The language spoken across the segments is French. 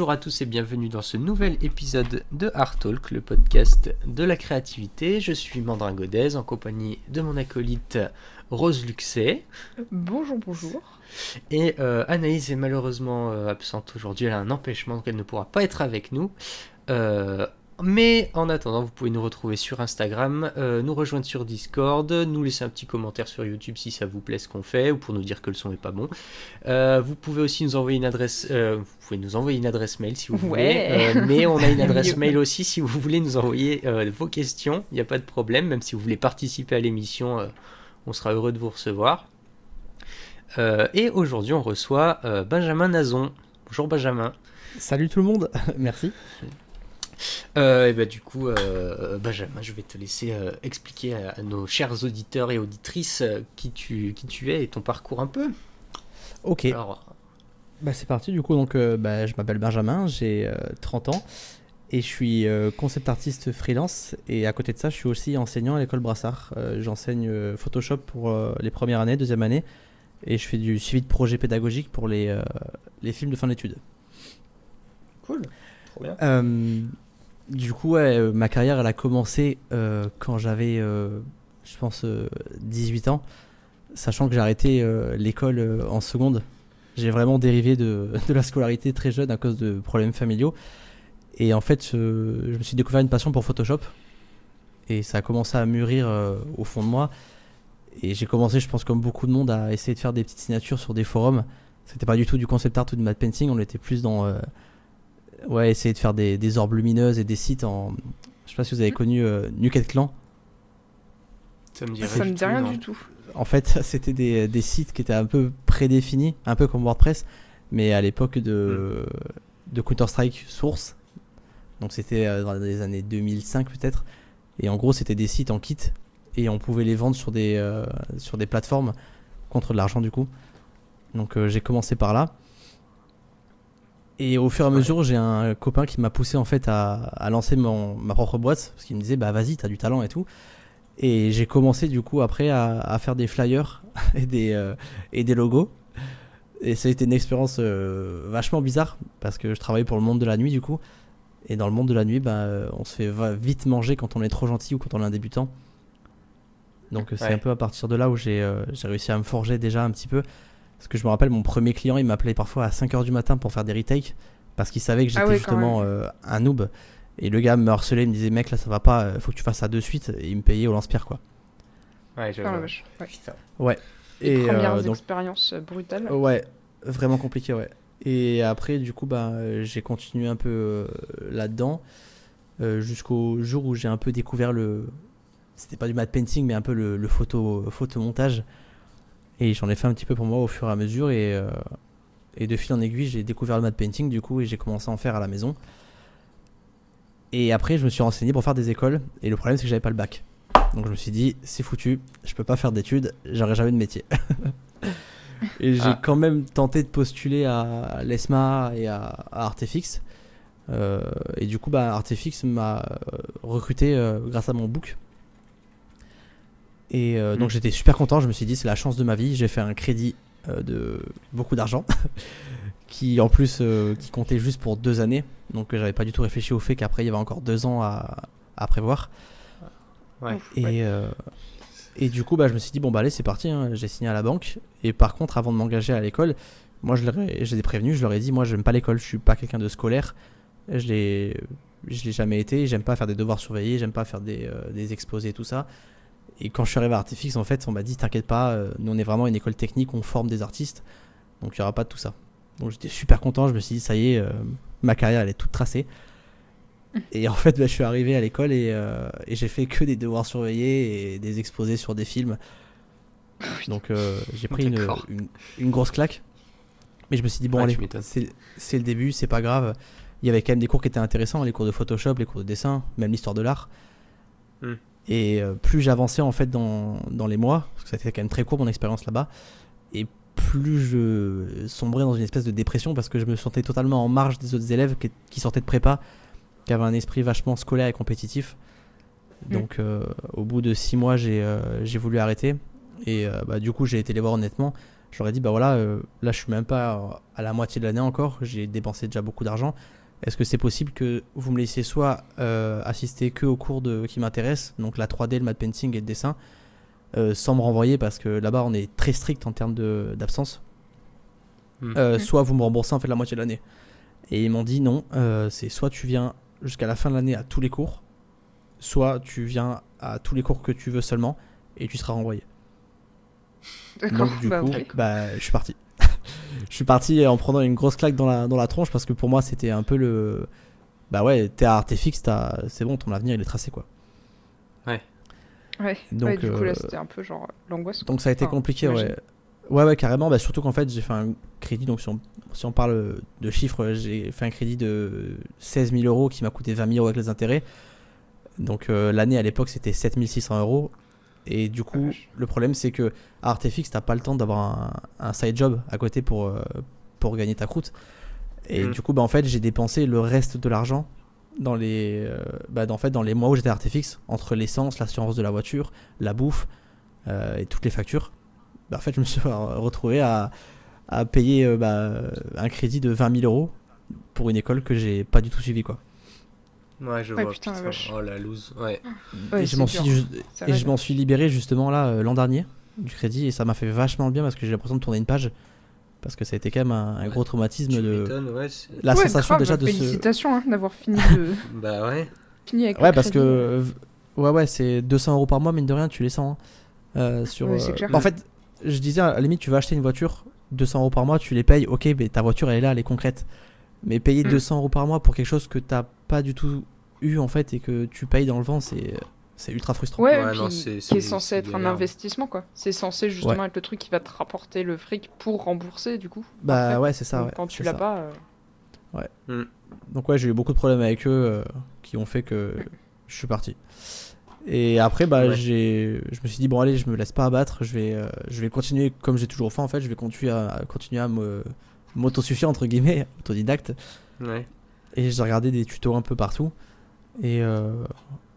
Bonjour à tous et bienvenue dans ce nouvel épisode de Art Talk, le podcast de la créativité. Je suis Mandrin Godez en compagnie de mon acolyte Rose Luxet. Bonjour, bonjour. Et euh, Anaïs est malheureusement euh, absente aujourd'hui, elle a un empêchement donc elle ne pourra pas être avec nous. Euh, mais en attendant, vous pouvez nous retrouver sur Instagram, euh, nous rejoindre sur Discord, nous laisser un petit commentaire sur YouTube si ça vous plaît ce qu'on fait ou pour nous dire que le son est pas bon. Euh, vous pouvez aussi nous envoyer une adresse, euh, vous pouvez nous envoyer une adresse mail si vous Ouais. voulez. Euh, mais on a une adresse mail aussi si vous voulez nous envoyer euh, vos questions. Il n'y a pas de problème, même si vous voulez participer à l'émission, euh, on sera heureux de vous recevoir. Euh, et aujourd'hui, on reçoit euh, Benjamin Nazon. Bonjour Benjamin. Salut tout le monde, merci. Euh, et bah, du coup, euh, Benjamin, je vais te laisser euh, expliquer à, à nos chers auditeurs et auditrices qui, tu, qui tu es et ton parcours un peu. Ok, Alors, bah, c'est parti du coup. Donc, bah, je m'appelle Benjamin, j'ai euh, 30 ans et je suis concept artiste freelance. Et à côté de ça, je suis aussi enseignant à l'école Brassard. J'enseigne Photoshop pour les premières années, deuxième année, et je fais du suivi de projet pédagogique pour les, les films de fin d'études. cool. Trop bien. Euh, du coup, euh, ma carrière, elle a commencé euh, quand j'avais, euh, je pense, euh, 18 ans, sachant que j'ai arrêté l'école en seconde. J'ai vraiment dérivé de, la scolarité très jeune à cause de problèmes familiaux. Et en fait, je me suis découvert une passion pour Photoshop. Et ça a commencé à mûrir au fond de moi. Et j'ai commencé, je pense, comme beaucoup de monde, à essayer de faire des petites signatures sur des forums. C'était pas du tout du concept art ou du matte painting, on était plus dans ouais, essayer de faire des, des orbes lumineuses et des sites en. Je sais pas si vous avez Mhm. connu euh, Nuket Clan. Ça me dit Ça me dit rien du tout. En fait, c'était des, des sites qui étaient un peu prédéfinis, un peu comme WordPress, mais à l'époque de, de Counter-Strike Source. Donc c'était euh, dans les années 2005 peut-être. Et en gros, c'était des sites en kit et on pouvait les vendre sur des, euh, sur des plateformes contre de l'argent du coup. Donc euh, j'ai commencé par là. Et au fur et à mesure, j'ai un copain qui m'a poussé en fait à, à lancer mon, ma propre boîte parce qu'il me disait bah vas-y, t'as du talent et tout. Et j'ai commencé du coup après à, à faire des flyers et des, euh, et des logos. Et ça a été une expérience euh, vachement bizarre parce que je travaillais pour le monde de la nuit du coup. Et dans le monde de la nuit, bah, on se fait vite manger quand on est trop gentil ou quand on est un débutant. Donc c'est Ouais. un peu à partir de là où j'ai euh, j'ai réussi à me forger déjà un petit peu. Parce que je me rappelle, mon premier client, il m'appelait parfois à 5h du matin pour faire des retakes. Parce qu'il savait que j'étais Ah oui, quand justement euh, un noob. Et le gars me harcelait, il me disait, mec, là ça va pas, euh, faut que tu fasses ça de suite. Et il me payait au lance-pierre quoi. Ouais, je Ah. Ouais. Putain. Et Premières euh, donc, expériences brutales. Ouais, vraiment compliqué, ouais. Et après, du coup, bah, j'ai continué un peu euh, là-dedans euh, jusqu'au jour où j'ai un peu découvert le. C'était pas du matte painting, mais un peu le, le photo, photomontage. Et j'en ai fait un petit peu pour moi au fur et à mesure. Et, euh, et de fil en aiguille, j'ai découvert le matte painting, du coup, et j'ai commencé à en faire à la maison. Et après, je me suis renseigné pour faire des écoles. Et le problème, c'est que j'avais pas le bac. Donc je me suis dit, c'est foutu, je peux pas faire d'études, j'aurai jamais de métier. et j'ai Ah. quand même tenté de postuler à l'ESMA et à, à Artefix. Euh, et du coup, bah, Artefix m'a euh, recruté euh, grâce à mon book. Et euh, donc Mm. j'étais super content, je me suis dit, c'est la chance de ma vie. J'ai fait un crédit euh, de beaucoup d'argent, qui en plus euh, qui comptait juste pour deux années. Donc j'avais pas du tout réfléchi au fait qu'après il y avait encore deux ans à, à prévoir. Ouais. Et, ouais. euh, et du coup, bah, je me suis dit, bon, bah, allez, c'est parti, hein, j'ai signé à la banque. Et par contre, avant de m'engager à l'école, moi, je, les ai prévenus, je leur ai dit, moi, j'aime pas l'école, je suis pas quelqu'un de scolaire. Je l'ai, je l'ai jamais été, j'aime pas faire des devoirs surveillés, j'aime pas faire des, euh, des exposés, tout ça. Et quand je suis arrivé à Artifix, en fait, on m'a dit, t'inquiète pas, euh, nous, on est vraiment une école technique, on forme des artistes. Donc, il y aura pas de tout ça. Donc, j'étais super content, je me suis dit, ça y est, euh, ma carrière, elle est toute tracée. Et en fait, bah, je suis arrivé à l'école et, euh, et j'ai fait que des devoirs surveillés et des exposés sur des films. Donc euh, j'ai pris une, D'accord. une, une grosse claque. Mais je me suis dit, bon, Ouais, allez, c'est le début, c'est pas grave. Il y avait quand même des cours qui étaient intéressants, les cours de Photoshop, les cours de dessin, même l'histoire de l'art. Hmm. Et euh, plus j'avançais en fait dans, dans les mois, parce que ça a été quand même très court mon expérience là-bas, et plus je sombrais dans une espèce de dépression parce que je me sentais totalement en marge des autres élèves qui, qui sortaient de prépa, qui avaient un esprit vachement scolaire et compétitif. Donc euh, au bout de six mois, j'ai euh, j'ai voulu arrêter. Et euh, bah, du coup, j'ai été les voir honnêtement. Ai dit, bah voilà, là je suis même pas à la moitié de l'année encore, j'ai dépensé déjà beaucoup d'argent. Est-ce que c'est possible que vous me laissiez soit euh, assister que aux cours de, qui m'intéressent, donc la 3D, le matte painting et le dessin, euh, sans me renvoyer parce que là-bas on est très strict en termes de- d'absence, Hmm. Euh, Mm. soit vous me remboursez en fait la moitié de l'année. Et ils m'ont dit non, euh, c'est soit tu viens jusqu'à la fin de l'année à tous les cours, soit tu viens à tous les cours que tu veux seulement et tu seras renvoyé. D'accord. Donc du bah, coup, bah, je suis parti. Je suis parti en prenant une grosse claque dans la, dans la tronche parce que pour moi c'était un peu le... Bah ouais, t'es à Artefix, t'as- c'est bon, ton avenir il est tracé quoi. Ouais. donc, ouais, du coup, là, euh, c'était un peu genre l'angoisse. Donc ça a été Enfin, compliqué, ouais. Ouais, ouais, carrément. Bah, surtout qu'en fait, j'ai fait un crédit. Donc, si on, si on parle de chiffres, j'ai fait un crédit de 16 000 euros qui m'a coûté 20 000 euros avec les intérêts. Donc, euh, l'année à l'époque, c'était 7 600 euros. Et du coup, le problème, c'est que à Artefix, t'as pas le temps d'avoir un, un side job à côté pour, euh, pour gagner ta croûte. Et Mhm. du coup, bah, en fait, j'ai dépensé le reste de l'argent dans les, euh, bah, en fait, dans les mois où j'étais à Artefix, entre l'essence, l'assurance de la voiture, la bouffe euh, et toutes les factures. Bah, en fait, je me suis retrouvé à, à payer bah, un crédit de 20 000 euros pour une école que j'ai pas du tout suivi quoi. Ouais, je Ouais, vois. putain, putain. Oh la loose. Ouais. Ouais, et je m'en suis, hein. je suis libéré justement là euh, l'an dernier du crédit et ça m'a fait vachement de bien parce que j'ai l'impression de tourner une page parce que ça a été quand même un, gros traumatisme Tu de la Ouais, sensation grave, déjà de Félicitations hein, d'avoir fini, de... Bah ouais. fini avec ouais parce que ouais ouais c'est 200 euros par mois mine de rien tu les sens hein, euh, sur euh, clair. bah, en fait je disais à la limite tu vas acheter une voiture 200 euros par mois tu les payes ok mais ta voiture elle est là elle est concrète mais payer Mm. 200 euros par mois pour quelque chose que t'as pas du tout eu en fait et que tu payes dans le vent c'est c'est ultra frustrant Ouais, Ouais, non, c'est- qui est censé c'est être un investissement, quoi. C'est censé justement être le truc qui va te rapporter le fric pour rembourser, du coup. bah après. ouais c'est ça Donc, ouais, quand tu c'est l'as ça. pas, euh, Donc ouais, j'ai eu beaucoup de problèmes avec eux euh, qui ont fait que je suis parti. Et après, bah, Ouais. j'ai, je me suis dit bon allez, je me laisse pas abattre, je vais, euh, je vais continuer comme j'ai toujours fait en fait, je vais continuer à, à continuer à me m'autosuffire entre guillemets, autodidacte. Ouais. Et j'ai regardé des tutos un peu partout. Et, euh,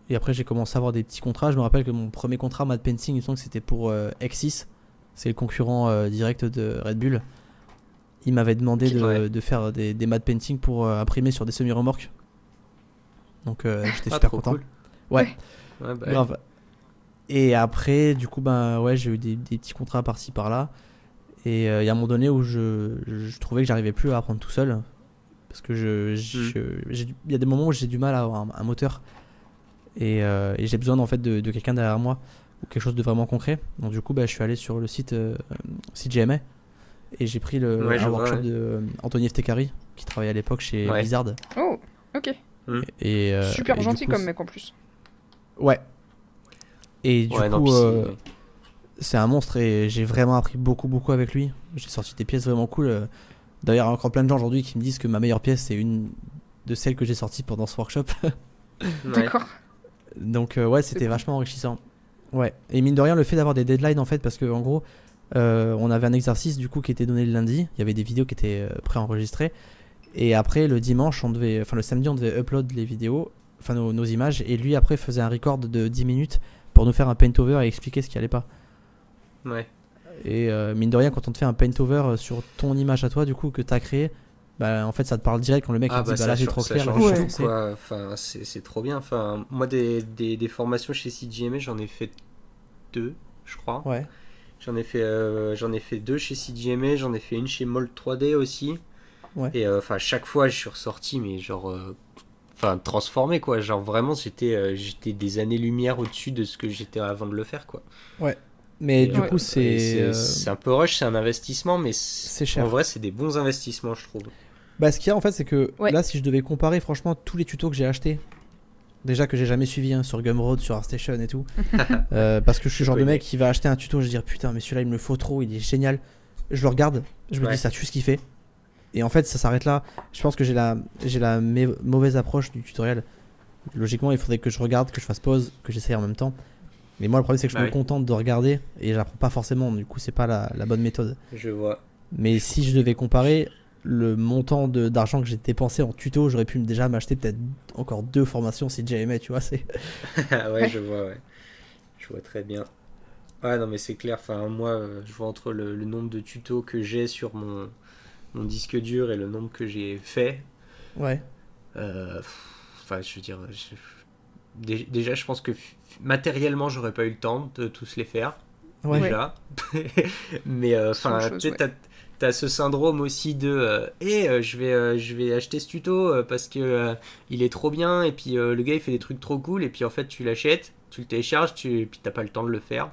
et après, j'ai commencé à avoir des petits contrats. Je me rappelle que mon premier contrat Mad Painting, il me semble que c'était pour euh, X6. C'est le concurrent euh, direct de Red Bull. Il m'avait demandé de, faire des, des Mad Painting pour euh, imprimer sur des semi-remorques. Donc euh, j'étais Ah, super content. cool. Ouais, Ouais, bah, grave. Et après, du coup, ben ouais, j'ai eu des, des petits contrats par-ci par-là. Et euh, il y a un moment donné où je, je, je trouvais que j'arrivais plus à apprendre tout seul. Parce que je, du- il y a des moments où j'ai du mal à avoir un, un moteur. Et, euh, et j'ai besoin en fait de, de quelqu'un derrière moi ou quelque chose de vraiment concret. Donc du coup, bah, je suis allé sur le site euh, CGMA et j'ai pris le, Ouais, je un vois, workshop ouais. de euh, Anthony qui travaillait à l'époque chez Ouais. Blizzard. Oh, ok. Et, euh, Super et gentil coup, comme mec en plus. Ouais. Et du coup, euh, c'est un monstre et j'ai vraiment appris beaucoup, beaucoup avec lui. J'ai sorti des pièces vraiment cool. D'ailleurs, il y a encore plein de gens aujourd'hui qui me disent que ma meilleure pièce, c'est une de celles que j'ai sorties pendant ce workshop. D'accord. Donc, euh, ouais, c'était vachement enrichissant. Ouais. Et mine de rien, le fait d'avoir des deadlines, en fait, parce que en gros, euh, on avait un exercice du coup qui était donné le lundi. Il y avait des vidéos qui étaient euh, préenregistrées. Et après, le dimanche, on devait, enfin le samedi, on devait upload les vidéos, enfin nos, nos images. Et lui, après, faisait un record de 10 minutes pour nous faire un paint-over et expliquer ce qui allait pas. Ouais. Et euh, mine de rien, quand on te fait un paint-over sur ton image à toi, du coup, que tu as créé, bah, en fait, ça te parle direct quand le mec Ah il dit bah bah là change- trop clair, Ouais. Enfin, c'est c'est trop bien. Enfin, moi, des, des, des formations chez CGMA, j'en ai fait deux, je crois. Ouais. J'en ai fait, euh, j'en ai fait deux chez CGMA, j'en ai fait une chez Mold 3D aussi. Ouais. Et euh, enfin, chaque fois, je suis ressorti, mais genre, euh, enfin, transformé quoi. Genre vraiment, j'étais, euh, j'étais des années-lumière au-dessus de ce que j'étais avant de le faire quoi. Mais Et, du coup, c'est. euh, c'est un peu rush, c'est un investissement, mais C'est cher. En vrai, c'est des bons investissements, je trouve. Bah, ce qu'il y a en fait, c'est que Ouais. là, si je devais comparer, franchement, tous les tutos que j'ai achetés, déjà que j'ai jamais suivi hein, sur Gumroad, sur ArtStation et tout, euh, parce que je suis le genre de mec qui va acheter un tuto, je vais dire putain, mais celui-là il me le faut trop, il est génial. Je le regarde, je me Ouais. dis ça tue ce qu'il fait. Et en fait, ça s'arrête là. Je pense que j'ai la, j'ai la mauvaise approche du tutoriel. Logiquement, il faudrait que je regarde, que je fasse pause, que j'essaye en même temps. Mais moi, le problème, c'est que je Ah me oui. contente de regarder et j'apprends pas forcément. Du coup, c'est pas la, la bonne méthode. Je vois. Mais si je devais comparer le montant d'argent que j'ai dépensé en tuto, j'aurais pu déjà m'acheter peut-être encore deux formations si jamais, tu vois. C'est ouais, je vois, ouais. Je vois très bien. Ouais, non, mais c'est clair. Enfin, moi, euh, je vois entre le, le nombre de tutos que j'ai sur mon, mon disque dur et le nombre que j'ai fait. Ouais. euh, Enfin, je veux dire, je- déjà, je pense que matériellement, j'aurais pas eu le temps de tous les faire. Ouais. déjà. Mais euh, enfin, chose, tu sais, t'as t'as ce syndrome aussi de euh, Eh, euh, je vais euh, je vais acheter ce tuto euh, parce que euh, il est trop bien et puis euh, le gars il fait des trucs trop cool et puis en fait tu l'achètes, tu le télécharges, tu et puis t'as pas le temps de le faire.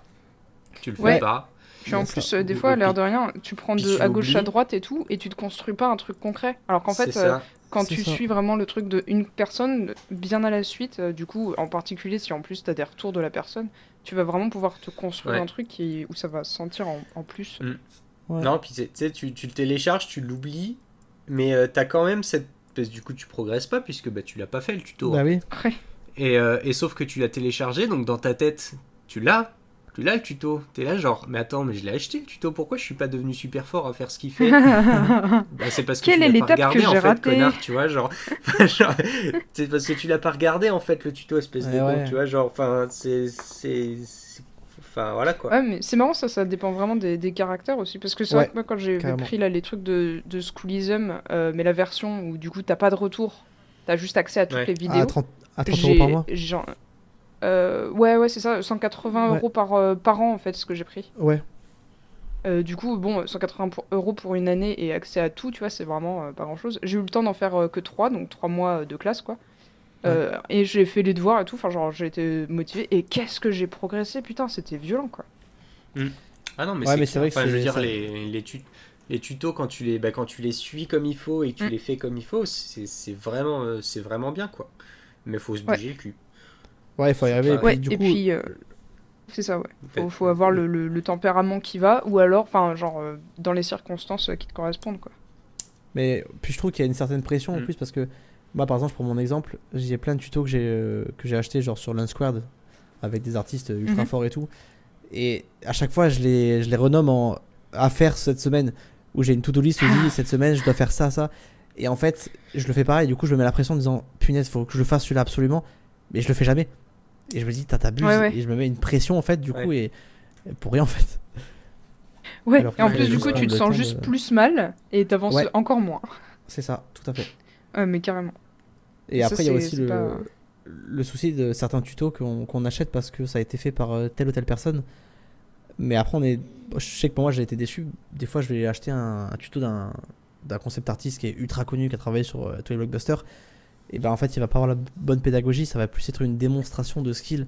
Tu le fais pas. Puis en plus, euh, des fois, à l'air de rien, tu prends de à gauche à droite et tout, et tu te construis pas un truc concret. Alors qu'en fait, c'est euh, ça. Quand tu ça. suis vraiment le truc de une personne, bien à la suite, euh, du coup, en particulier si en plus tu as des retours de la personne, tu vas vraiment pouvoir te construire Ouais. un truc qui, où ça va se sentir en, en plus. Ouais. Non, puis tu sais, tu, tu le télécharges, tu l'oublies, mais euh, t'as quand même cette. Parce que du coup, tu progresses pas puisque bah, tu l'as pas fait le tuto. Bah oui. Ouais. Et, euh, et sauf que tu l'as téléchargé, donc dans ta tête, tu l'as. Tu l'as le tuto. T'es là, genre, mais attends, mais je l'ai acheté le tuto, pourquoi je suis pas devenu super fort à faire ce qu'il fait Bah, C'est parce que Quelle tu l'as pas regardé en fait, connard, tu vois, genre. genre, c'est parce que tu l'as pas regardé en fait le tuto, espèce de Ouais, con, ouais. tu vois, genre, enfin, c'est. Enfin, voilà quoi. Ouais, mais c'est marrant, ça, ça dépend vraiment des, des caractères aussi. Parce que c'est Ouais, vrai que moi, quand j'ai pris là, les trucs de, de Schoolism, euh, mais la version où du coup t'as pas de retour, t'as juste accès à toutes Ouais. les À vidéos. 30, à 30 euros par mois. Euh, ouais, ouais, c'est ça, 180 Ouais. euros par, euh, par an en fait, ce que j'ai pris. Ouais. Euh, du coup, bon, 180 pour- euros pour une année et accès à tout, tu vois, c'est vraiment euh, pas grand chose. J'ai eu le temps d'en faire euh, que 3, donc 3 mois de classe, quoi. Euh, et j'ai fait les devoirs et tout, enfin, genre, j'ai été motivée. Et qu'est-ce que j'ai progressé, putain, c'était violent, quoi. Ah non, mais Ouais, c'est vrai que je veux c'est- dire, les, les, tu- les tutos, quand tu les, bah, quand tu les suis comme il faut et que tu Mm. les fais comme il faut, c'est c'est vraiment, euh, c'est vraiment bien, quoi. Mais faut se Ouais. bouger le cul. Ouais, il faut y arriver. Et Ouais, puis, Ouais, du et coup, puis, euh, c'est ça, ouais. Faut, faut avoir le, le- le tempérament qui va, ou alors, enfin, genre, euh, dans les circonstances euh, qui te correspondent, quoi. Mais puis je trouve qu'il y a une certaine pression en Mm. plus parce que moi par exemple pour mon exemple, j'ai plein de tutos que j'ai euh, que j'ai acheté genre sur l'Unsquared avec des artistes ultra Mhm. forts et tout. Et à chaque fois je les je les renomme en à faire cette semaine où j'ai une to-do list où je dis cette semaine je dois faire ça ça et en fait, je le fais pareil du coup je me mets la pression en disant punaise, faut que je le fasse celui-là absolument mais je le fais jamais. Et je me dis t'as t'abuses Ouais, ouais. et je me mets une pression en fait du coup Ouais. et et pour rien en fait. Ouais, Alors et en plus, du coup, tu te sens juste de- plus mal et t'avances Ouais. encore moins. C'est ça, tout à fait. Ouais, mais carrément. Et Ça, après, il y a aussi le, pas- le souci de certains tutos qu'on qu'on achète parce que ça a été fait par euh, telle ou telle personne. Mais après, on est. Je sais que pour moi, j'ai été déçu. Des fois, je vais acheter un, un tuto d'un d'un concept artiste qui est ultra connu, qui a travaillé sur euh, tous les blockbusters. Et ben en fait, il va pas avoir la bonne pédagogie. Ça va plus être une démonstration de skill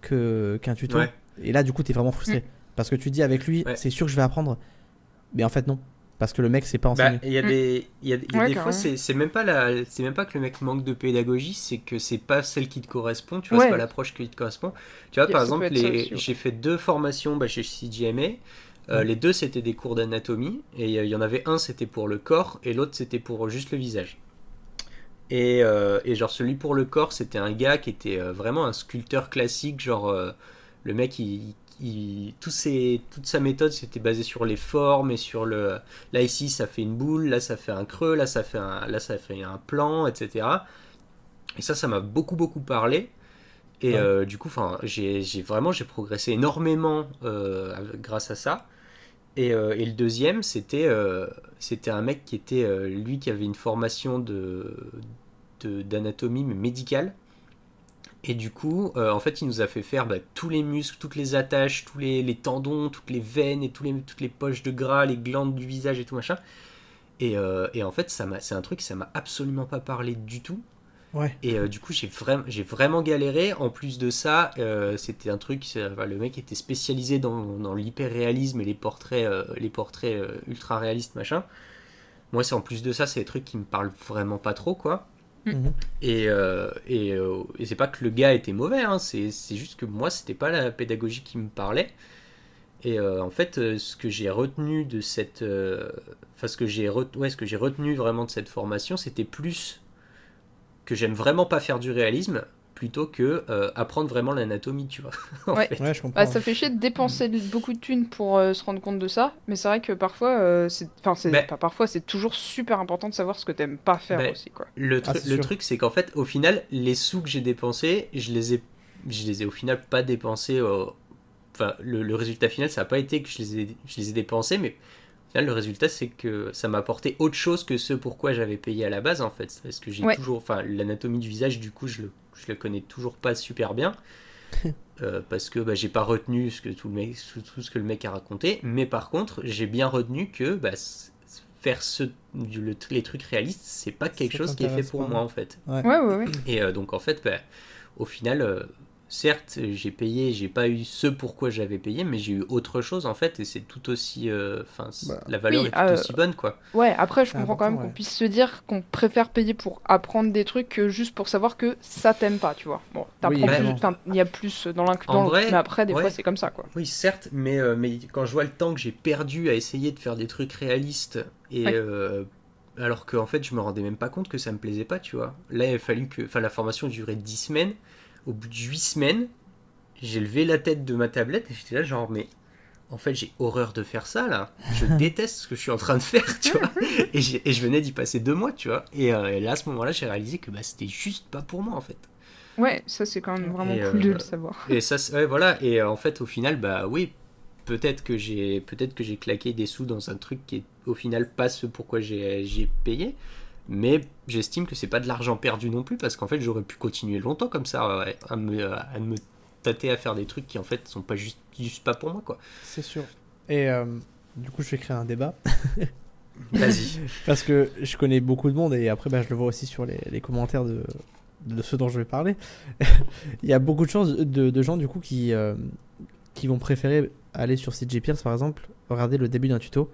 que qu'un tuto. Ouais. Et là, du coup, t'es vraiment frustré. Parce que tu te dis avec lui, Ouais. c'est sûr que je vais apprendre. Mais en fait, non. Parce que le mec, c'est pas Bah, enseigné. il y a Mm. des, il y a, y a Ouais, des fois, c'est même pas la, c'est même pas que le mec manque de pédagogie, c'est que c'est pas celle qui te correspond. Tu vois, Ouais. c'est pas l'approche qui te correspond. Tu vois, Yeah, par exemple, les- j'ai fait deux formations bah, chez CGMA. Euh, Ouais. Les deux, c'était des cours d'anatomie. Et euh, il y en avait un, c'était pour le corps, et l'autre, c'était pour juste le visage. Et, euh, et genre, celui pour le corps, c'était un gars qui était euh, vraiment un sculpteur classique. Genre, euh, le mec, il, il- tous ses- toute sa méthode, c'était basé sur les formes et sur le. Là, ici, ça fait une boule, là, ça fait un creux, là, ça fait un, là, ça fait un plan, etc. Et ça, ça m'a beaucoup, beaucoup parlé. Et Ouais. euh, du coup, enfin, j'ai vraiment j'ai progressé énormément euh, grâce à ça. Et, euh, et le deuxième, c'était c'était un mec qui était lui qui avait une formation de- d'anatomie mais médicale. Et du coup, euh, en fait, il nous a fait faire bah, tous les muscles, toutes les attaches, tous les, les tendons, toutes les veines et tous les, toutes les poches de gras, les glandes du visage et tout machin. Et, euh, et en fait, c'est un truc, ça m'a absolument pas parlé du tout. Ouais. Et euh, du coup, j'ai vraiment, vraiment galéré. En plus de ça, c'était un truc. enfin, le mec était spécialisé dans, dans l'hyper-réalisme et les portraits, les portraits euh, ultra réalistes, machin. Moi, c'est en plus de ça, c'est des trucs qui me parlent vraiment pas trop, quoi. Mhm. Et, euh, et, euh, et c'est pas que le gars était mauvais, hein, c'est c'est juste que moi, c'était pas la pédagogie qui me parlait. Et euh, en fait, ce que j'ai retenu de cette. Enfin, ce que j'ai ret- ouais, ce que j'ai retenu vraiment de cette formation, c'était plus que j'aime vraiment pas faire du réalisme plutôt que euh, apprendre vraiment l'anatomie, tu vois. en Ouais. fait. Ouais, je comprends. Bah, ça fait chier de dépenser beaucoup de thunes pour euh, se rendre compte de ça, mais c'est vrai que parfois, euh, c'est, enfin, c'est Bah. pas parfois, c'est toujours super important de savoir ce que t'aimes pas faire Bah, aussi, quoi. Le, Ah, tru- le truc, c'est qu'en fait, au final, les sous que j'ai dépensés, je les ai, je les ai au final pas dépensés enfin, le, le résultat final, ça n'a pas été que je les ai, je les ai dépensés, mais au final, le résultat, c'est que ça m'a apporté autre chose que ce pourquoi j'avais payé à la base, en fait. Parce que j'ai Ouais. toujours, enfin, l'anatomie du visage, du coup, je le, je le connais toujours pas super bien. Euh, parce que bah, j'ai pas retenu ce que tout, le mec, tout, tout ce que le mec a raconté, mais par contre j'ai bien retenu que bah, faire ce, du- le- les trucs réalistes, c'est pas quelque chose qui est fait pour pas. moi en fait. Ouais, ouais, ouais. Et euh, donc en fait, bah, au final, euh, certes, j'ai payé, j'ai pas eu ce pourquoi j'avais payé, mais j'ai eu autre chose en fait, et c'est tout aussi, euh, enfin, Bah. la valeur Oui, est tout euh, aussi bonne quoi. Ouais, après, je comprends quand même qu'on puisse se dire qu'on préfère payer pour apprendre des trucs que juste pour savoir que ça t'aime pas, tu vois. Bon, t'apprends Oui, plus, vraiment. enfin, il y a plus dans l'un que En dans l'autre, vrai, mais après, des ouais. fois, c'est comme ça, quoi. Oui, certes, mais, euh, mais quand je vois le temps que j'ai perdu à essayer de faire des trucs réalistes, et Ouais. euh, alors qu'en fait, je me rendais même pas compte que ça me plaisait pas, tu vois. Là, il a fallu que. Enfin, la formation durait 10 semaines. Au bout de 8 semaines, j'ai levé la tête de ma tablette et j'étais là, genre, mais. En fait, j'ai horreur de faire ça là. Je déteste ce que je suis en train de faire, tu vois. Et, je venais d'y passer deux mois, tu vois. Et, euh, et là, à ce moment-là, j'ai réalisé que bah, c'était juste pas pour moi, en fait. Ouais, ça, c'est quand même vraiment Et, cool de euh, le savoir. Et ça, ouais, voilà. Et euh, en fait, au final, bah oui, peut-être que j'ai, peut-être que j'ai claqué des sous dans un truc qui est au final pas ce pourquoi j'ai, j'ai payé. Mais j'estime que c'est pas de l'argent perdu non plus parce qu'en fait, j'aurais pu continuer longtemps comme ça ouais, à me, à me tâter à faire des trucs qui en fait sont pas juste, juste pas pour moi quoi. C'est sûr. Et euh, du coup, je vais créer un débat. Vas-y. Parce que je connais beaucoup de monde et après, bah, je le vois aussi sur les, les commentaires de, de ceux dont je vais parler. Il y a beaucoup de choses de, de gens du coup qui, euh, qui vont préférer aller sur CJ Pierce par exemple, regarder le début d'un tuto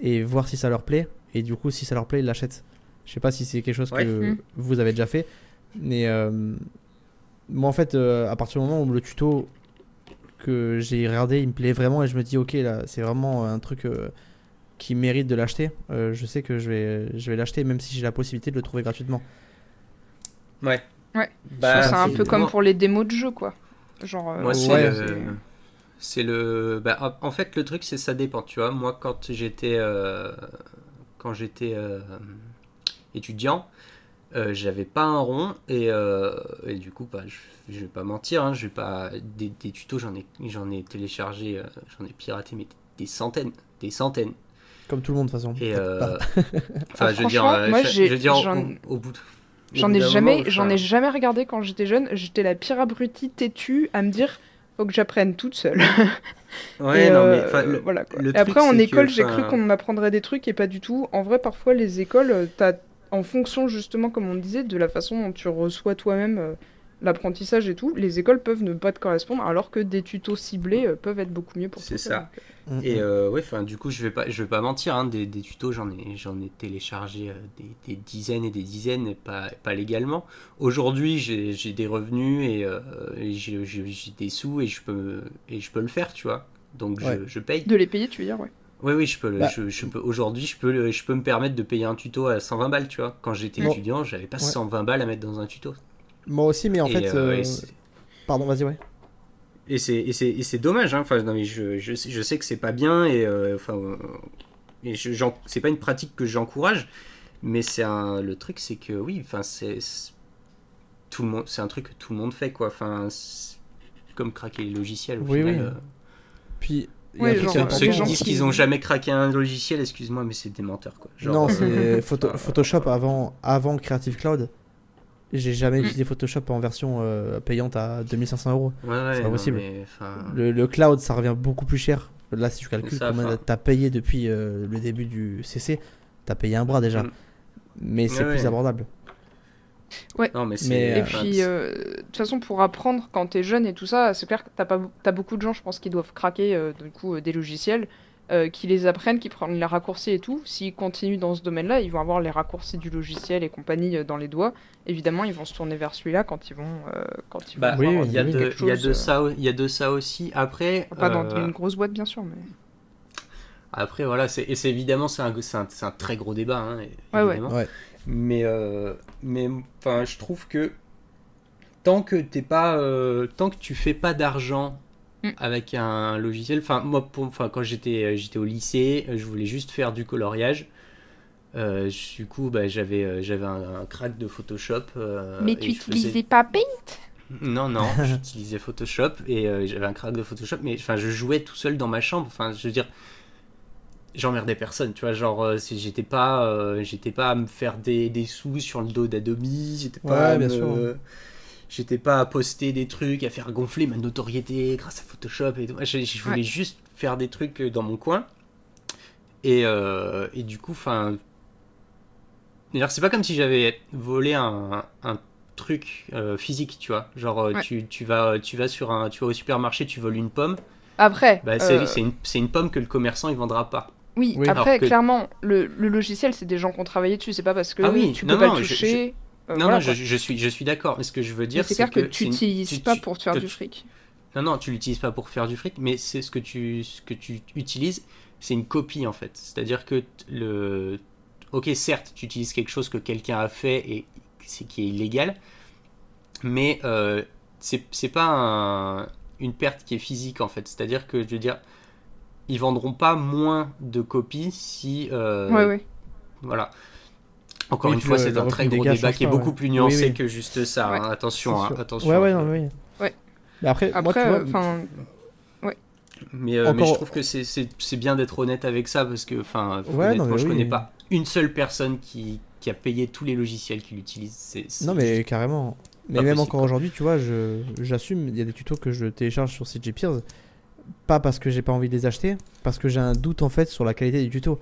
et voir si ça leur plaît. Et du coup, si ça leur plaît, ils l'achètent. Je sais pas si c'est quelque chose Ouais. que Mm. vous avez déjà fait. Mais euh, moi, en fait, euh, à partir du moment où le tuto que j'ai regardé, il me plaît vraiment et je me dis, ok, là, c'est vraiment un truc euh, qui mérite de l'acheter. euh, je sais que je vais, je vais l'acheter même si j'ai la possibilité de le trouver gratuitement. Ouais. Ouais. Bah, c'est un peu comme moi- pour les démos de jeu, quoi. Genre, euh, Moi, c'est Ouais, le. C'est le. Bah, en en fait, le truc, c'est ça dépend. Tu vois, moi, quand j'étais. euh, Quand j'étais euh, étudiant, euh, j'avais pas un rond. Et, euh, et du coup, bah, je, je vais pas mentir. Hein, je vais pas. Des, des tutos, j'en ai, j'en ai téléchargé. euh, j'en ai piraté, mais des centaines. Des centaines. Comme tout le monde de toute façon. Et. Euh, Ah, je veux dire, euh, moi, je- j'ai- je veux dire, au- bout de. J'en ai jamais, moment, j'en enfin, ai jamais regardé quand j'étais jeune. J'étais la pire abrutie têtue à me dire faut que j'apprenne toute seule. Ouais, Et, non, mais. euh, enfin, le- voilà, quoi. le Et truc, après en école, j'ai enfin, cru qu'on m'apprendrait des trucs et pas du tout. En vrai, parfois les écoles, t'as en fonction justement, comme on disait, de la façon dont tu reçois toi-même euh, l'apprentissage et tout, les écoles peuvent ne pas te correspondre, alors que des tutos ciblés euh, peuvent être beaucoup mieux pour C'est toi. ça. donc, euh, Mm, Et euh, ouais, enfin, du coup, je vais pas, je vais pas mentir, hein, des, des tutos, j'en ai, j'en ai téléchargé euh, des, des dizaines et des dizaines, et pas, pas légalement. Aujourd'hui, j'ai, j'ai des revenus et, euh, et j'ai, des sous et je peux, et je peux le faire, tu vois. Donc Ouais. je, je paye. De les payer, tu veux dire, ouais. Oui, oui, je peux, le- Bah. je, je peux. Aujourd'hui, je peux, je peux me permettre de payer un tuto à 120 balles, tu vois. Quand j'étais Bon. étudiant, j'avais pas Ouais. 120 balles à mettre dans un tuto. Moi aussi, mais en Et, fait. euh, euh, Pardon, vas-y, ouais. Et c'est, dommage, hein. Enfin, non, mais je, je, sais- je sais que c'est pas bien et euh, enfin, et c'est pas une pratique que j'encourage, mais c'est un, le truc, c'est que oui, enfin, c'est, tout le monde, c'est un truc que tout le monde fait, quoi. Enfin, c'est comme craquer les logiciels. Au Oui, final, oui. euh. Puis. Genre, est euh, ceux des qui disent qui- qu'ils ont jamais craqué un logiciel, excuse-moi, mais c'est des menteurs, quoi. Genre, non, euh, c'est photo- Photoshop avant, avant Creative Cloud. J'ai jamais Mm. utilisé Photoshop en version euh, payante à 2500 euros. Ouais, ouais, c'est pas non, possible. mais, Le, le cloud, ça revient beaucoup plus cher. Là, si tu calcules ça, combien t'as payé depuis euh, le début du CC, t'as payé un bras déjà. Mm. Mais c'est Ouais, plus ouais. Non, mais c'est. Mais, Et enfin, puis, euh, de toute façon, pour apprendre quand t'es jeune et tout ça, c'est clair que t'as pas, t'as beaucoup de gens, je pense, qui doivent craquer euh, du coup euh, des logiciels, euh, qui les apprennent, qui prennent les raccourcis et tout. S'ils continuent dans ce domaine-là, ils vont avoir les raccourcis du logiciel et compagnie euh, dans les doigts. Évidemment, ils vont se tourner vers celui-là quand ils vont, euh, quand ils vont Bah, Oui, avoir, oui, il y a euh, de, y a euh, ça, il y a de ça aussi. Après, Pas dans euh, une grosse boîte, bien sûr, mais. Après, voilà, c'est, et c'est évidemment, c'est un, c'est un, c'est un très gros débat, hein, Ouais, ouais. Ouais. Mais, euh, mais, enfin, je trouve que tant que t'es pas, euh, tant que tu fais pas d'argent Mm. avec un logiciel, enfin, moi, pour, enfin, quand j'étais, euh, j'étais au lycée, je voulais juste faire du coloriage. Euh, du coup, bah, j'avais, j'avais un, un crack de Photoshop. euh, Mais tu je faisais- utilisais pas Paint? Non, non, j'utilisais Photoshop et euh, j'avais un crack de Photoshop, mais enfin, je jouais tout seul dans ma chambre. Enfin, je veux dire, j'emmerdais personne, tu vois. Genre, euh, si j'étais pas, euh, j'étais pas à me faire des, des sous sur le dos d'Adobe, j'étais pas, Ouais, à bien me- sûr. j'étais pas à poster des trucs, à faire gonfler ma notoriété grâce à Photoshop et tout. Je, je voulais Ouais. juste faire des trucs euh, dans mon coin. Et, euh, et du coup, enfin, D'ailleurs, c'est pas comme si j'avais volé un, un truc euh, physique, tu vois. Genre, Ouais. tu, tu, vas, tu, vas sur un, tu vas au supermarché, tu voles une pomme. Après, Bah, c'est euh, une, c'est une pomme que le commerçant il vendra pas. Oui, Oui. après, que- clairement, le, le logiciel, c'est des gens qui ont travaillé dessus. C'est pas parce que Ah oui, tu non, peux pas non, le je- toucher. euh, non, voilà, non, je, je suis, je suis d'accord. Mais ce que je veux dire, c'est clair que, tu une- n'utilises pas tu- pour te faire du fric. Non, non, tu l'utilises pas pour faire du fric, mais c'est ce que tu, ce que tu utilises, c'est une copie en fait. C'est-à-dire que le, ok, certes, tu utilises quelque chose que quelqu'un a fait et c'est qui est illégal, mais euh, c'est c'est pas un- une perte qui est physique en fait. C'est-à-dire que je veux dire, ils vendront pas moins de copies si, euh, Ouais, ouais. voilà. Encore Oui, une fois, c'est un très gros débat qui est beaucoup ouais. plus nuancé Oui, oui. que juste ça. Ouais. hein. Attention, hein, attention. Ouais, ouais, je- non, oui. Ouais. Mais après, moi, tu Après, vois, euh, enfin, Mais, euh, mais je trouve que c'est- c'est c'est bien d'être honnête avec ça parce que, enfin, Ouais, non, honnêtement, mais je oui. connais pas une seule personne qui, qui a payé tous les logiciels qu'il utilise. Non, mais carrément. Mais même possible, encore aujourd'hui, tu vois, j'assume, il y a des tutos que je télécharge sur CG Peers. Pas parce que j'ai pas envie de les acheter, parce que j'ai un doute en fait sur la qualité du tuto.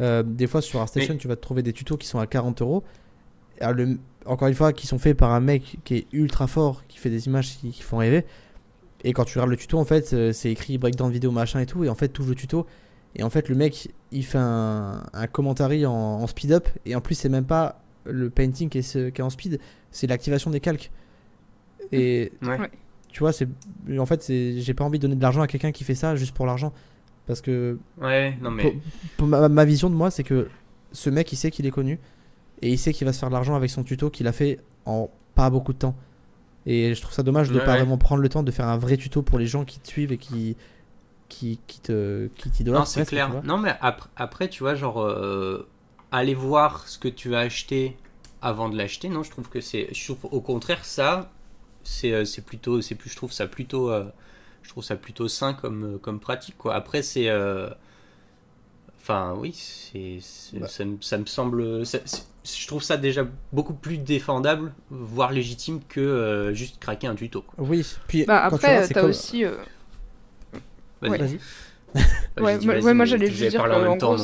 Euh, des fois sur ArtStation, Mais- tu vas te trouver des tutos qui sont à 40 euros. Le- Encore une fois, qui sont faits par un mec qui est ultra fort, qui fait des images qui, qui font rêver. Et quand tu regardes le tuto, en fait, euh, c'est écrit breakdown vidéo machin et tout. Et en fait, tu ouvres le tuto. Et en fait, le mec, il fait un, un commentary en, en speed up. Et en plus, c'est même pas le painting qui est, ce- qui est en speed, c'est l'activation des calques. Et Ouais. Tu vois, c'est en fait, c'est j'ai pas envie de donner de l'argent à quelqu'un qui fait ça juste pour l'argent. Parce que Ouais, non, mais. pour, pour ma, ma vision de moi, c'est que ce mec, il sait qu'il est connu. Et il sait qu'il va se faire de l'argent avec son tuto qu'il a fait en pas beaucoup de temps. Et je trouve ça dommage de Ouais, pas ouais. vraiment prendre le temps de faire un vrai tuto pour les gens qui te suivent et qui qui, qui te qui t'idolâtrent Non, c'est clair. Non, mais après, après, tu vois, genre, euh, aller voir ce que tu vas acheter avant de l'acheter, non, je trouve que c'est. Au contraire, ça, c'est euh, c'est plutôt. c'est plus Je trouve ça plutôt. euh, je trouve ça plutôt sain comme, euh, comme pratique, quoi. Après, c'est. euh, Enfin, oui, c'est, c'est- Bah. ça, me- ça me semble. ça- je trouve ça déjà beaucoup plus défendable, voire légitime que euh, juste craquer un tuto. quoi. Oui, puis bah, après, t'as comme- aussi. euh, Vas-y, Ouais. Ouais, moi, ouais, j'allais juste dire qu'en gros,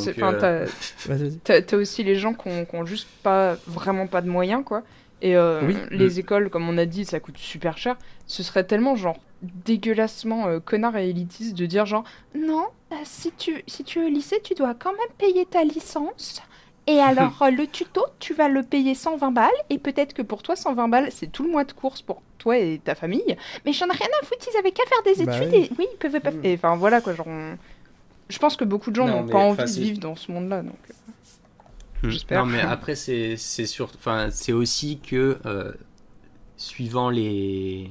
euh, t'as- t'as aussi les gens qui ont, qui ont juste pas vraiment pas de moyens quoi. Et euh, Oui. les écoles, comme on a dit, ça coûte super cher. Ce serait tellement genre dégueulassement euh, connard et élitiste de dire genre non, euh, si tu si tu es au lycée, tu dois quand même payer ta licence. Et alors le tuto, tu vas le payer 120 balles et peut-être que pour toi 120 balles, c'est tout le mois de course pour toi et ta famille. Mais j'en ai rien à foutre, ils avaient qu'à faire des Bah études oui. et oui, ils peuvent pas. Mm. Et enfin voilà quoi, genre. on- Je pense que beaucoup de gens Non, n'ont pas envie de vivre dans ce monde-là. Donc. Hmm. J'espère. Non, mais après, c'est c'est sûr. Enfin, c'est aussi que euh, suivant les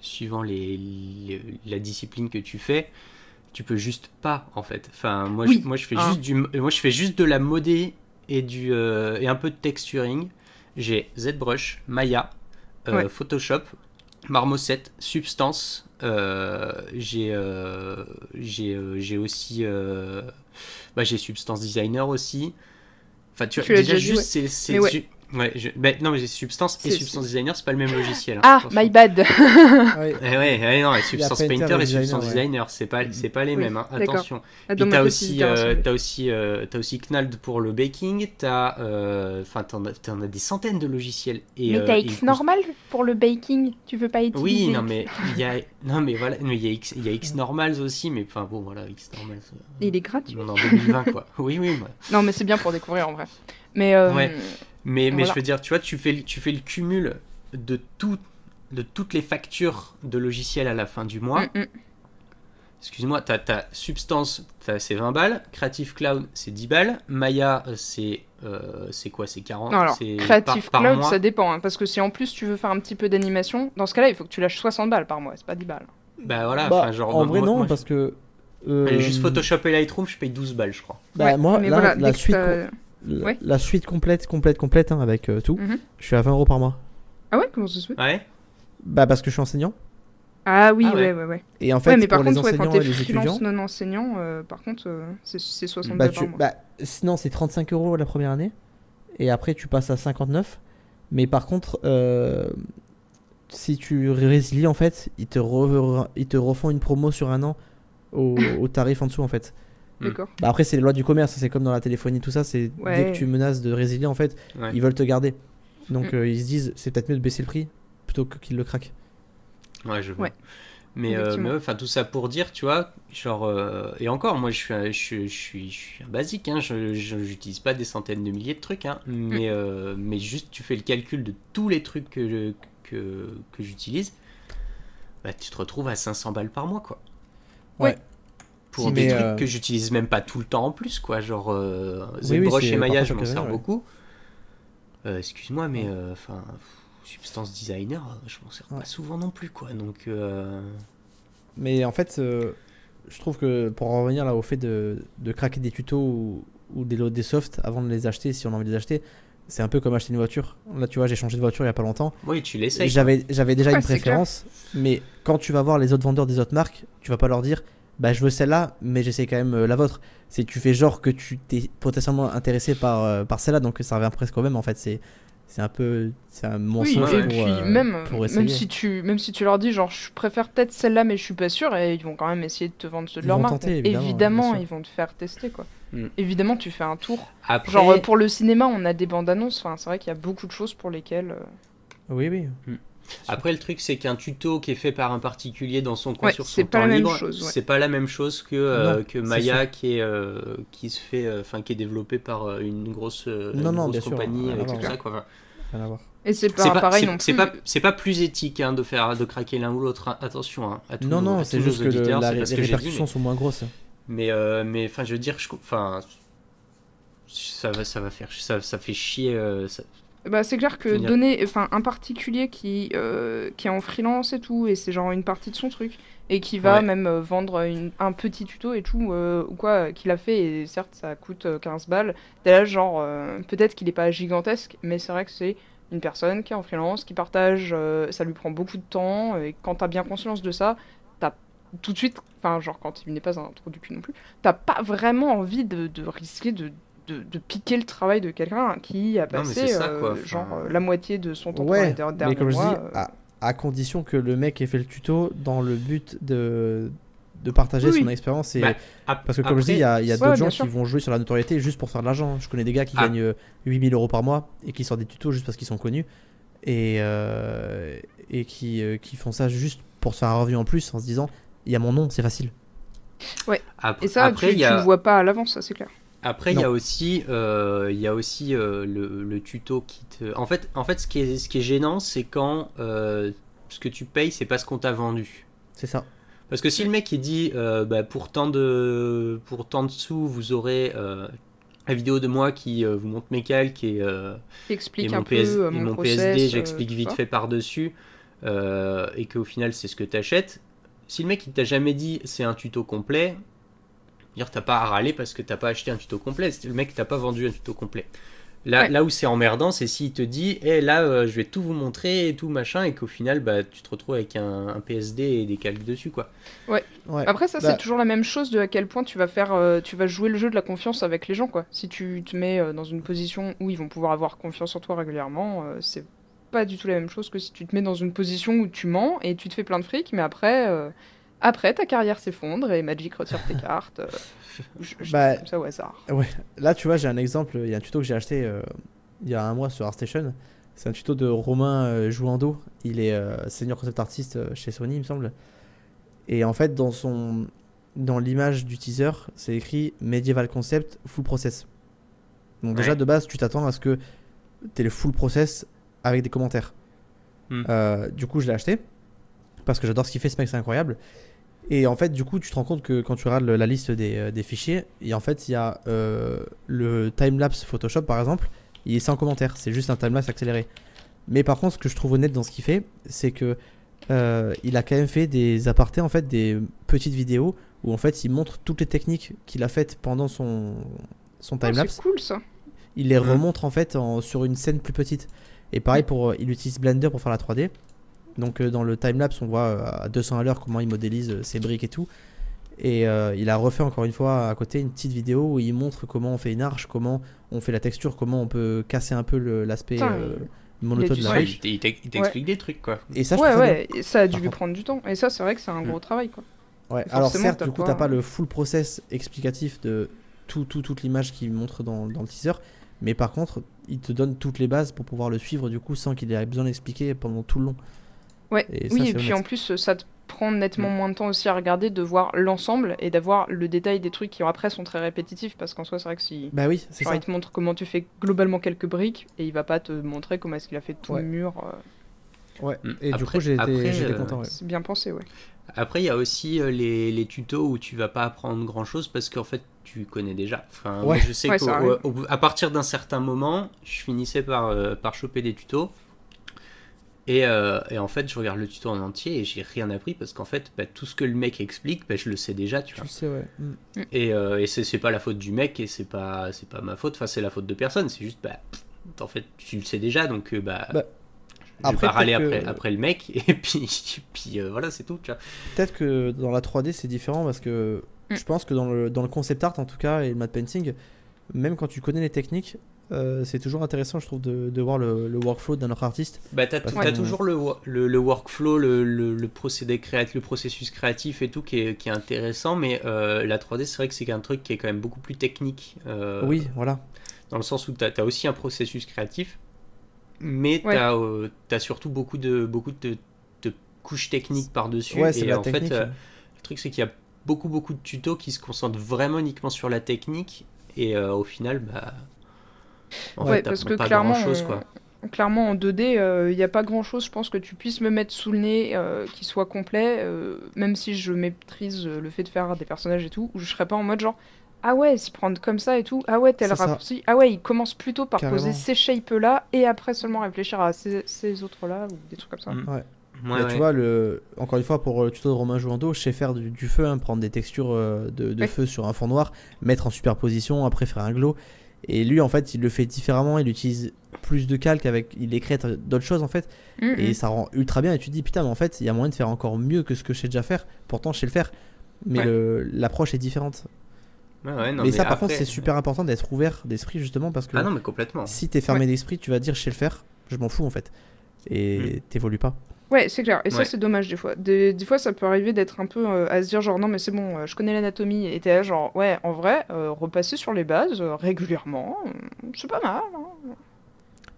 suivant les, les- la discipline que tu fais, tu peux juste pas en fait. Enfin, moi, Oui. je, moi je fais Hein. juste du moi je fais juste de la modée et du euh, et un peu de texturing. J'ai ZBrush, Maya, euh, Ouais. Photoshop, Marmoset, Substance. euh, j'ai euh, j'ai euh, j'ai aussi euh, bah, j'ai Substance Designer aussi. Enfin, tu vois, Tu déjà juste ouais. c'est ouais. Ju- ouais, je- ben, non mais j'ai Substance et Substance Designer, c'est pas le même logiciel. hein, Ah, my bad. Ouais. Eh ouais, ouais, non, et Substance Painter Painter, et et Designer, Substance ouais. Designer, c'est pas, c'est pas les Oui, mêmes, hein, attention. Ah, Puis dans ma t'as aussi, euh, mais- t'as aussi, euh, t'as aussi Knald pour le baking, t'as, euh, enfin, t'en as, t'en as des centaines de logiciels. Et, Mais euh, t'as et X vous- normal pour le baking, tu veux pas utiliser Oui, non mais il y a, non mais voilà, mais il y a X, il y a X normals aussi, mais enfin bon voilà, X normals. euh, Il est gratuit. On est en 2020 quoi. Oui, oui, ouais. Non, mais c'est bien pour découvrir en vrai. Mais euh, Ouais. Mais, mais Voilà. je veux dire, tu vois, tu fais, le- tu fais le cumul de, tout, de toutes les factures de logiciels à la fin du mois. mm, mm. Excuse-moi, t'as ta Substance, t'as- c'est 20 balles. Creative Cloud, c'est 10 balles. Maya, euh, c'est euh, c'est quoi C'est 40 Non, alors, c'est Creative par, par Cloud, mois? ça dépend. hein, parce que si en plus tu veux faire un petit peu d'animation, dans ce cas-là, il faut que tu lâches 60 balles par mois, c'est pas 10 balles. Bah voilà, Bah, genre. en moi- vrai, moi- non, moi, parce que. euh, Juste Photoshop et Lightroom, je paye 12 balles, je crois. Bah, Ouais, moi, mais là, voilà, la suite, la, Ouais. la suite complète, complète, complète, hein, avec euh, tout, Mhm. je suis à 20 euros par mois. Ah ouais, comment ça se fait? Ouais Bah parce que je suis enseignant. Ah oui, Ah ouais, ouais. ouais, ouais. Et en fait, ouais, mais par pour les contre, ouais, quand et les étudiants, non enseignant, euh, par contre, euh, c'est c'est 60 bah, balles tu, par mois. bah, sinon c'est 35 euros la première année. Et après tu passes à 59. Mais par contre, euh, si tu résilies en fait, ils te, re- ils te refont une promo sur un an au, au tarif en dessous en fait. D'accord. Bah après c'est les lois du commerce, c'est comme dans la téléphonie, tout ça, c'est dès que tu menaces de résilier en fait, Ouais. ils veulent te garder. Donc Mm. euh, ils se disent c'est peut-être mieux de baisser le prix plutôt que qu'ils le craquent. Ouais, je vois. Ouais. Mais, euh, mais enfin tout ça pour dire, tu vois, genre euh, et encore, moi je suis, un- je, suis- je suis, je suis un basique, hein, je, je- j'utilise pas des centaines de milliers de trucs, hein, mais euh, mais juste tu fais le calcul de tous les trucs que je- que que j'utilise, bah tu te retrouves à 500 balles par mois, quoi. Ouais. Pour Si, des mais, trucs euh, que j'utilise même pas tout le temps en plus, quoi. Genre euh, Oui, oui, ZBrush c'est et Maya, je m'en sers ouais. beaucoup. Euh, Excuse-moi, mais euh, enfin. Substance designer, je m'en sers Ouais. pas souvent non plus, quoi. Donc, euh, Mais en fait, euh, je trouve que pour en revenir là au fait de, de craquer des tutos ou, ou des, des softs avant de les acheter, si on a envie de les acheter, c'est un peu comme acheter une voiture. Là, tu vois, j'ai changé de voiture il y a pas longtemps. oui, tu l'essayes. J'avais j'avais déjà Ouais, une préférence, mais quand tu vas voir les autres vendeurs des autres marques, tu vas pas leur dire bah je veux celle-là, mais j'essaie quand même euh, la vôtre. C'est tu fais genre que tu t'es potentiellement intéressé par, euh, par celle-là, donc ça revient presque au même en fait. C'est c'est un peu c'est un Oui, mensonge ouais, et pour, puis euh, même, pour essayer. même, si tu, même si tu leur dis, genre, je préfère peut-être celle-là, mais je suis pas sûr, et ils vont quand même essayer de te vendre ceux de Ils leur marque. tenter, évidemment, évidemment, ils vont te faire tester, quoi. Mm. Évidemment, tu fais un tour. Après, Genre, euh, pour le cinéma, on a des bandes annonces, enfin, c'est vrai qu'il y a beaucoup de choses pour lesquelles. euh, Oui, oui. Après, le truc, c'est qu'un tuto qui est fait par un particulier dans son coin Ouais, sur c'est son pas temps la même libre, ouais. c'est pas la même chose que, euh, Non, que Maya qui est euh, qui se fait, euh, enfin qui est développé par euh, une grosse, euh, Non, une non, grosse sûr, compagnie à avec tout ça, quoi. Enfin, Rien à voir. Et c'est pas, pas, pareil non c'est plus. pas, c'est pas plus éthique hein, de faire, de craquer l'un ou l'autre. hein. Attention, hein, à tous Non, nos- non, c'est juste que le- la- les que dit, mais- sont moins grosses. Mais, euh, mais enfin, je veux dire, je, enfin, ça va, ça va faire, ça, ça fait chier. euh, ça- Bah, c'est clair que Finir. donner, enfin, un particulier qui, euh, qui est en freelance et tout, et c'est genre une partie de son truc, et qui va Ouais. même euh, vendre une- un petit tuto et tout, euh, ou quoi, qu'il a fait, et certes, ça coûte euh, 15 balles. T'es là, genre, peut-être qu'il est pas gigantesque, mais c'est vrai que c'est une personne qui est en freelance, qui partage, ça lui prend beaucoup de temps, et quand t'as bien conscience de ça, t'as tout de suite, enfin, genre, quand il n'est pas un trou du cul non plus, t'as pas vraiment envie de, de risquer de. De, de piquer le travail de quelqu'un qui a passé ça, euh, enfin. genre euh, la moitié de son temps Ouais, der- mais comme je dis, mois, euh, à, à condition que le mec ait fait le tuto dans le but de, de partager Oui, son oui. expérience. Et... Bah, Parce que comme je dis, il y a, il y a Ouais, d'autres gens sûr. qui vont jouer sur la notoriété juste pour faire de l'argent. Je connais des gars qui Ah. gagnent euh, 8000 euros par mois et qui sortent des tutos juste parce qu'ils sont connus. Et, euh, et qui, euh, qui font ça juste pour se faire un revenu en plus en se disant il y a mon nom, c'est facile. ap- Et ça, après, tu, le vois pas à l'avance, ça c'est clair. Après, il y a aussi, euh, il y a aussi euh, le, le tuto qui te. En fait, en fait, ce qui est, ce qui est gênant, c'est quand euh, ce que tu payes, c'est pas ce qu'on t'a vendu. C'est ça. Parce que si le mec il dit, euh, bah, pour tant de, pour tant de sous, vous aurez euh, la vidéo de moi qui euh, vous montre mes calques et, euh, mon, un PS peu euh, et mon, mon process, PSD, euh, j'explique vite fait par dessus, et qu'au final c'est ce que t'achètes. Si le mec il t'a jamais dit c'est un tuto complet, dire t'as pas à râler parce que t'as pas acheté un tuto complet, c'est le mec t'a pas vendu un tuto complet. Là, Ouais. là où c'est emmerdant, c'est s'il te dit, eh là, euh, je vais tout vous montrer et tout machin, et qu'au final, bah, tu te retrouves avec un, un PSD et des calques dessus, quoi. Ouais. Après, ça, Bah- c'est toujours la même chose de à quel point tu vas faire, euh, tu vas jouer le jeu de la confiance avec les gens, quoi. Si tu te mets euh, dans une position où ils vont pouvoir avoir confiance en toi régulièrement, euh, c'est pas du tout la même chose que si tu te mets dans une position où tu mens et tu te fais plein de fric, mais après, euh, après ta carrière s'effondre et Magic retire tes cartes. euh, je, je Bah, dis comme ça au hasard. Là, tu vois, j'ai un exemple. Il y a un tuto que j'ai acheté euh, il y a un mois sur ArtStation. C'est un tuto de Romain euh, Jouando. Il est euh, senior concept artiste euh, chez Sony, il me semble. Et en fait, dans son dans l'image du teaser, c'est écrit Medieval Concept Full Process. Donc déjà Ouais. de base, tu t'attends à ce que tu aies le full process avec des commentaires. Hmm. Euh, du coup, je l'ai acheté parce que j'adore ce qu'il fait, ce mec, c'est incroyable. Et en fait, du coup, tu te rends compte que quand tu regardes la liste des, euh, des fichiers, et en fait, il y a euh, le timelapse Photoshop par exemple, il est sans commentaire, c'est juste un timelapse accéléré. Mais par contre, ce que je trouve honnête dans ce qu'il fait, c'est que euh, il a quand même fait des apartés, en fait, des petites vidéos où en fait, il montre toutes les techniques qu'il a faites pendant son, son Ah, timelapse c'est cool ça. il les remontre en fait en- sur une scène plus petite. Et pareil pour, euh, il utilise Blender pour faire la 3D. Donc euh, dans le timelapse, on voit euh, à 200 à l'heure comment il modélise euh, ses briques et tout. Et euh, il a refait encore une fois à côté une petite vidéo où il montre comment on fait une arche, comment on fait la texture, comment on peut casser un peu le- l'aspect euh, il- monotone de la Ouais, il t'ex- il t'explique des trucs, quoi. Et ça, je ouais, ouais, et ça a dû lui contre. prendre du temps. Et ça, c'est vrai que c'est un Mm. gros travail, quoi. Ouais. Alors certes, du coup, t'as pas le full process explicatif de tout, tout, toute l'image qu'il montre dans, dans le teaser, mais par contre, il te donne toutes les bases pour pouvoir le suivre du coup sans qu'il ait besoin d'expliquer pendant tout le long. Ouais, Et oui, et puis honnête. en plus, ça te prend nettement Mm. moins de temps aussi à regarder, de voir l'ensemble et d'avoir le détail des trucs qui après sont très répétitifs parce qu'en soi, c'est vrai que si. Bah oui, c'est Genre, ça. il te montre comment tu fais globalement quelques briques et il va pas te montrer comment est-ce qu'il a fait tout Ouais. le mur. euh, Ouais. Mm. Et du coup, j'ai été, euh, content. ouais. C'est bien pensé, ouais. Après, il y a aussi euh, les, les tutos où tu vas pas apprendre grand chose parce qu'en fait, tu connais déjà. Enfin, moi, Ouais. je sais Ouais, qu'à partir d'un certain moment, je finissais par, euh, par choper des tutos. Et, euh, et en fait, je regarde le tuto en entier et j'ai rien appris parce qu'en fait, bah, tout ce que le mec explique, bah, je le sais déjà, tu Tu vois. le sais, ouais. Mm. Et, euh, et c'est pas la faute du mec et c'est pas, pas ma faute, enfin, c'est la faute de personne. C'est juste, bah, en fait, tu le sais déjà donc, euh, bah. Bah, je vais après, pas râler après, que- après le mec et puis, puis euh, voilà, c'est tout, tu vois. Peut-être que dans la 3D c'est différent parce que Mm. je pense que dans le, dans le concept art en tout cas et le matte painting, même quand tu connais les techniques, euh, c'est toujours intéressant je trouve de, de voir le, le workflow d'un autre artiste. Bah, t'as, que- toujours le, le, le workflow, le, le, le procédé créatif, le processus créatif et tout qui est, qui est intéressant, mais euh, la 3D, c'est vrai que c'est un truc qui est quand même beaucoup plus technique. euh, oui, voilà. Dans le sens où t'as, as aussi un processus créatif, mais Ouais. t'as, euh, t'as surtout beaucoup de, beaucoup de, de couches techniques par-dessus. Ouais, c'est et la en technique. fait, euh, le truc, c'est qu'il y a beaucoup, beaucoup de tutos qui se concentrent vraiment uniquement sur la technique, et euh, au final, bah. En Ouais, fait, parce que pas clairement, grand-chose, on- quoi. Clairement, en 2D, il n'y a pas grand-chose, je pense, que tu puisses me mettre sous le nez euh, qui soit complet, euh, même si je maîtrise euh, le fait de faire des personnages et tout, où je serais pas en mode genre, ah ouais, s'y prendre comme ça et tout, ah ouais, tel raccourci, ah ouais, il commence plutôt par Carrément. poser ces shapes-là, et après seulement réfléchir à ces, ces autres-là, ou des trucs comme ça. Mm. Ouais. Ouais. Tu vois, le... encore une fois, pour le tuto de Romain Jouando, je sais faire du, du feu, hein, prendre des textures euh, de, de Ouais. feu sur un fond noir, mettre en superposition, après faire un glow. Et lui, en fait, il le fait différemment, il utilise plus de calque, avec, il écrète d'autres choses en fait, Mhm. et ça rend ultra bien. Et tu te dis, putain, mais en fait, il y a moyen de faire encore mieux que ce que je sais déjà faire, pourtant je sais le faire. Mais Ouais. l'approche est différente. Ouais, ouais, non, mais, ça, par après- contre, c'est super important d'être ouvert d'esprit, justement, parce que Ah non, mais complètement. si t'es fermé d'esprit, tu vas dire, je sais le faire, je m'en fous en fait. Et Mm. t'évolues pas. Ouais, c'est clair. Et ça, c'est dommage des fois. Des, des fois, ça peut arriver d'être un peu euh, à se dire genre non, mais c'est bon, euh, je connais l'anatomie. Et t'es là genre ouais, en vrai, euh, repasser sur les bases euh, régulièrement, euh, c'est pas mal. hein.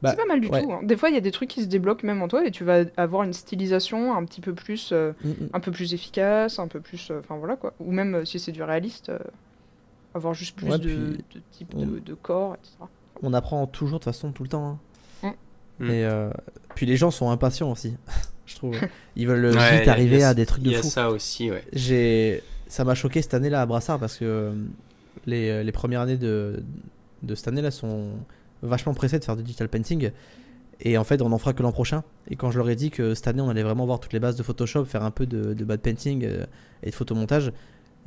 Bah, c'est pas mal du ouais. tout. hein. Des fois, il y a des trucs qui se débloquent même en toi et tu vas avoir une stylisation un petit peu plus, euh, Mm, mm. un peu plus efficace, un peu plus, euh, enfin voilà quoi. Ou même euh, si c'est du réaliste, euh, avoir juste plus Ouais, de, puis de type on- de, de corps, etc. on apprend toujours de toute façon tout le temps. hein. Mm. Et euh, puis les gens sont impatients aussi, je trouve. Ils veulent Ouais, vite arriver a- à des trucs de Il y a fou. ça aussi, ouais. J'ai, ça m'a choqué cette année-là à Brassard parce que euh, les, les premières années de, de cette année-là sont vachement pressées de faire du digital painting. Et en fait, on en fera que l'an prochain. Et quand je leur ai dit que cette année, on allait vraiment voir toutes les bases de Photoshop, faire un peu de, de bad painting euh, et de photomontage,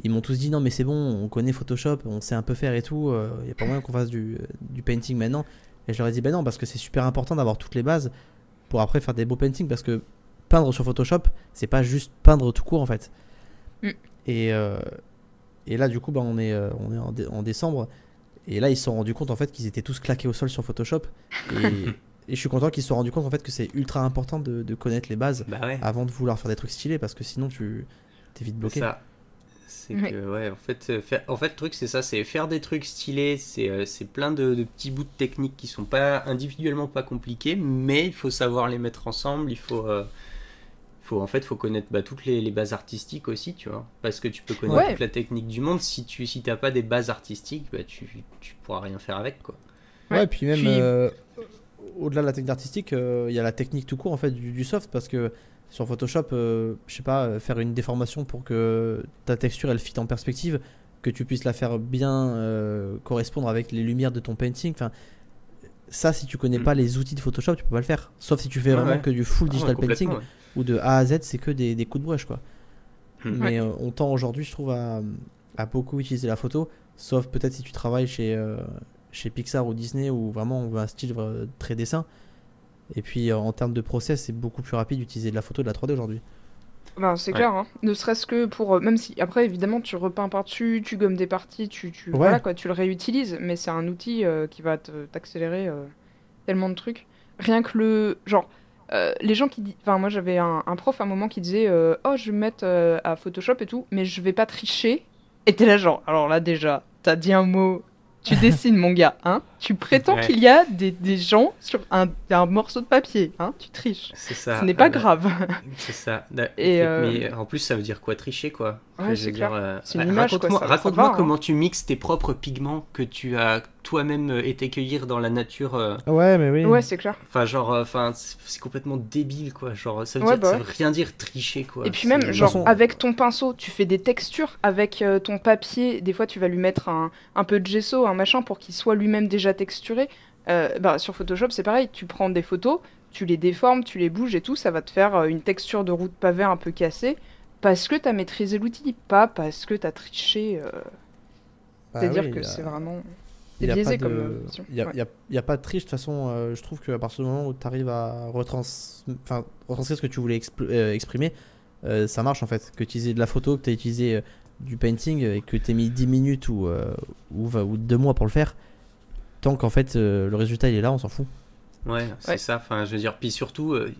ils m'ont tous dit non, mais c'est bon, on connaît Photoshop, on sait un peu faire et tout. Il n'y a pas moyen qu'on fasse du, du painting maintenant. Et je leur ai dit ben non, parce que c'est super important d'avoir toutes les bases pour après faire des beaux paintings. Parce que peindre sur Photoshop, c'est pas juste peindre tout court en fait. Mm. Et, euh, et là, du coup, bah, on est, euh, on est en, dé- en décembre. Et là, ils se sont rendus compte en fait qu'ils étaient tous claqués au sol sur Photoshop. Et, et je suis content qu'ils se sont rendus compte en fait que c'est ultra important de, de connaître les bases Bah ouais. avant de vouloir faire des trucs stylés parce que sinon tu t'es vite c'est bloqué. ça. C'est Ouais. que, ouais, en fait, euh, faire, en fait, le truc, c'est ça, c'est faire des trucs stylés, c'est euh, c'est plein de, de petits bouts de technique qui sont pas individuellement pas compliqués, mais il faut savoir les mettre ensemble, il faut, euh, faut en fait, faut connaître bah, toutes les, les bases artistiques aussi, tu vois, parce que tu peux connaître Ouais. toute la technique du monde, si tu si t'as pas des bases artistiques, bah, tu, tu pourras rien faire avec, quoi. Ouais, Ouais, puis même puis- euh, au-delà de la technique artistique, euh, il y a la technique tout court en fait du, du soft parce que sur Photoshop, euh, je sais pas, euh, faire une déformation pour que ta texture elle fit en perspective, que tu puisses la faire bien euh, correspondre avec les lumières de ton painting. Enfin, ça, si tu connais Mm. pas les outils de Photoshop, tu peux pas le faire. Sauf si tu fais vraiment ouais. que du full Ah ouais, digital painting. Ou de A à Z, c'est que des, des coups de brush quoi. Mm. Mais euh, on tend aujourd'hui, je trouve, à, à beaucoup utiliser la photo, sauf peut-être si tu travailles chez, euh, chez Pixar ou Disney où vraiment on veut un style euh, très dessin. Et puis euh, en termes de process, c'est beaucoup plus rapide d'utiliser de la photo et de la 3D aujourd'hui. Ben, c'est Ouais. clair, hein. ne serait-ce que pour. euh, même si, après, évidemment, tu repeins par-dessus, tu gommes des parties, tu, tu, Ouais. voilà, quoi, tu le réutilises, mais c'est un outil euh, qui va te- t'accélérer euh, tellement de trucs. Rien que le. Genre, euh, les gens qui disent. Enfin, moi, j'avais un, prof à un moment qui disait euh, Oh, je vais me mettre euh, à Photoshop et tout, mais je vais pas tricher. Et t'es là, genre, alors là, déjà, t'as dit un mot. Tu dessines, mon gars, hein Tu prétends Ouais. qu'il y a des, des gens sur un, un morceau de papier, hein Tu triches. C'est ça. Ce n'est pas euh, grave. C'est ça. Et, et- euh, Mais en plus, ça veut dire quoi Tricher, quoi? Ouais, euh, Raconte-moi va, hein. comment tu mixes tes propres pigments que tu as toi-même euh, été cueillir dans la nature. euh, Ouais, mais oui. Ouais, c'est clair. Enfin, genre, euh, enfin, c'est complètement débile, quoi. Genre, ça veut, Ouais, dire, bah ça veut rien dire tricher, quoi. Et puis même, genre, façon- avec ton pinceau, tu fais des textures. Avec euh, ton papier, des fois, tu vas lui mettre un, un peu de gesso, un machin, pour qu'il soit lui-même déjà texturé. Euh, bah, sur Photoshop, c'est pareil. Tu prends des photos, tu les déformes, tu les bouges et tout. Ça va te faire euh, une texture de route pavée un peu cassée. Parce que t'as maîtrisé l'outil, pas parce que t'as triché. euh, Bah C'est-à-dire oui, que a- c'est vraiment... il y a biaisé pas comme, de- euh. Il a, Ouais. y a- il y a pas de triche. De toute façon, euh, je trouve qu'à partir du moment où tu arrives à retrans... enfin, retranscrire ce que tu voulais euh, exprimer, ça marche en fait. Que tu utilises de la photo, que tu as utilisé du painting et que tu as mis 10 minutes ou, ou, ou 2 mois pour le faire, tant qu'en fait euh, le résultat il est là, on s'en fout. Ouais, c'est Ouais. ça. Enfin, je veux dire, puis surtout, euh,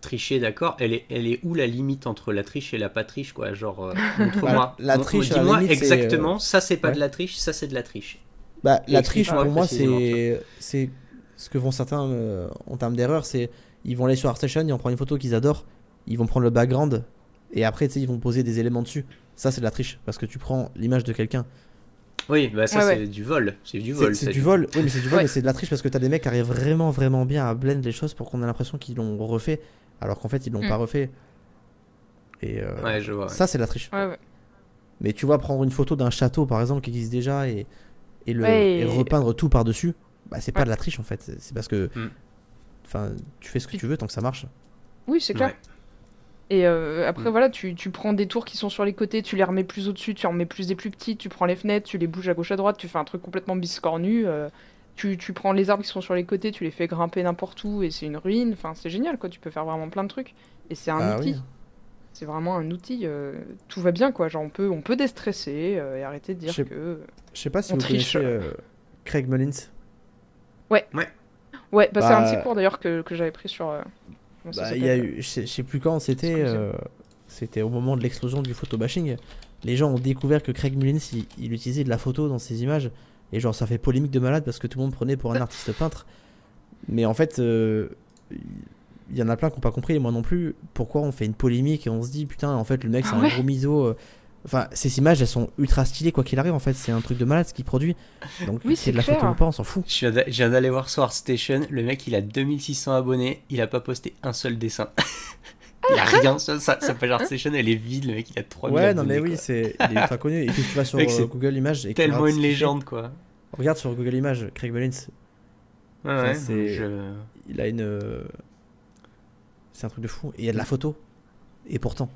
tricher, d'accord. Elle est, elle est où la limite entre la triche et la pas triche, quoi Genre, euh, montre-moi. Bah, la triche, Dis-moi limite, c'est, euh, exactement. Ça, c'est pas ouais. de la triche. Ça, c'est de la triche. Bah, la triche pour moi c'est c'est ce que font certains euh, en termes d'erreur, c'est ils vont aller sur ArtStation, ils vont prendre une photo qu'ils adorent, ils vont prendre le background et après tu sais ils vont poser des éléments dessus. Ça c'est de la triche parce que tu prends l'image de quelqu'un. Oui, bah ça, Ouais, c'est ouais. du vol. C'est du C'est vol. c'est du vol. Oui mais c'est du vol Ouais. mais c'est de la triche parce que t'as des mecs qui arrivent vraiment vraiment bien à blend les choses pour qu'on ait l'impression qu'ils l'ont refait alors qu'en fait ils l'ont Mm. pas refait. Et euh, Ouais, je vois. ouais. ça c'est de la triche. Ouais, ouais. Mais tu vois prendre une photo d'un château par exemple qui existe déjà et et, le, Ouais, et et- repeindre tout par dessus, bah c'est pas de la triche en fait. C'est c'est parce que Mm. enfin tu fais ce que tu veux tant que ça marche. Oui, c'est clair. Ouais. Et euh, après, Mm. voilà, tu, tu prends des tours qui sont sur les côtés, tu les remets plus au-dessus, tu en remets plus des plus petites, tu prends les fenêtres, tu les bouges à gauche à droite, tu fais un truc complètement biscornu. euh, tu, tu prends les arbres qui sont sur les côtés, tu les fais grimper n'importe où et c'est une ruine. Enfin, c'est génial, quoi. Tu peux faire vraiment plein de trucs. Et c'est un Ah outil. oui. C'est vraiment un outil. euh, tout va bien, quoi. Genre, on peut, on peut déstresser euh, et arrêter de dire Je sais- que. Je sais pas si On vous triche. connaissez euh, Craig Mullins. Ouais, bah, c'est Bah, un de ces cours d'ailleurs que, que j'avais pris sur. Euh, Bah, il y a eu, je sais, plus quand c'était, euh, c'était au moment de l'explosion du photobashing. Les gens ont découvert que Craig Mullins il, il utilisait de la photo dans ses images et genre ça fait polémique de malade parce que tout le monde prenait pour un artiste peintre. Mais en fait, euh, il y en a plein qui n'ont pas compris et moi non plus. Pourquoi on fait une polémique et on se dit putain en fait le mec c'est Ah un ouais. gros miso. Enfin, ces images elles sont ultra stylées quoi qu'il arrive en fait. C'est un truc de malade ce qu'il produit. Donc Oui, c'est de la clair. photo ou pas on s'en fout. Je viens d'aller voir sur ArtStation. Le mec, il a 2600 abonnés. Il a pas posté un seul dessin. il y a rien. Ça, ça, sa page ArtStation, elle est vide. Le mec, il a 3000 Ouais non abonnés. mais oui c'est il est ultra connu et puis tu vas sur Mec, euh, Google Images et Tellement une légende, quoi. Regarde sur Google Images, Craig Mullins, Ouais, Ça, ouais. c'est- je- il a une. euh, C'est un truc de fou. Et il y a de la photo. Et pourtant.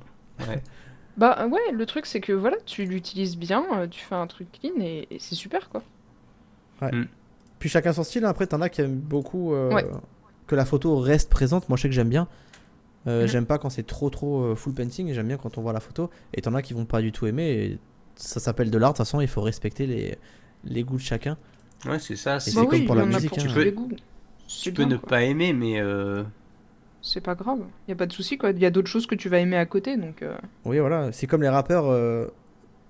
ouais. Bah ouais, le truc c'est que voilà, tu l'utilises bien, euh, tu fais un truc clean et, et c'est super quoi. Puis chacun son style. hein. Après, t'en as qui aiment beaucoup euh, Ouais. que la photo reste présente. Moi, je sais que j'aime bien. Euh, Mhm. J'aime pas quand c'est trop trop euh, full painting. J'aime bien quand on voit la photo. Et t'en as qui vont pas du tout aimer. Et ça s'appelle de l'art. De toute façon, il faut respecter les, les goûts de chacun. Ouais, c'est ça. c'est bah comme oui, pour la musique, pour hein. Tu peux- les goûts. Tu peux bien, ne quoi. pas aimer, mais euh, C'est pas grave, y a pas de souci quoi. Il y a d'autres choses que tu vas aimer à côté donc. euh, Oui, voilà. C'est comme les rappeurs. euh,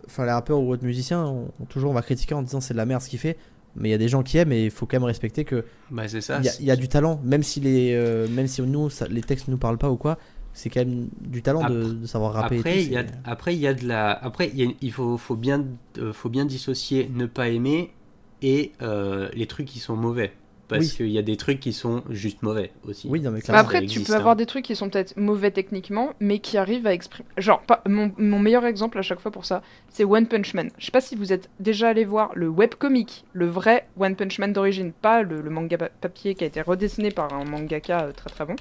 Enfin, les rappeurs ou autres musiciens. On, on- toujours, on va critiquer en disant c'est de la merde ce qu'il fait. Mais il y a des gens qui aiment. Et il faut quand même respecter que. bah, c'est ça. Il y, a- il y a du talent, même si les, euh, même si nous, ça- les textes ne nous parlent pas ou quoi, c'est quand même du talent de, de savoir rapper. et Après, tout, il y a, après, il y a de la. Après, il, y a- il faut, faut, bien, euh, faut bien dissocier ne pas aimer et euh, les trucs qui sont mauvais. Parce Oui. qu'il y a des trucs qui sont juste mauvais aussi. Oui, non, mais clairement. après, tu peux hein. avoir des trucs qui sont peut-être mauvais techniquement, mais qui arrivent à exprimer. Genre, pas... mon, mon meilleur exemple à chaque fois pour ça, c'est One Punch Man. Je sais pas si vous êtes déjà allé voir le webcomic, le vrai One Punch Man d'origine, pas le, le manga pa- papier qui a été redessiné par un mangaka euh, très très bon.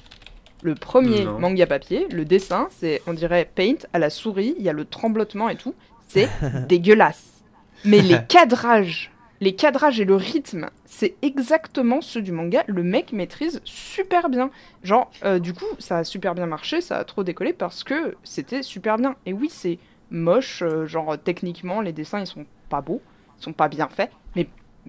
Le premier Non. manga papier, le dessin, c'est, on dirait, paint à la souris, il y a le tremblotement et tout. C'est dégueulasse. Mais les cadrages, les cadrages et le rythme, c'est exactement ceux du manga. Le mec maîtrise super bien. Genre, euh, du coup, ça a super bien marché, ça a trop décollé parce que c'était super bien. Et oui, c'est moche, euh, genre techniquement, les dessins ils sont pas beaux, ils sont pas bien faits, mais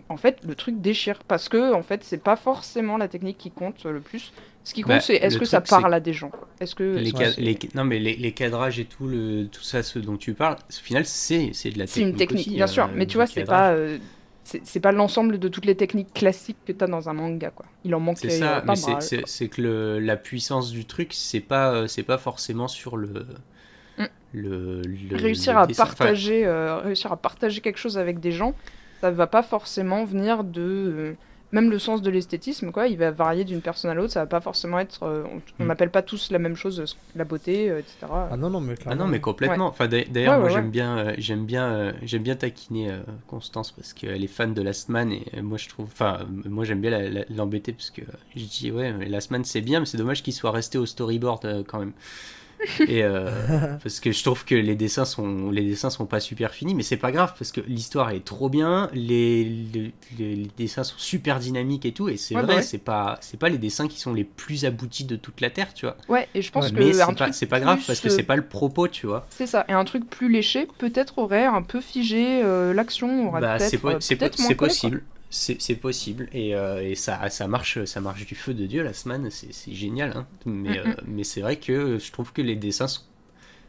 en fait, le truc déchire parce que en fait, c'est pas forcément la technique qui compte le plus. Ce qui compte, Bah, c'est est-ce que ça parle à des gens? Est-ce que Les, Ouais, non mais les, les cadrages et tout le tout ça ce dont tu parles au final c'est de la c'est une technique, aussi, bien euh, sûr, mais tu vois, c'est pas euh, c'est pas l'ensemble de toutes les techniques classiques que t'as dans un manga, quoi. Il en manque C'est euh, ça, pas mais c'est- que le- la puissance du truc, c'est pas, euh, c'est pas forcément sur le. Mm. le, le- réussir le à dessin. Enfin, partager euh, réussir à partager quelque chose avec des gens ça va pas forcément venir de euh, même le sens de l'esthétisme quoi il va varier d'une personne à l'autre ça va pas forcément être euh, on- on Mm. n'appelle pas tous la même chose euh, la beauté euh, etc Ah non, non, mais Ah non, mais complètement. Enfin, d'a- d'ailleurs, Ouais, moi ouais, j'aime bien, euh, j'aime bien, euh, j'aime bien taquiner euh, Constance parce qu'elle est fan de Last Man et moi je trouve, enfin, moi j'aime bien l'embêter parce que euh, je dis ouais, mais Last Man c'est bien, mais c'est dommage qu'il soit resté au storyboard euh, quand même. Et euh, parce que je trouve que les dessins sont, les dessins sont pas super finis, mais c'est pas grave parce que l'histoire est trop bien, les, les, dessins sont super dynamiques et tout, et c'est Ouais, bah vrai, ouais. c'est pas, c'est pas les dessins qui sont les plus aboutis de toute la terre, tu vois. ouais et je pense Ouais, que Mais c'est pas, truc c'est pas grave parce que euh, c'est pas le propos, tu vois. c'est ça et un truc plus léché peut-être aurait un peu figé euh, l'action aurait Bah, c'est peut-être po- euh, c'est po- peut-être moins c'est collé, quoi. C'est possible et, euh, et ça, ça marche ça marche du feu de dieu la semaine c'est c'est génial hein. mais, Mm, euh, mais c'est vrai que je trouve que les dessins sont,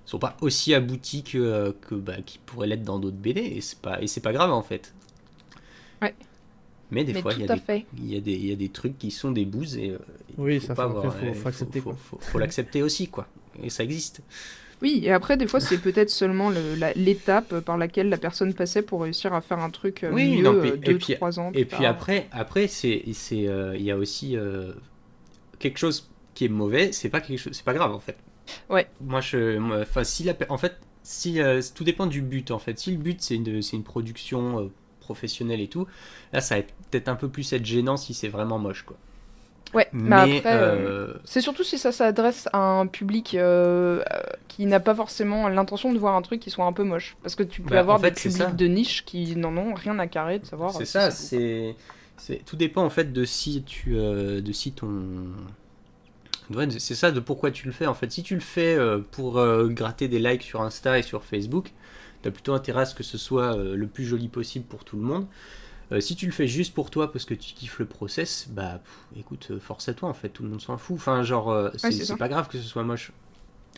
sont pas aussi aboutis que, euh, que bah, qu'ils pourraient l'être dans d'autres BD et c'est pas et c'est pas grave en fait. Ouais. mais des mais fois il y, a des- il y a des il y a des trucs qui sont des bouses et, euh, Oui, faut ça, pas faut- faut l'accepter aussi quoi. Et ça existe Oui, et après, des fois, c'est peut-être seulement la- l'étape par laquelle la personne passait pour réussir à faire un truc euh, Oui, mieux non, euh, et deux, puis- trois ans. Et puis tard. après, après c'est, euh, il y a aussi euh, quelque chose qui est mauvais. C'est pas quelque chose, c'est pas grave en fait. Ouais. Moi, je, enfin, si la, en fait, si euh, tout dépend du but en fait. Si le but c'est une, c'est une production professionnelle et tout, là, ça va être- peut-être un peu plus être gênant si c'est vraiment moche quoi. Ouais, mais, Mais après, euh, euh, c'est surtout si ça s'adresse à un public euh, qui n'a pas forcément l'intention de voir un truc qui soit un peu moche. Parce que tu peux Bah, avoir en fait, des publics ça. de niche qui n'en ont rien à carrer de savoir. c'est si ça, c'est, c'est, tout dépend en fait de si tu, euh, de si ton Ouais, c'est ça de pourquoi tu le fais en fait. Si tu le fais euh, pour euh, gratter des likes sur Insta et sur Facebook, t'as plutôt intérêt à ce que ce soit euh, le plus joli possible pour tout le monde. Euh, si tu le fais juste pour toi parce que tu kiffes le process, bah pff, écoute, euh, force à toi en fait, tout le monde s'en fout. Enfin, genre, euh, c'est pas grave que ce soit moche.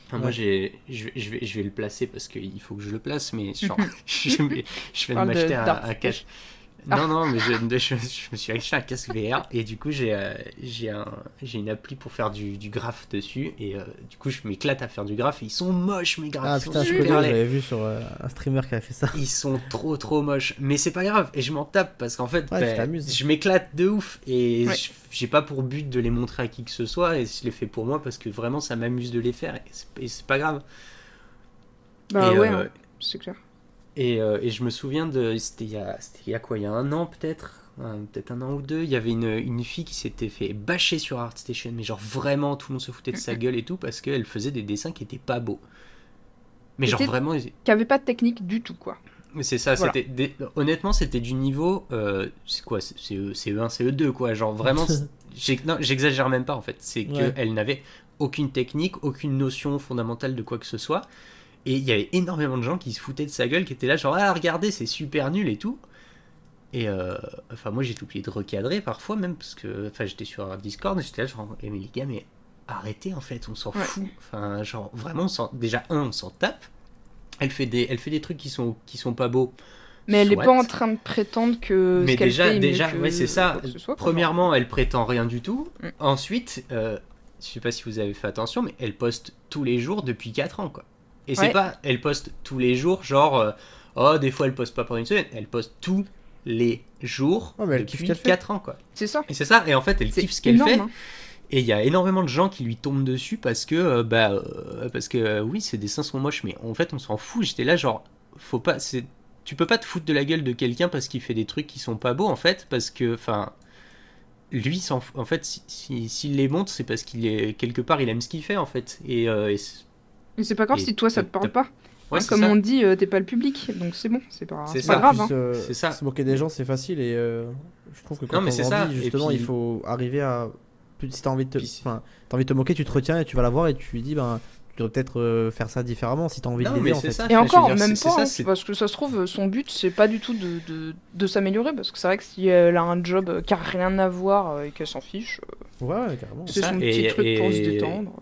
Enfin, Moi, j'ai, je, vais, je, vais, je vais le placer parce qu'il faut que je le place, mais genre, je, vais- je m'acheter un, un cache. Non, non, mais je, je- je me suis acheté un casque VR et du coup, j'ai euh, j'ai un, une appli pour faire du, du graphe dessus et euh, du coup, je m'éclate à faire du graphe. et Ils sont moches, mes graphes. Ah ils sont putain, je super connais, j'avais vu sur euh, un streamer qui a fait ça. Ils sont trop trop moches, mais c'est pas grave et je m'en tape parce qu'en fait, Ouais, ben, je m'éclate de ouf et Ouais. j'ai pas pour but de les montrer à qui que ce soit et je les fais pour moi parce que vraiment ça m'amuse de les faire et c'est- et c'est pas grave. Bah et, ouais, euh, hein, c'est clair. Et, euh, et je me souviens de. C'était il, y a- c'était il y a quoi Il y a un an peut-être Peut-être un an ou deux. Il y avait une, une fille qui s'était fait bâcher sur ArtStation. Mais genre vraiment, tout le monde se foutait de sa gueule et tout parce qu'elle faisait des dessins qui étaient pas beaux. Mais genre vraiment. Qui avait pas de technique du tout, quoi. Mais c'est ça, Voilà. c'était des- honnêtement c'était du niveau euh, c'est quoi c'est c'est E- c'est E1 c'est E2 quoi genre vraiment non, j'exagère même pas en fait c'est Ouais. qu'elle n'avait aucune technique aucune notion fondamentale de quoi que ce soit et il y avait énormément de gens qui se foutaient de sa gueule qui étaient là genre ah regardez c'est super nul et tout. Et euh, enfin moi j'ai tout oublié de recadrer parfois même parce que enfin j'étais sur un Discord et j'étais là genre Eh, mais les gars mais arrêtez en fait on s'en Ouais. fout. Enfin genre vraiment on déjà un on s'en tape. Elle fait des elle fait des trucs qui sont qui sont pas beaux. Mais elle est Soit. pas en train de prétendre que mais ce déjà fait déjà que ouais c'est ça. soit, premièrement elle prétend rien du tout. Mm. ensuite euh, je sais pas si vous avez fait attention mais elle poste tous les jours depuis 4 ans quoi et c'est Ouais. pas elle poste tous les jours genre euh, oh des fois elle poste pas pendant une semaine elle poste tous les jours Ouais, mais elle kiffe depuis ce qu'elle fait. 4 ans quoi C'est ça. et c'est ça et en fait elle C'est kiffe ce qu'elle énorme, fait hein. et il y a énormément de gens qui lui tombent dessus parce que, euh, bah, euh, parce que euh, oui, ses dessins sont moches, mais en fait, on s'en fout. J'étais là, genre, faut pas, c'est, tu peux pas te foutre de la gueule de quelqu'un parce qu'il fait des trucs qui sont pas beaux, en fait, parce que, enfin, lui, s'en fout- en fait, si- si- s'il les montre, c'est parce qu'il est quelque part, il aime ce qu'il fait, en fait. Et, euh, Mais c'est pas grave Et si toi ça te parle pas. Ouais, c'est Comme ça. on dit, euh, t'es pas le public, donc c'est bon, c'est pas, C'est grave. Hein. euh, C'est ça. Se moquer des gens, c'est facile et euh, je trouve que quand Non, mais on c'est grandit, ça, justement, puis- il faut arriver à. Si t'as envie de te, enfin, t'as envie de te moquer, tu te retiens et tu vas la voir et tu lui dis, ben, tu devrais peut-être faire ça différemment si t'as envie Non, de l'aider en c'est fait. ça. Et encore, dire, même pas, c'est ça, hein, parce que ça se trouve, son but, c'est pas du tout de, de, de s'améliorer, parce que c'est vrai que si elle a un job qui a rien à voir et qu'elle s'en fiche, Ouais, ouais, carrément. c'est son et- petit truc pour se détendre.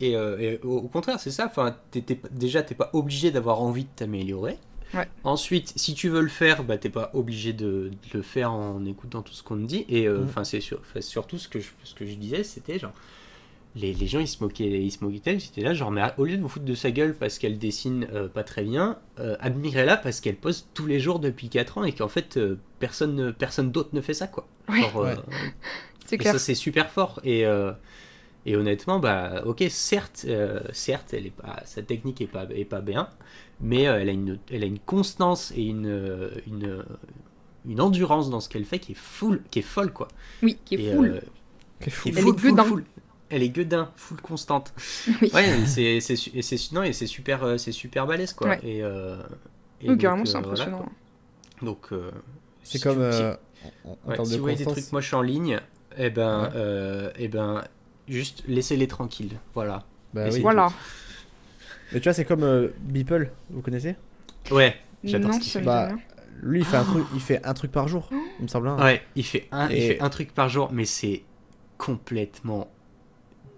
Et, euh, et au, au contraire, c'est ça. Enfin, t'es- t'es pas- déjà, t'es pas obligé d'avoir envie de t'améliorer. Ouais. Ensuite, si tu veux le faire, bah, t'es pas obligé de, de le faire en écoutant tout ce qu'on te dit. Et euh, Mm. enfin, c'est sur- surtout ce que je, ce que je disais, c'était genre. Les, les gens ils se moquaient, ils se moquaient d'elle, j'étais là, genre, mais au lieu de vous foutre de sa gueule parce qu'elle dessine euh, pas très bien, admirez-la parce qu'elle pose tous les jours depuis 4 ans et qu'en fait, personne, ne- personne d'autre ne fait ça, quoi. Ouais. Genre, Ouais. C'est clair. ça, c'est super fort. Et, et honnêtement, bah, ok, certes, euh, certes elle est pas, sa technique est pas, est pas bien, mais euh, elle, a une, elle a une constance et une, euh, une, une endurance dans ce qu'elle fait qui est, full, qui est folle, quoi. Oui, qui est Et, full. euh, qui est Elle full, est full, gueudin. full. Elle est gueudin, full constante. Oui. Ouais, c'est c'est su- et c'est non et c'est super euh, c'est super balèze quoi. Ouais. Et, euh, et Oui, donc, carrément, euh, c'est voilà, impressionnant. quoi. donc euh, C'est si comme. tu- si- euh, en, en Ouais, si de vous voyez des trucs moches en ligne, eh ben, Ouais. euh, eh ben, juste laissez-les tranquilles. Voilà. Bah oui. Voilà. Mais tu vois, c'est comme euh, Beeple, vous connaissez? Ouais, j'adore ce qu'il Bah. Lui, il fait, un truc, il fait un truc par jour, il me semble. hein. Ouais, il fait un, il Et- fait un truc par jour, mais c'est complètement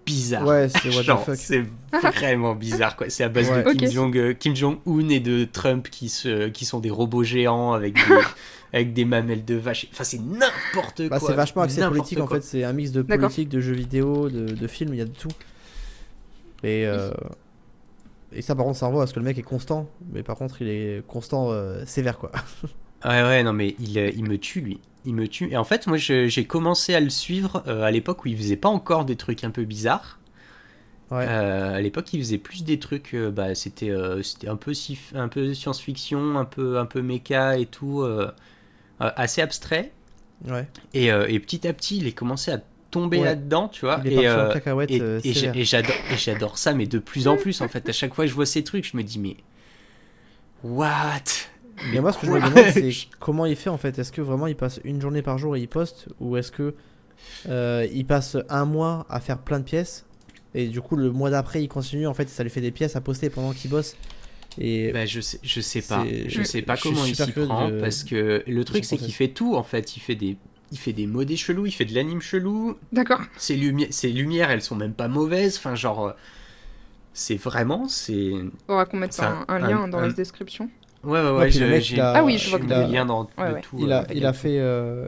bizarre. Ouais, c'est what the Genre, fuck. c'est vraiment bizarre quoi. C'est à base Ouais. de. Kim Jong euh, Kim Jong Un et de Trump qui se qui sont des robots géants avec des, avec des mamelles de vache. Enfin c'est n'importe Bah, quoi. c'est vachement axé politique en fait, c'est un mix de politique, de jeux vidéo, de, de films, il y a de tout. Et, euh, et ça par contre ça envoie parce que le mec est constant, mais par contre il est constant euh, sévère quoi. Ouais, ouais, non, mais il, euh, il me tue, lui. Il me tue. Et en fait, moi, j'ai commencé à le suivre euh, à l'époque où il faisait pas encore des trucs un peu bizarres. Ouais. Euh, à l'époque, il faisait plus des trucs. euh, bah, c'était, euh, c'était un peu, si- un peu science-fiction, un peu, un peu méca et tout, assez abstrait. ouais. Et, euh, et petit à petit, il est commencé à tomber Ouais. là-dedans, tu vois. Il est et, parti en euh, et, euh, j'adore, ça, mais de plus en plus, en fait. À chaque fois que je vois ces trucs, je me dis, mais. What? Mais moi ce que je me demande c'est comment il fait en fait. Est-ce que vraiment il passe une journée par jour et il poste? Ou est-ce que euh, il passe un mois à faire plein de pièces? Et du coup le mois d'après il continue en fait ça lui fait des pièces à poster pendant qu'il bosse et Bah, je sais, je sais pas. Je sais pas comment il s'y prend de- parce que le truc c'est qu'il fait tout en fait. Il fait des, il fait des modés chelous, il fait de l'anime chelou. D'accord. Ses, lumi- ses lumières, elles sont même pas mauvaises. Enfin, genre, euh, c'est vraiment, c'est. Faudra qu'on mette un, un- lien un- dans un- la description. Ouais, ouais, Ouais, ouais. mec, Ah oui, je vois que le lien dans Ouais, de ouais. tout. il euh, a, il a fait euh,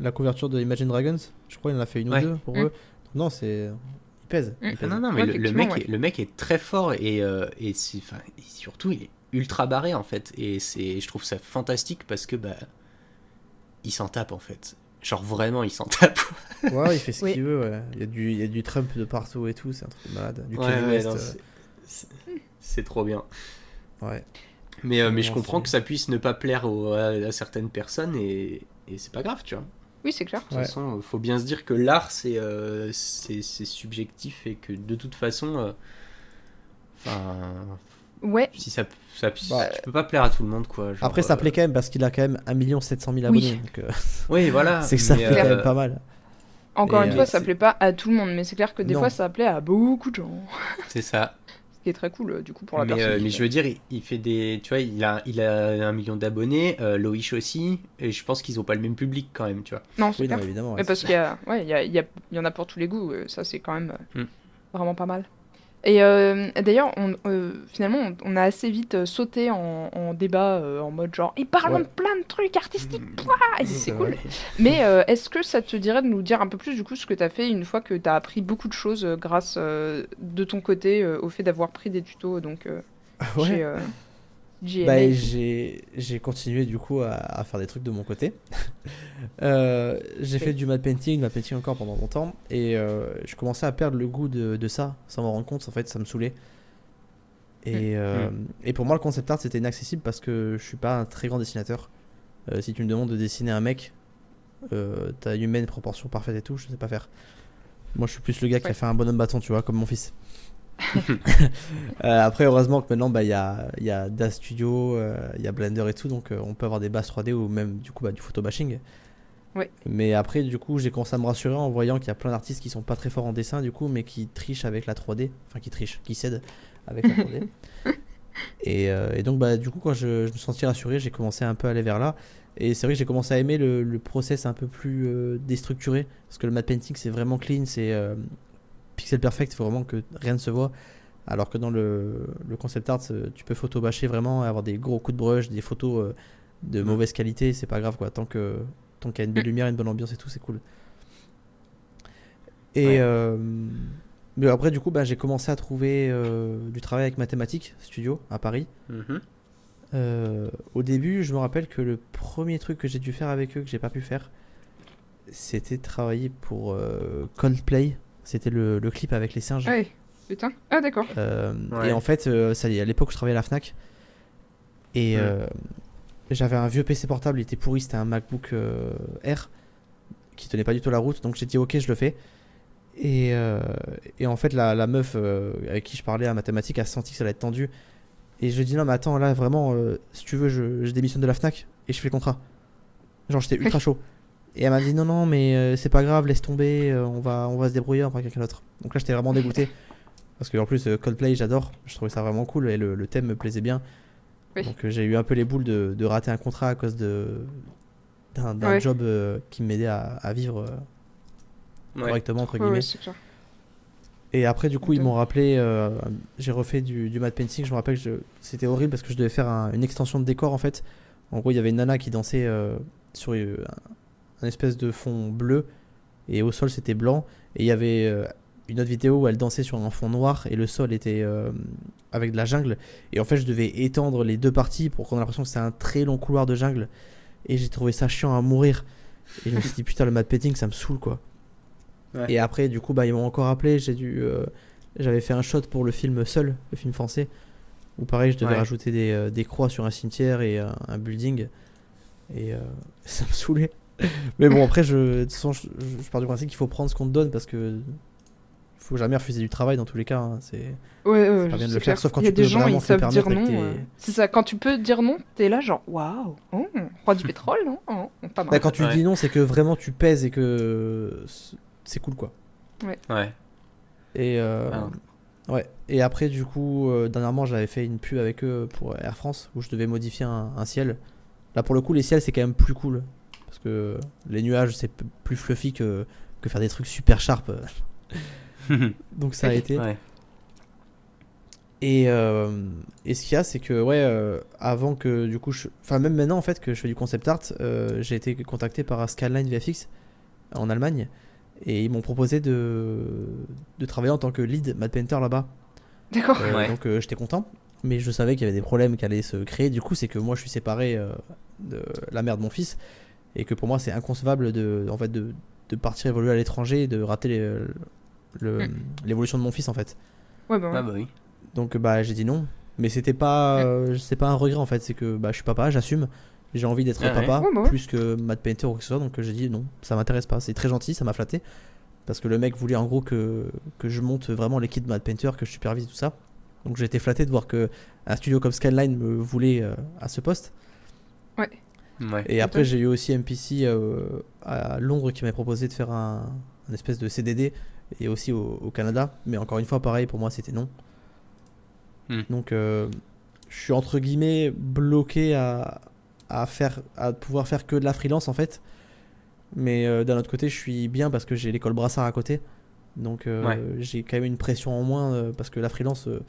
la couverture de Imagine Dragons. Je crois il en a fait une Ouais. ou deux pour Mm. eux. Non c'est il pèse. il Mm. Pèse. non, non, mais Ouais, le, mec, ouais. est, le mec est très fort et, euh, et, c'est- enfin, et surtout il est ultra barré en fait. Et c'est, je trouve ça fantastique parce que bah, il s'en tape en fait. Genre vraiment, il s'en tape. Ouais, il fait ce Oui. qu'il veut. Ouais. Il, y a du, il y a du Trump de partout et tout, c'est un truc de malade. Du Ouais, Kanye ouais, West. non, euh, c'est- trop bien. ouais. Mais, euh, mais je comprends que ça puisse ne pas plaire au- à, à certaines personnes et, et c'est pas grave, tu vois. Oui, c'est clair. De toute Ouais. façon, faut bien se dire que l'art, c'est euh, subjectif et que de toute façon, euh, enfin, Ouais. si ça, ça Bah, tu peux pas plaire à tout le monde, quoi. genre, Après, ça euh, plaît quand même parce qu'il a quand même 1 700 000 Oui. abonnés. donc, euh, Oui, voilà. c'est que ça plaît quand euh, même pas mal. Encore Et, une euh, fois, ça plaît pas à tout le monde, mais c'est clair que des Non. fois, ça plaît à beaucoup de gens. C'est ça. Qui est très cool, euh, du coup, pour la mais, personne. euh, qui mais fait. je veux dire, il, il fait des, tu vois, il a, il a un million d'abonnés, euh, Loïch aussi, et je pense qu'ils ont pas le même public quand même, tu vois. Non, c'est Oui, non, évidemment. ouais, Mais parce qu'il y, a... ouais, il y, a... il y, a... il y en a pour tous les goûts, euh, ça c'est quand même Mm. vraiment pas mal. Et euh, d'ailleurs, on, euh, finalement, on, on a assez vite euh, sauté en, en débat euh, en mode genre, et parlons Ouais. de plein de trucs artistiques, Mm. Et c'est vrai. cool. Mais est-ce que ça te dirait de nous dire un peu plus du coup ce que tu as fait une fois que tu as appris beaucoup de choses grâce de ton côté au fait d'avoir pris des tutos donc Ouais. chez. Bah, j'ai continué du coup à, à faire des trucs de mon côté. Euh, j'ai fait du matte painting, matte painting encore pendant longtemps, et euh, je commençais à perdre le goût de, de ça, sans m'en rendre compte. En fait, ça me saoulait. Et, euh, et pour moi, le concept art c'était inaccessible parce que je suis pas un très grand dessinateur. Si tu me demandes de dessiner un mec, euh, taille humaine, proportion parfaite et tout, je sais pas faire. Moi, je suis plus le gars qui a fait un bonhomme bâton, tu vois, comme mon fils. Euh, après, heureusement que maintenant, bah, il y a, y a DAZ Studio, euh, il y a Blender et tout, donc euh, on peut avoir des bases 3D ou même du coup bah, du photobashing. Ouais. Mais après, du coup, j'ai commencé à me rassurer en voyant qu'il y a plein d'artistes qui sont pas très forts en dessin, du coup, mais qui trichent avec la 3D, enfin qui trichent, qui cèdent avec la 3D. et, euh, et donc, bah, du coup, quand je, je me sentis rassuré, j'ai commencé un peu à aller vers là. Et c'est vrai que j'ai commencé à aimer le, le process un peu plus euh, déstructuré, parce que le matte painting c'est vraiment clean, c'est euh, pixel perfect, il faut vraiment que rien ne se voit. Alors que dans le, le concept art, euh, tu peux photobâcher vraiment, avoir des gros coups de brush, des photos euh, de mauvaise qualité, c'est pas grave quoi. Tant que tant qu'il y a une belle lumière, une bonne ambiance et tout, c'est cool. Et Ouais. euh, mais après, du coup, bah, j'ai commencé à trouver euh, du travail avec Mathématiques Studio à Paris. Mhm. Euh, au début, je me rappelle que le premier truc que j'ai dû faire avec eux, que j'ai pas pu faire, c'était travailler pour euh, Coldplay. C'était le, le clip avec les singes. Ouais, putain. Ah, d'accord. Euh, Ouais. Et en fait, euh, ça, y est, à l'époque, je travaillais à la Fnac. Et euh, j'avais un vieux PC portable, il était pourri, c'était un MacBook euh, Air qui tenait pas du tout la route. Donc j'ai dit, ok, je le fais. Et, euh, et en fait, la, la meuf euh, avec qui je parlais à mathématiques a senti que ça allait être tendu. Et je lui ai dit, non, mais attends, là, vraiment, euh, si tu veux, je, je démissionne de la Fnac et je fais le contrat. Genre, j'étais ultra chaud. Et elle m'a dit, non, non, mais euh, c'est pas grave, laisse tomber, euh, on, va, on va se débrouiller, on va quelqu'un d'autre. Donc là, j'étais vraiment dégoûté. Parce que en plus, euh, Coldplay, j'adore. Je trouvais ça vraiment cool et le, le thème me plaisait bien. Oui. Donc euh, j'ai eu un peu les boules de, de rater un contrat à cause de d'un Ouais. job euh, qui m'aidait à, à vivre euh, Ouais. correctement entre guillemets. ouais. Et après, du coup, ils m'ont rappelé. euh, j'ai refait du, du matte painting. Je me rappelle que c'était horrible parce que je devais faire un- une extension de décor en fait. En gros, il y avait une nana qui dansait euh, sur euh, un, espèce de fond bleu et au sol c'était blanc. Et il y avait euh, une autre vidéo où elle dansait sur un fond noir et le sol était euh, avec de la jungle. Et en fait, je devais étendre les deux parties pour qu'on ait l'impression que c'était un très long couloir de jungle. Et j'ai trouvé ça chiant à mourir. Et je me suis dit, putain, le matte painting, ça me saoule quoi. Ouais. Et après, du coup, bah, ils m'ont encore appelé. J'ai dû, euh, j'avais fait un shot pour le film Seul, le film français, où pareil, je devais Ouais. rajouter des, des croix sur un cimetière et un, un building. Et ça me saoulait. Mais bon, après, je, de toute façon, je, je- je pars du principe qu'il faut prendre ce qu'on te donne parce que faut jamais refuser du travail dans tous les cas. hein, C'est Ouais, ouais, pas bien de le faire, clair. sauf quand Il y a tu des peux gens, vraiment ils savent dire permettre non. euh. C'est ça, quand tu peux dire non, t'es là genre waouh, oh, roi du pétrole, non Oh, Pas mal. Bah, quand tu Ouais. dis non, c'est que vraiment tu pèses et que c'est cool quoi. Ouais. Et euh, Ah. ouais. Et après, du coup, euh, dernièrement, j'avais fait une pub avec eux pour Air France où je devais modifier un, un ciel. Là, pour le coup, les ciels, c'est quand même plus cool parce que les nuages, c'est plus fluffy que, que faire des trucs super sharp. Donc ça a été. Ouais. Et, euh, et ce qu'il y a, c'est que, ouais, euh, avant que, du coup, je... enfin, même maintenant, en fait, que je fais du concept art, euh, j'ai été contacté par Skyline VFX en Allemagne et ils m'ont proposé de, de travailler en tant que lead matte painter là-bas. D'accord. Euh, Ouais. Donc euh, j'étais content, mais je savais qu'il y avait des problèmes qui allaient se créer. Du coup, c'est que moi, je suis séparé euh, de la mère de mon fils et que pour moi, c'est inconcevable de, en fait, de, de partir évoluer à l'étranger et de rater les- le- Mm. l'évolution de mon fils, en fait. Ouais, bah ouais. Ah bah oui. Donc bah j'ai dit non. Mais c'était pas, euh, c'est pas un regret en fait, c'est que bah je suis papa, j'assume. J'ai envie d'être Ah papa Ouais, bah plus que matte painter ou quoi que ce soit. Donc j'ai dit non, ça m'intéresse pas. C'est très gentil, ça m'a flatté. Parce que le mec voulait en gros que, que je monte vraiment l'équipe de matte painter, que je supervise tout ça. Donc j'ai été flatté de voir que un studio comme Skyline me voulait euh, à ce poste. Ouais. Et après j'ai eu aussi MPC euh, à Londres qui m'avait proposé de faire un, un espèce de CDD et aussi au, au Canada. Mais encore une fois pareil pour moi c'était non. Hmm. Donc euh, je suis entre guillemets bloqué à, à faire à pouvoir faire que de la freelance en fait. Mais euh, d'un autre côté je suis bien parce que j'ai l'école Brassard à côté. Donc euh, Ouais. j'ai quand même une pression en moins euh, parce que la freelance euh,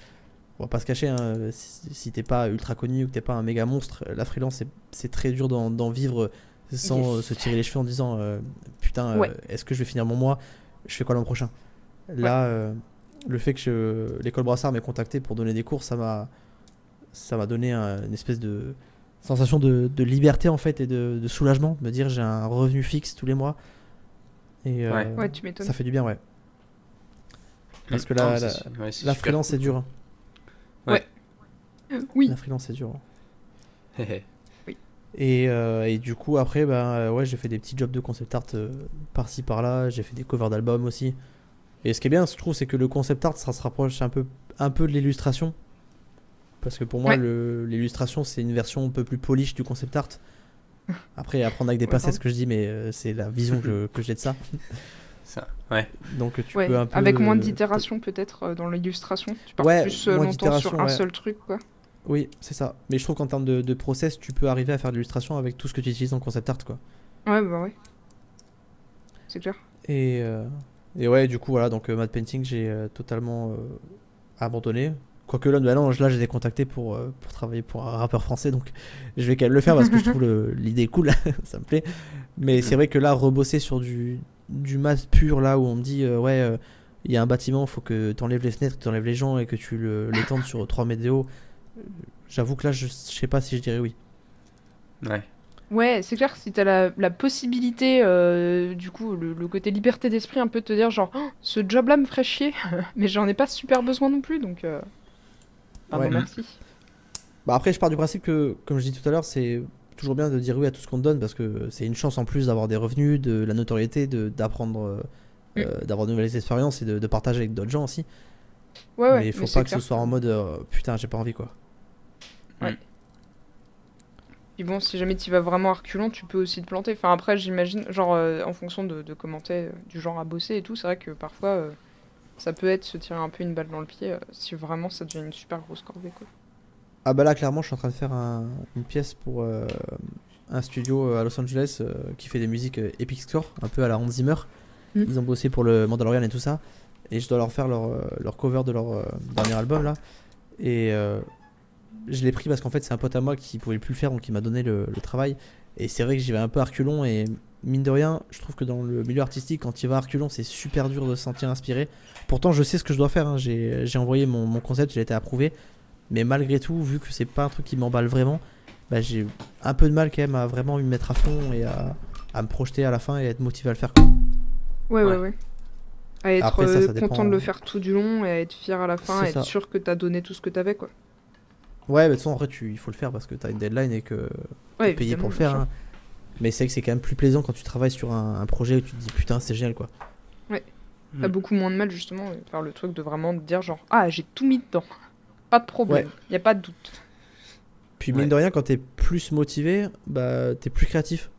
on va pas se cacher, hein, si, si t'es pas ultra connu ou que t'es pas un méga monstre, la freelance c'est- très dur d'en vivre sans Yes. se tirer les cheveux en disant euh, putain, euh, est-ce que je vais finir mon mois Je fais quoi l'an prochain? Là, euh, le fait que je- l'école Brassard m'ait contacté pour donner des cours, ça m'a ça m'a donné un- une espèce de sensation de, de liberté en fait et de, de soulagement, de me dire j'ai un revenu fixe tous les mois. Et euh, Ouais. Ouais, tu m'étonnes. ça fait du bien, ouais. Parce que Non, la, c'est la, la freelance cool. c'est dur. Hein. Oui. La freelance c'est dur. hein. Hé, hé. Et, euh, et du coup, après, ben, euh, ouais, j'ai fait des petits jobs de concept art euh, par-ci par-là. J'ai fait des covers d'albums aussi. Et ce qui est bien, je trouve, c'est que le concept art, ça se rapproche un peu, un peu de l'illustration. Parce que pour moi, Ouais. le- l'illustration, c'est une version un peu plus polish du concept art. Après, à prendre avec des Ouais, pincettes ce que je dis, mais euh, c'est la vision que, que j'ai de ça. Ça, ouais. Donc tu Ouais, peux un peu. avec moins euh, d'itération peut-être euh, dans l'illustration. Tu pars Ouais, plus euh, longtemps sur un ouais. seul truc, quoi. Oui, c'est ça. Mais je trouve qu'en termes de, de process, tu peux arriver à faire de l'illustration avec tout ce que tu utilises en concept art, quoi. Ouais, bah ouais. C'est clair. Et, euh, et ouais, du coup, voilà, donc euh, Mad Painting, j'ai euh, totalement euh, abandonné. Quoique là, bah non, là, j'ai été contacté pour, euh, pour travailler pour un rappeur français, donc je vais quand même le faire parce que je trouve l'idée cool, ça me plaît. Mais c'est vrai que là, rebosser sur du, du math pur, là où on me dit, euh, ouais, euh, il y a un bâtiment, faut que tu enlèves les fenêtres, que tu enlèves les gens et que tu le- l'étendes sur 3 mètres de haut, j'avoue que là, je, je sais pas si je dirais oui. Ouais. Ouais, c'est clair que si t'as la, la possibilité, euh, du coup, le, le côté liberté d'esprit, un peu de te dire genre, Oh, ce job-là me ferait chier, mais j'en ai pas super besoin non plus, donc. Euh... Pardon, Ouais. merci. Bah après, je pars du principe que, comme je dis tout à l'heure, c'est toujours bien de dire oui à tout ce qu'on te donne parce que c'est une chance en plus d'avoir des revenus, de la notoriété, de d'apprendre, euh, Mm. euh, d'avoir de nouvelles expériences et de, de partager avec d'autres gens aussi. Ouais, ouais. mais il faut pas que clair ce soit en mode euh, putain, j'ai pas envie quoi. Puis bon, si jamais tu vas vraiment à reculons, tu peux aussi te planter. Enfin, après, j'imagine, genre, euh, en fonction de, de comment t'es, euh, du genre à bosser et tout, c'est vrai que parfois, euh, ça peut être se tirer un peu une balle dans le pied euh, si vraiment ça devient une super grosse corvée, quoi. Ah bah là, clairement, je suis en train de faire un- une pièce pour euh, un studio euh, à Los Angeles euh, qui fait des musiques euh, Epic Score, un peu à la Hans Zimmer. Mm. Ils ont bossé pour le Mandalorian et tout ça. Et je dois leur faire leur, leur cover de leur dernier album là. Et je l'ai pris parce qu'en fait, c'est un pote à moi qui pouvait plus le faire, donc il m'a donné le, le travail. Et c'est vrai que j'y vais un peu à reculons. Et mine de rien, je trouve que dans le milieu artistique, quand il va à reculons, c'est super dur de se sentir inspiré. Pourtant, je sais ce que je dois faire. hein. J'ai j'ai envoyé mon, mon concept, il a été approuvé. Mais malgré tout, vu que c'est pas un truc qui m'emballe vraiment, bah, j'ai un peu de mal quand même à vraiment m'y mettre à fond et à, à me projeter à la fin et à être motivé à le faire. quoi. Ouais, ouais, Ouais. ouais. À être Après, ça, ça euh, dépend. content de le faire tout du long et à être fier à la fin, et être ça. sûr que t'as donné tout ce que t'avais, quoi. Ouais, mais de toute façon, en vrai, tu, il faut le faire parce que t'as une deadline et que Ouais, t'es payé pour le faire. hein. Mais c'est vrai que c'est quand même plus plaisant quand tu travailles sur un, un projet où tu te dis putain, c'est génial quoi. T'as Mm. beaucoup moins de mal, justement, de faire le truc de vraiment te dire, genre, ah, j'ai tout mis dedans. Pas de problème, y a pas de doute. Puis mine Ouais. de rien, quand t'es plus motivé, bah t'es plus créatif.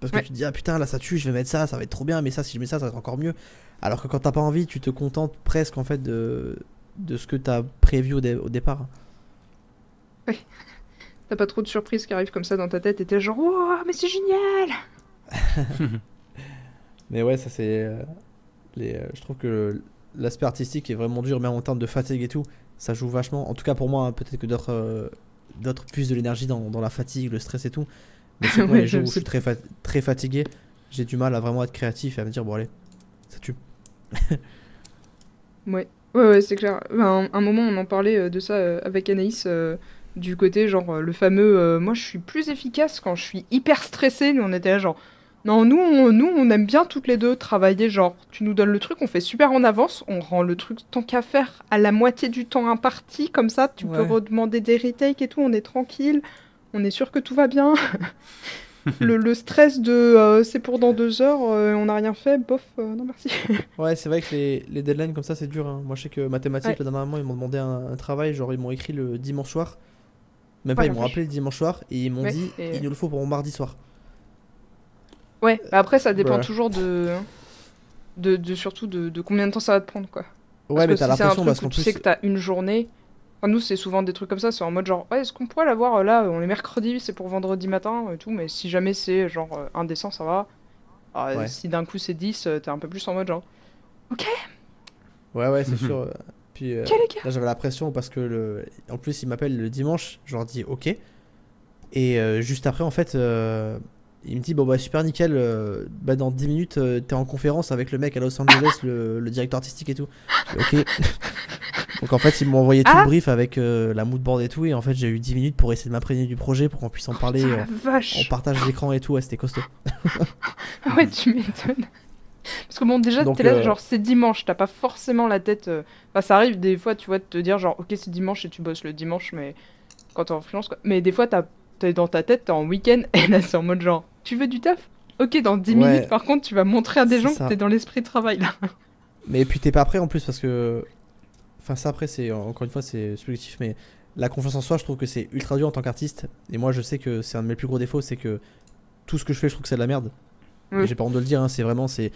Parce que Ouais. tu te dis, ah putain, là ça tue, je vais mettre ça, ça va être trop bien, mais ça, si je mets ça, ça va être encore mieux. Alors que quand t'as pas envie, tu te contentes presque en fait de, de ce que t'as prévu au, dé- au départ. T'as pas trop de surprises qui arrivent comme ça dans ta tête et t'es genre, oh, mais c'est génial! Mais ouais, ça c'est. euh, les, euh, je trouve que l'aspect artistique est vraiment dur, même en termes de fatigue et tout. Ça joue vachement. En tout cas pour moi, hein, peut-être que d'autres euh, d'autres puissent de l'énergie dans, dans la fatigue, le stress et tout. Mais c'est moi, Ouais, les jours je où je sais. suis très, fa- très fatigué, j'ai du mal à vraiment être créatif et à me dire, bon allez, ça tue. Ouais, ouais, ouais, c'est clair. Un, un moment, on en parlait euh, de ça euh, avec Anaïs, euh, du côté, genre, le fameux euh, Moi, je suis plus efficace quand je suis hyper stressée. Nous, on était là, genre. Non, nous on, nous, on aime bien toutes les deux travailler. Genre, tu nous donnes le truc, on fait super en avance, on rend le truc tant qu'à faire à la moitié du temps imparti. Comme ça, tu peux Ouais. redemander des retakes et tout, on est tranquille. On est sûr que tout va bien. le, le stress de euh, c'est pour dans deux heures, euh, on n'a rien fait, bof, euh, non merci. Ouais, c'est vrai que les, les deadlines comme ça, c'est dur. hein. Moi, je sais que mathématiques, Ouais. la dernière moment, ils m'ont demandé un, un travail, genre ils m'ont écrit le dimanche soir. Même pas, Ouais, ils m'ont rappelé le dimanche soir et ils m'ont Ouais, dit, et- il nous le faut pour mon mardi soir. Ouais, bah après ça dépend Bah. toujours de, de, de surtout de, de combien de temps ça va te prendre quoi. Ouais, mais t'as si l'impression parce où qu'en tu plus. sais que t'as une journée. Enfin, nous c'est souvent des trucs comme ça, c'est en mode genre ouais, est-ce qu'on pourrait l'avoir euh, là, on est mercredi, c'est pour vendredi matin et tout, mais si jamais c'est genre euh, indécent ça va. Ah, Ouais. Si d'un coup c'est 10, euh, t'es un peu plus en mode genre Ouais, ouais, c'est sûr. euh, Puis euh, Ok là, j'avais la pression parce que le... en plus, ils m'appellent le dimanche. Je leur dis OK. Et euh, juste après, en fait, euh, il me dit Bon, bah super nickel. euh, bah, dans 10 minutes, euh, t'es en conférence avec le mec à Los Angeles, le, le directeur artistique et tout. OK. Donc en fait, ils m'ont envoyé tout Ah le brief avec euh, la moodboard et tout. Et en fait, j'ai eu 10 minutes pour essayer de m'imprégner du projet pour qu'on puisse en parler. Euh, la en vache partage d'écran et tout. Ouais, c'était costaud. Ah ouais, tu m'étonnes. Parce que bon, déjà, t'es là, genre, c'est dimanche, t'as pas forcément la tête. Enfin, ça arrive des fois, tu vois, de te dire, genre, ok, c'est dimanche et tu bosses le dimanche, mais quand t'es en freelance, quoi. Mais des fois, t'as- t'es dans ta tête, t'es en week-end, et là, c'est en mode, genre, tu veux du taf? Ok, dans 10 Ouais. minutes, par contre, tu vas montrer à des gens ça. que t'es dans l'esprit de travail, là. Mais puis t'es pas prêt en plus parce que. Enfin, ça après, c'est encore une fois, c'est subjectif, mais la confiance en soi, je trouve que c'est ultra dur en tant qu'artiste. Et moi, je sais que c'est un de mes plus gros défauts, c'est que tout ce que je fais, je trouve que c'est de la merde. Oui. J'ai pas honte de le dire, hein, c'est vraiment c'est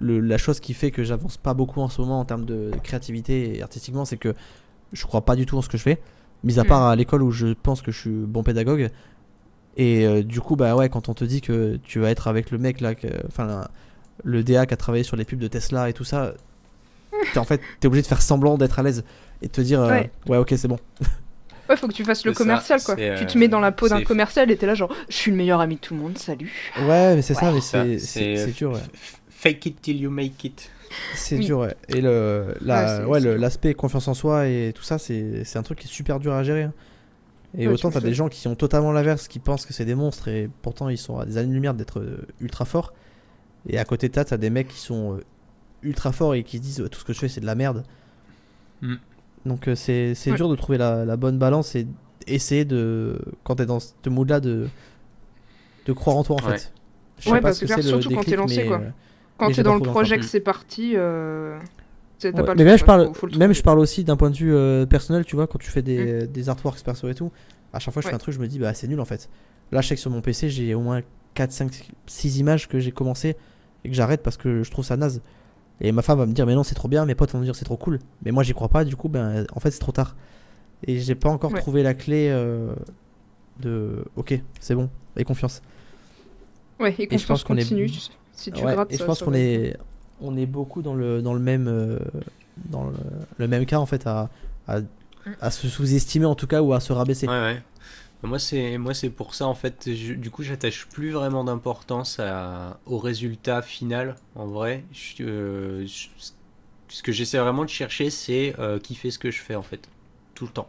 la chose qui fait que j'avance pas beaucoup en ce moment en termes de créativité et artistiquement, c'est que je crois pas du tout en ce que je fais. Mis à Mm. part à l'école où je pense que je suis bon pédagogue. Et euh, du coup, bah ouais, quand on te dit que tu vas être avec le mec là, que- enfin le DA qui a travaillé sur les pubs de Tesla et tout ça, t'es en fait t'es obligé de faire semblant d'être à l'aise et de te dire euh, Ouais. ouais ok c'est bon. Ouais, faut que tu fasses le ça, commercial, quoi. Tu te euh, mets dans la peau d'un commercial et t'es là, genre, je suis le meilleur ami de tout le monde, salut. Ouais mais c'est ça Ouais. mais Ça, c'est c'est c'est dur ouais. Fake it till you make it. C'est Oui. dur, ouais. Et le, la, Ouais, ouais, l'aspect confiance en soi et tout ça, c'est c'est un truc qui est super dur à gérer. hein. Et Ouais, autant t'as des gens qui ont totalement l'inverse, qui pensent que c'est des monstres et pourtant ils sont à des années-lumière d'être euh, ultra forts. Et à côté de ça, t'as des mecs qui sont euh, ultra forts et qui disent euh, tout ce que je fais c'est de la merde. Mm. Donc euh, c'est Ouais. dur de trouver la, la bonne balance et essayer de, quand t'es dans ce mood-là, de, de croire en toi en Ouais. fait. Je Ouais, parce ce que que c'est clair, le surtout quand t'es lancé, mais, quoi. Quand t'es dans le projet que c'est parti, euh... Ouais, pas mais même je parle, faut- faut le même je parle aussi d'un point de vue euh, personnel, tu vois, quand tu fais des, des artworks perso et tout, à chaque fois que je fais un truc, je me dis bah c'est nul en fait. Là, je sais que sur mon PC, j'ai au moins 4, 5, 6 images que j'ai commencé et que j'arrête parce que je trouve ça naze. Et ma femme va me dire mais non, c'est trop bien, mes potes vont me dire c'est trop cool, mais moi j'y crois pas, du coup, ben en fait c'est trop tard. Et j'ai pas encore Ouais. trouvé la clé euh, de ok, c'est bon, et confiance. Ouais, et je pense confiance qu'on est- continue, tu sais. Si tu Ouais, grattes, et je ça- pense qu'on est, on est beaucoup dans le, dans le même, euh, dans le, le même cas en fait à, à, à se sous-estimer en tout cas ou à se rabaisser. Ouais, ouais. Moi, c'est moi, c'est pour ça en fait. je- du coup, j'attache plus vraiment d'importance au résultat final. En vrai, Je- euh, je- ce que j'essaie vraiment de chercher, c'est euh, kiffer ce que je fais en fait, tout le temps.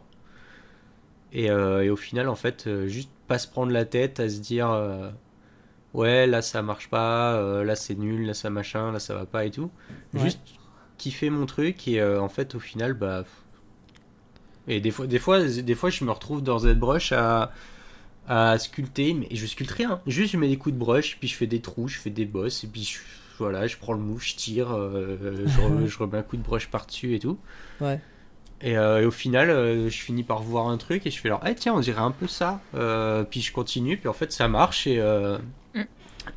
Et, euh, et au final, en fait, euh, juste pas se prendre la tête à se dire, euh, ouais, là ça marche pas, euh, là c'est nul, là ça machin, là ça va pas et tout. Ouais. Juste kiffer mon truc et euh, en fait, au final, bah. Et des fois, des fois, des fois, je me retrouve dans ZBrush à, à sculpter, mais je sculpte rien. Juste, je mets des coups de brush, puis je fais des trous, je fais des bosses, et puis je, voilà, je prends le mou, je tire, euh, je, re- je remets un coup de brush par-dessus et tout. Ouais. Et, euh, et au final, euh, je finis par voir un truc et je fais alors, ah tiens, on dirait un peu ça. Euh, puis je continue, puis en fait, ça marche. Et.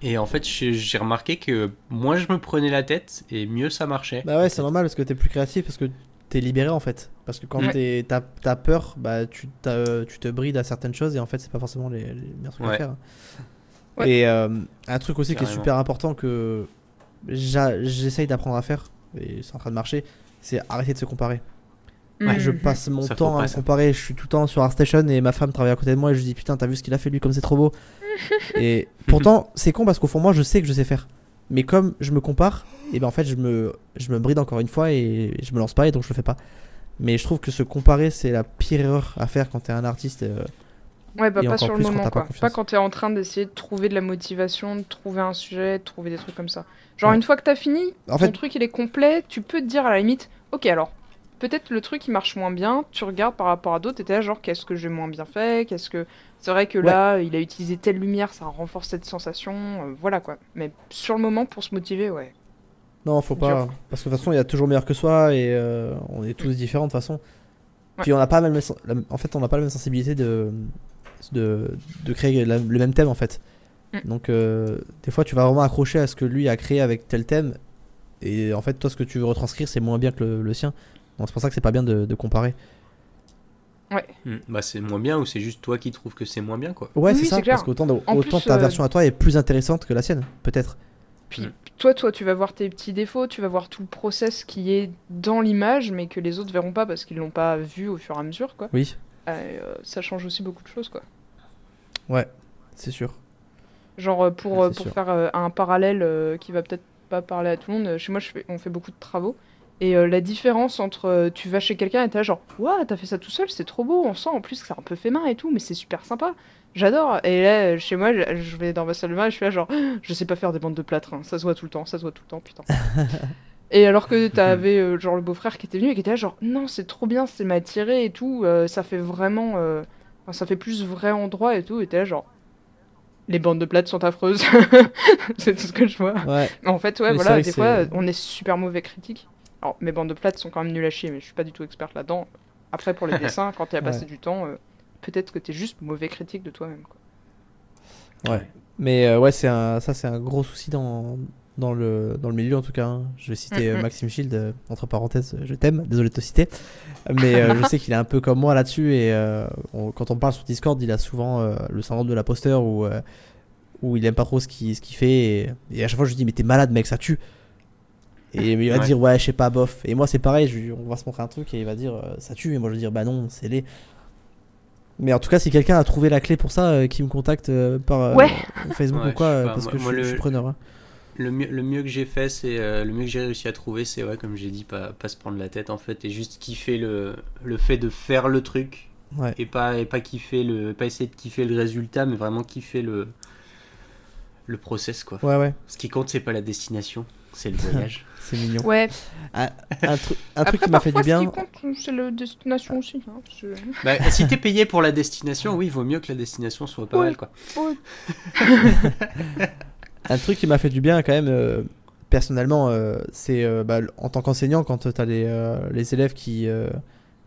Et en fait, j'ai remarqué que moins je me prenais la tête, et mieux ça marchait. Bah ouais, c'est normal parce que t'es plus créatif parce que t'es libéré en fait. Parce que quand Ouais. t'as t'as peur, bah tu, t'as- tu te brides à certaines choses et en fait c'est pas forcément les, les meilleurs trucs à faire. Ouais. Et euh, un truc aussi qui est super important que j'essaye d'apprendre à faire et c'est en train de marcher, c'est arrêter de se comparer. Je passe mon Ça, temps pas, à me comparer. Je suis tout le temps sur ArtStation et ma femme travaille à côté de moi et je lui dis putain, t'as vu ce qu'il a fait lui, comme c'est trop beau. et pourtant, c'est con parce qu'au fond, moi, je sais que je sais faire. Mais comme je me compare, et ben en fait, je me, je me bride encore une fois et je me lance pas et donc je le fais pas. Mais je trouve que se comparer, c'est la pire erreur à faire quand t'es un artiste. euh, Ouais, bah Et pas sur le plus quand moment, t'as pas quoi. Pas quand t'es en train d'essayer de trouver de la motivation, de trouver un sujet, de trouver des trucs comme ça. Genre, Ouais. une fois que t'as fini, En ton fait- truc il est complet, tu peux te dire à la limite, ok, alors, peut-être le truc il marche moins bien, tu regardes par rapport à d'autres, et t'es là, genre, qu'est-ce que j'ai moins bien fait Qu'est-ce que. C'est vrai que là, il a utilisé telle lumière, ça renforce cette sensation, euh, voilà quoi. Mais sur le moment, pour se motiver, ouais. Non, faut pas. Dur. Parce que de toute façon, il y a toujours meilleur que soi et euh, on est tous différents de toute façon. Ouais. Puis on n'a pas la même, la- en fait, on n'a pas la même sensibilité de, de, de créer la- le même thème en fait. Mm. Donc, euh, des fois, tu vas vraiment accrocher à ce que lui a créé avec tel thème. Et en fait, toi, ce que tu veux retranscrire, c'est moins bien que le, le sien. Donc, c'est pour ça que c'est pas bien de, de comparer. Hmm. Bah, c'est moins bien ou c'est juste toi qui trouves que c'est moins bien, quoi. Ouais, Oui, c'est ça. clair. Parce qu'autant autant plus, ta euh, version à toi est plus intéressante que la sienne, peut-être. Puis Mm. toi, toi, tu vas voir tes petits défauts, tu vas voir tout le process qui est dans l'image, mais que les autres verront pas parce qu'ils l'ont pas vu au fur et à mesure, quoi. Oui, Euh, ça change aussi beaucoup de choses, quoi. ouais, c'est sûr. Genre euh, pour, Ouais, pour sûr. faire un parallèle qui va peut-être pas parler à tout le monde, chez moi je fais- on fait beaucoup de travaux. Et euh, la différence entre euh, tu vas chez quelqu'un et t'es là genre Ouah, t'as fait ça tout seul, c'est trop beau, on sent en plus que c'est un peu fait main et tout, mais c'est super sympa, j'adore. Et là, chez moi, je, vais dans ma salle de bain et je suis là genre Je sais pas faire des bandes de plâtre, hein, ça se voit tout le temps, ça se voit tout le temps, putain. et alors que t'avais euh, genre le beau-frère qui était venu et qui était là genre Non, c'est trop bien, c'est m'a tiré et tout, euh, ça fait vraiment. enfin, ça fait plus vrai endroit et tout, et t'es là genre les bandes de plâtre sont affreuses. c'est tout ce que je vois. Ouais, En fait, ouais, Mais voilà, des fois, on est super mauvais critique. Alors, mes bandes de plates sont quand même nulles à chier, mais je suis pas du tout experte là-dedans. Après, pour les dessins, quand tu as passé Ouais. du temps, euh, peut-être que tu es juste mauvais critique de toi-même. quoi. Ouais. Mais euh, ouais, c'est un, ça, c'est un gros souci dans, dans, le, dans le milieu, en tout cas. hein. Je vais citer euh. Maxime Shield, euh, entre parenthèses, je t'aime, désolé de te citer. Mais je sais qu'il est un peu comme moi là-dessus. Et on- quand on parle sur Discord, il a souvent le syndrome de l'imposteur où, où il aime pas trop ce qu'il ce qu'il fait. Et, et à chaque fois, je lui dis, mais t'es malade, mec, ça tue. Et il va Ouais. dire, ouais, je sais pas, bof. Et moi, c'est pareil, je on va se montrer un truc et il va dire, euh, ça tue. Et moi, je vais dire, bah non, c'est les. Mais en tout cas, si quelqu'un a trouvé la clé pour ça, euh, qui me contacte euh, par euh, Ouais. Facebook Ouais, ou quoi, euh, pas, parce moi- que je, moi, suis- je le- suis preneur. hein. Le mieux, le mieux que j'ai fait, c'est euh, le mieux que j'ai réussi à trouver, c'est ouais, comme j'ai dit, pas, pas se prendre la tête en fait, et juste kiffer le, le fait de faire le truc, Ouais. et pas, et pas kiffer le, pas essayer de kiffer le résultat, mais vraiment kiffer le, le process quoi. Ouais, ouais, Ce qui compte, c'est pas la destination, c'est le voyage. c'est mignon. Ouais, Un, un truc, un après, truc qui m'a fait du bien. c'est la destination aussi. hein, bah, si t'es payé pour la destination, oui, vaut mieux que la destination soit pas Ouais. mal quoi. Un truc qui m'a fait du bien quand même, euh, personnellement, euh, c'est euh, bah, en tant qu'enseignant, quand tu as les, euh, les élèves qui, euh,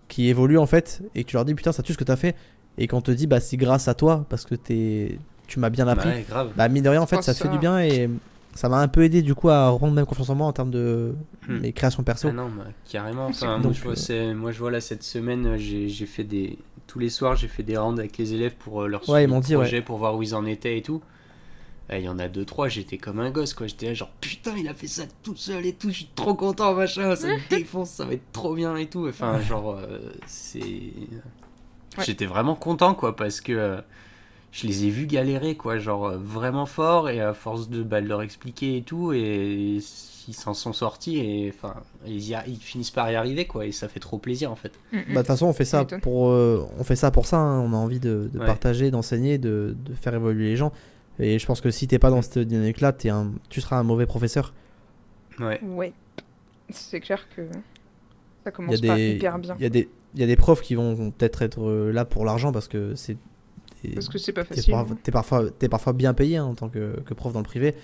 qui évoluent en fait, et que tu leur dis putain, ça tue ce que tu as fait, et qu'on te dit bah c'est grâce à toi, parce que t'es tu m'as bien appris, Bah ouais, grave. bah mine de rien en fait Oh, ça te fait ça. du bien, et ça m'a un peu aidé du coup à rendre même confiance en moi en termes de Hmm. mes créations perso. Ah non, bah, carrément. Enfin, moi, Donc, je vois, euh, c'est- moi, je vois là cette semaine, j'ai fait des. Tous les soirs, j'ai fait des rounds avec les élèves pour euh, leur Ouais, dit, ouais. projet, pour voir où ils en étaient et tout. Il y en a deux, trois, j'étais comme un gosse, quoi. J'étais là, genre, putain, il a fait ça tout seul et tout, je suis trop content, machin, ça me défonce, ça va être trop bien et tout. Enfin, genre, euh, c'est. J'étais vraiment content, quoi, parce que euh, je les ai vus galérer, quoi, genre, euh, vraiment fort, et à force de, bah, de leur expliquer et tout, et ils s'en sont sortis, et enfin, ils, finissent par y arriver, quoi, et ça fait trop plaisir, en fait. Mm, mm. Bah, de toute façon, on fait ça pour, euh, on fait ça pour ça. hein. On a envie de, de Ouais. partager, d'enseigner, de, de faire évoluer les gens. Et je pense que si t'es pas dans cette dynamique-là, t'es un, tu seras un mauvais professeur. Ouais. Ouais. C'est clair que ça Il y a commence pas des, hyper bien. il y a des, il y a des profs qui vont peut-être être euh, là pour l'argent parce que c'est. Parce que c'est pas T'es facile. par- t'es parfois, t'es parfois bien payé hein, en tant que, que prof dans le privé.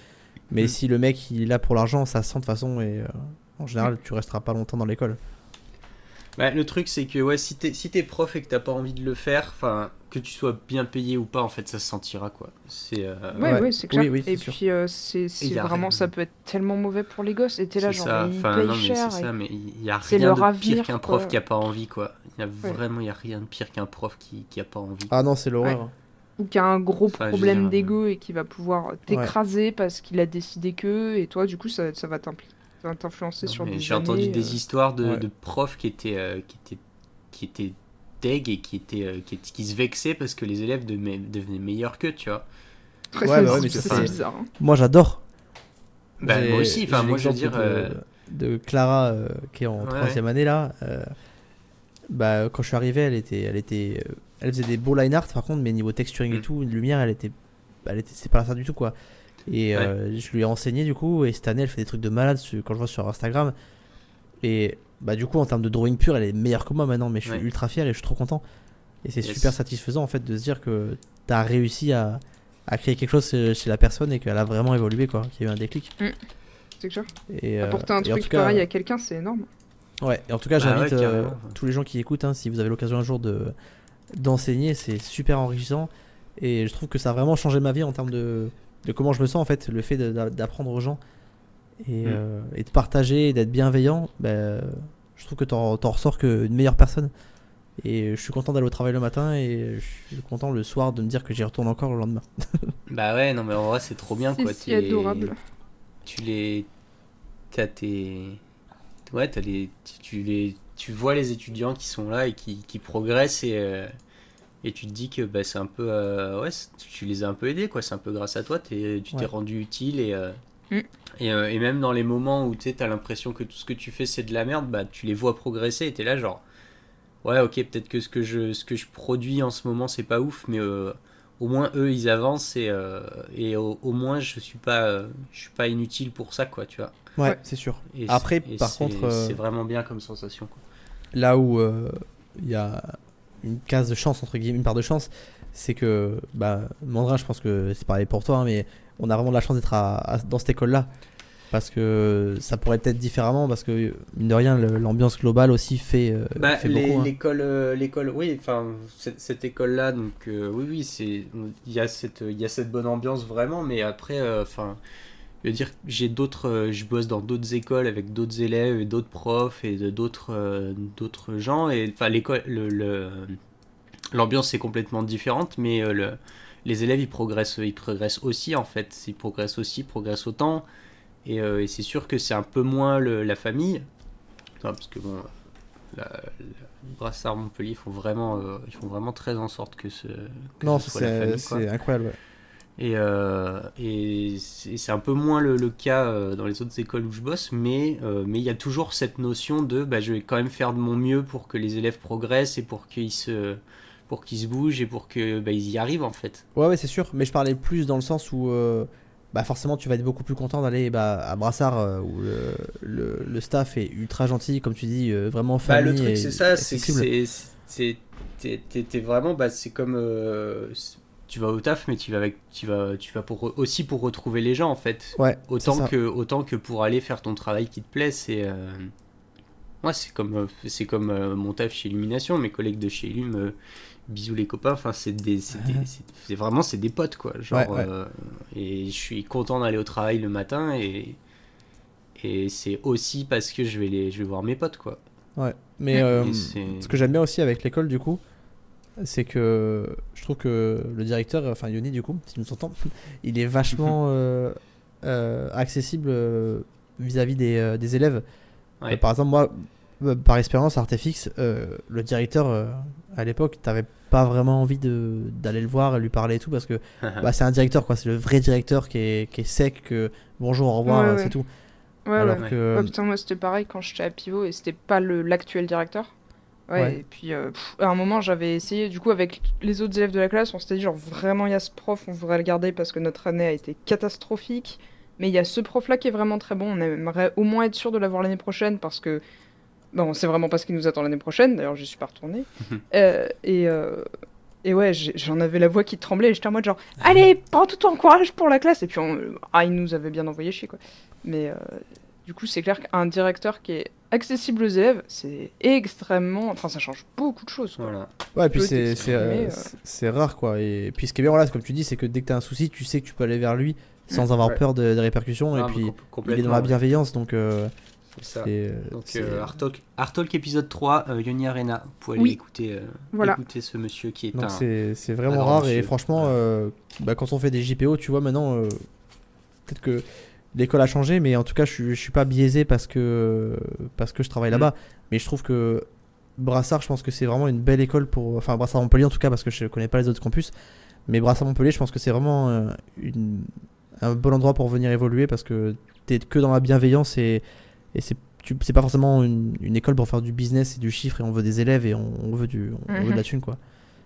Mais Mm. si le mec il est là pour l'argent, ça se sent de toute façon et euh, en général tu resteras pas longtemps dans l'école. Bah, le truc, c'est que ouais, si t'es si t'es prof et que t'as pas envie de le faire, enfin, que tu sois bien payé ou pas, en fait, ça se sentira, quoi. C'est. euh, Ouais, Ouais. ouais, c'est clair. Oui, oui, et sûr. puis, euh, c'est vraiment, rien. ça peut être tellement mauvais pour les gosses. Et t'es là, genre, ça. ils Enfin, payent non, mais cher. c'est et- ça, mais il y a c'est rien leur de avenir, pire qu'un prof quoi. qui a pas envie, quoi. Il y a Ouais. vraiment, il y a rien de pire qu'un prof qui, qui a pas envie. Ah non, c'est l'horreur. Ou qui a un gros problème euh, d'ego et qui va pouvoir t'écraser parce qu'il a décidé que. Et toi, du coup, ça, ça va t'impli- t'influencer Non, sur des J'ai entendu des euh, histoires de, ouais. de profs qui étaient, euh, qui étaient, qui étaient deg et qui étaient, euh, qui, qui se vexaient parce que les élèves devenaient, devenaient meilleurs qu'eux, tu vois. très Ouais, bah ouais, mais c'est bizarre. hein. Moi j'adore. Bah, moi aussi, enfin, moi je veux dire. l'exemple euh, de, de Clara euh, qui est en Ouais, troisième année là. euh, bah, quand je suis arrivé, elle était, elle était, elle faisait des beaux line art par contre, mais niveau texturing et Mm. tout, une lumière, elle était, elle était, c'est pas ça du tout quoi. Et euh, je lui ai enseigné du coup, et cette année, elle fait des trucs de malade sur- quand je vois sur Instagram. Et bah du coup, en termes de drawing pur, elle est meilleure que moi maintenant, mais je suis Ouais. ultra fier et je suis trop content. Et c'est Yes. super satisfaisant en fait de se dire que t'as réussi à, à créer quelque chose chez la personne et qu'elle a vraiment évolué quoi, qu'il y a eu un déclic. C'est clair. Et, euh, Apporter un et en truc tout cas- pareil à quelqu'un, c'est énorme. Ouais, et en tout cas, Bah j'invite ouais, euh, tous les gens qui écoutent, hein, si vous avez l'occasion un jour de d'enseigner, c'est super enrichissant. Et je trouve que ça a vraiment changé ma vie en termes de, de comment je me sens, en fait, le fait d'apprendre aux gens et, Mm. euh, et de partager, et d'être bienveillant, ben, je trouve que t'en t'en ressors qu'une meilleure personne. Et je suis content d'aller au travail le matin et je suis content le soir de me dire que j'y retourne encore le lendemain. Bah ouais, non mais en vrai c'est trop bien C'est quoi. si t'es- adorable. Tu les, t'as tes, ouais t'as les, tu, tu les, tu vois les étudiants qui sont là et qui, qui progressent et euh, et tu te dis que bah c'est un peu, euh, ouais tu les as un peu aidés quoi. C'est un peu grâce à toi, t'es, tu t'es Ouais. rendu utile et euh, Mm. et, euh, et même dans les moments où tu t'as l'impression que tout ce que tu fais c'est de la merde, bah tu les vois progresser et t'es là genre ouais ok peut-être que ce que je ce que je produis en ce moment c'est pas ouf mais euh, au moins eux ils avancent et, euh, et au, au moins je suis pas euh, je suis pas inutile pour ça quoi tu vois Ouais, Ouais. c'est sûr. Et Après, par c'est- contre, euh, c'est vraiment bien comme sensation quoi. là où euh, il y a une case de chance entre guillemets une part de chance c'est que bah Mandrin je pense que c'est pareil pour toi hein, mais on a vraiment de la chance d'être à- à- dans cette école là Parce que ça pourrait être différemment, parce que, mine de rien, l'ambiance globale aussi fait, euh, Bah, fait les- beaucoup. hein. l'école, euh, l'école, oui, enfin, cette, école-là, donc, euh, oui, oui, c'est, il y a cette, il y a cette bonne ambiance vraiment, mais après, euh, enfin, je veux dire, j'ai d'autres, euh, je bosse dans d'autres écoles avec d'autres élèves et d'autres profs et d'autres, euh, d'autres gens, et enfin, l'école, le, l'ambiance est complètement différente, mais euh, le, les élèves, ils progressent, ils progressent aussi en fait, ils progressent aussi, ils progressent autant, et, et c'est sûr que c'est un peu moins le- la famille, Enfin, parce que bon la, la- Brassard Montpellier ils font vraiment ils font vraiment très en sorte que ce que Non, ce c'est incroyable. ouais. Et euh, et c'est un peu moins le, le cas euh, dans les autres écoles où je bosse mais euh, mais il y a toujours cette notion de bah, je vais quand même faire de mon mieux pour que les élèves progressent et pour qu'ils se pour qu'ils se bougent et pour que bah, ils y arrivent en fait Ouais, ouais, c'est sûr, mais je parlais plus dans le sens où euh, bah forcément tu vas être beaucoup plus content d'aller bah, à Brassard où le, le, le staff est ultra gentil, comme tu dis, euh, vraiment Bah, famille. le truc, c'est ça, c'est que c'est- T'es vraiment. Bah, c'est comme. Tu vas au taf, mais tu vas, avec, tu vas, tu vas pour, aussi pour retrouver les gens, en fait. Ouais, Autant que, autant que pour aller faire ton travail qui te plaît, c'est. euh, Ouais, c'est comme, euh, c'est comme euh, mon taf chez Illumination, mes collègues de chez Illum, euh, bisous les copains, enfin, c'est des, c'est vraiment, c'est des potes, quoi. Genre, Ouais, ouais. et je suis content d'aller au travail le matin, et, et c'est aussi parce que je vais, les, je vais voir mes potes, quoi. Ouais, mais ce que j'aime bien aussi avec l'école, du coup, c'est que je trouve que le directeur, enfin Yoni, du coup, si nous entend, il est vachement euh, euh, accessible euh, vis-à-vis des, euh, des élèves. Ouais. Euh, par exemple, moi, euh, par expérience, Artefix, euh, le directeur, euh, à l'époque, t'avais pas vraiment envie d'aller le voir et lui parler et tout parce que bah, c'est un directeur, quoi. C'est le vrai directeur qui est, qui est sec, que bonjour, au revoir, Ouais, ouais. c'est tout. Ouais, Alors ouais. que. Putain, moi c'était pareil quand j'étais à Pivot et c'était pas le- l'actuel directeur. Ouais, Ouais. et puis euh, pff, à un moment j'avais essayé, du coup avec les autres élèves de la classe, on s'était dit genre vraiment il y a ce prof, on voudrait le garder parce que notre année a été catastrophique. Mais il y a ce prof là qui est vraiment très bon, on aimerait au moins être sûr de l'avoir l'année prochaine parce que. Bon, c'est vraiment pas ce qui nous attend l'année prochaine, d'ailleurs j'y suis pas retournée. Euh, et, euh, et ouais, j'en avais la voix qui tremblait et j'étais en mode genre Allez, prends tout ton courage pour la classe Et puis on- ah, il nous avait bien envoyé chier quoi. Mais euh, du coup, c'est clair qu'un directeur qui est accessible aux élèves, c'est extrêmement. Enfin, ça change beaucoup de choses. quoi. Voilà. Ouais, et puis peut c'est c'est, euh, euh. c'est- rare quoi. Et puis ce qui est bien, voilà, comme tu dis, c'est que dès que t'as un souci, tu sais que tu peux aller vers lui sans avoir Ouais. peur de- des répercussions. Ah, et puis il est dans la bienveillance, donc euh, C'est ça. Donc c'est- euh, Art Talk, Art Talk épisode 3, euh, Yoni Arena. Vous pouvez aller Oui. écouter, euh, Voilà. écouter ce monsieur qui est donc un. c'est un vraiment rare. Et franchement, Ouais. euh, bah, quand on fait des JPO, tu vois, maintenant, euh, peut-être que l'école a changé, mais en tout cas, je suis, je suis pas biaisé parce que, parce que je travaille Mm. là-bas. Mais je trouve que Brassard, je pense que c'est vraiment une belle école pour. Enfin, Brassard Montpellier en tout cas, parce que je connais pas les autres campus. Mais Brassard Montpellier, je pense que c'est vraiment euh, une- un bon endroit pour venir évoluer parce que t'es que dans la bienveillance et, et c'est tu- c'est pas forcément une, une école pour faire du business et du chiffre et on veut des élèves et on, on veut, du, on veut de la Mhm. thune quoi.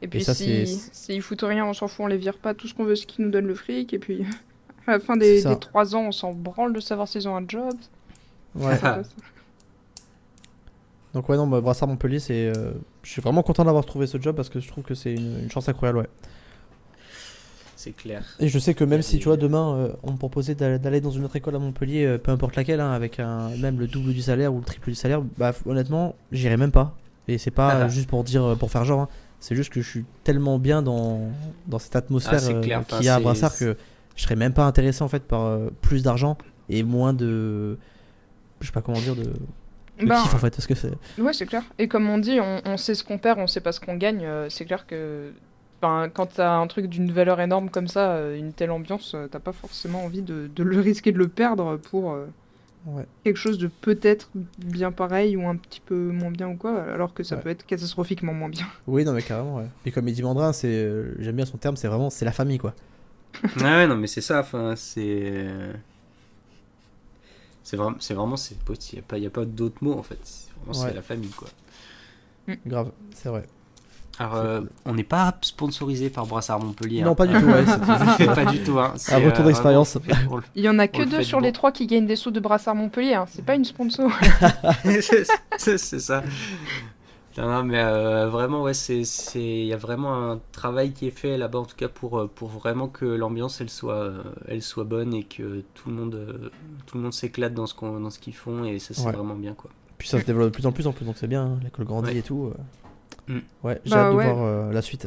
Et puis ça, si, c'est- s'ils foutent rien, on s'en fout, on les vire pas. Tout ce qu'on veut, c'est qu'ils nous donnent le fric. Et puis à la fin des, des 3 ans, on s'en branle de savoir s'ils ont un job. Ouais. Donc ouais non bah, Brassard Montpellier c'est euh, je suis vraiment content d'avoir trouvé ce job parce que je trouve que c'est une, une chance incroyable ouais. C'est clair. Et je sais que même si tu vois demain euh, on me proposait d'aller dans une autre école à Montpellier euh, peu importe laquelle hein, avec un même le double du salaire ou le triple du salaire bah honnêtement j'irai même pas et c'est pas euh, juste pour dire pour faire genre hein. c'est juste que je suis tellement bien dans, dans cette atmosphère Ah, euh, clair. qu'il y a à Brassard que je serais même pas intéressé en fait par euh, plus d'argent et moins de je sais pas comment dire de, de Ben, kiff en fait parce que c'est Ouais, c'est clair. Et comme on dit, on, on sait ce qu'on perd, on sait pas ce qu'on gagne. euh, c'est clair que ben, quand t'as un truc d'une valeur énorme comme ça, euh, une telle ambiance, t'as pas forcément envie de, de le risquer de le perdre pour euh, Ouais. quelque chose de peut-être bien pareil ou un petit peu moins bien ou quoi, alors que ça Ouais. peut être catastrophiquement moins bien. Oui, non, mais carrément, ouais. Et comme il dit Mandrin, c'est, euh, j'aime bien son terme, c'est vraiment, c'est la famille, quoi. Ouais, ouais, non, mais c'est ça. Enfin, c'est. C'est vraiment, c'est vraiment, c'est il n'y a pas, y a pas d'autres mots en fait. C'est vraiment, Ouais. c'est la famille quoi. Grave, c'est vrai. Alors, C'est euh, cool. on n'est pas sponsorisé par Brassard Montpellier. Non, hein. pas du tout, ouais. C'était juste, euh, pas du tout. Hein. C'est, retour euh, d'expérience. vraiment, on le Il y en a On que le deux fait sur bon. les trois qui gagnent des sous de Brassard Montpellier, hein. c'est pas une sponsor. fait- c'est c'est ça. Non, non, mais euh, vraiment, ouais, c'est, c'est, il y a vraiment un travail qui est fait là-bas, en tout cas pour, euh, pour vraiment que l'ambiance elle soit, euh, elle soit bonne et que tout le monde, tout le monde s'éclate dans ce qu'on, dans ce qu'ils font et ça c'est Ouais. vraiment bien quoi. Puis ça se développe de plus en plus en plus, donc c'est bien. hein, L'école grandit Ouais. et tout. euh. Mm. Ouais, j'ai Bah hâte de ouais. voir euh, la suite.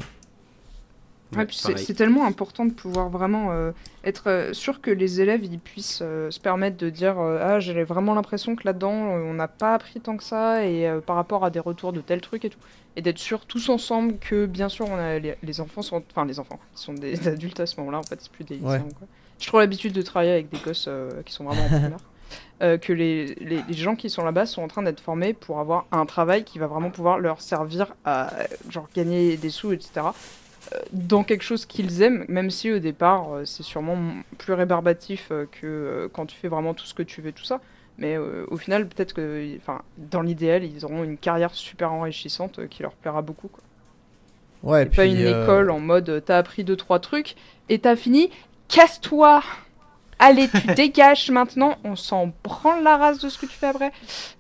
Ouais, c'est tellement important de pouvoir vraiment euh, être euh, sûr que les élèves ils puissent euh, se permettre de dire euh, ah j'ai vraiment l'impression que là-dedans on n'a pas appris tant que ça et par rapport à des retours de tel truc et tout et d'être sûr tous ensemble que bien sûr on a les, les enfants sont enfin les enfants ils sont des adultes à ce moment-là en fait c'est plus des Ouais. quoi. J'ai trop l'habitude de travailler avec des gosses qui sont vraiment en. Euh, que les, les, les gens qui sont là-bas sont en train d'être formés pour avoir un travail qui va vraiment pouvoir leur servir à genre gagner des sous etc dans quelque chose qu'ils aiment, même si au départ euh, c'est sûrement plus rébarbatif euh, que euh, quand tu fais vraiment tout ce que tu veux, tout ça. Mais au final, peut-être que, enfin, dans l'idéal, ils auront une carrière super enrichissante qui leur plaira beaucoup. Quoi. Ouais, Et pas puis, une euh, école en mode t'as appris deux trois trucs et t'as fini, casse-toi. Allez, tu dégages maintenant, on s'en branle la race de ce que tu fais après.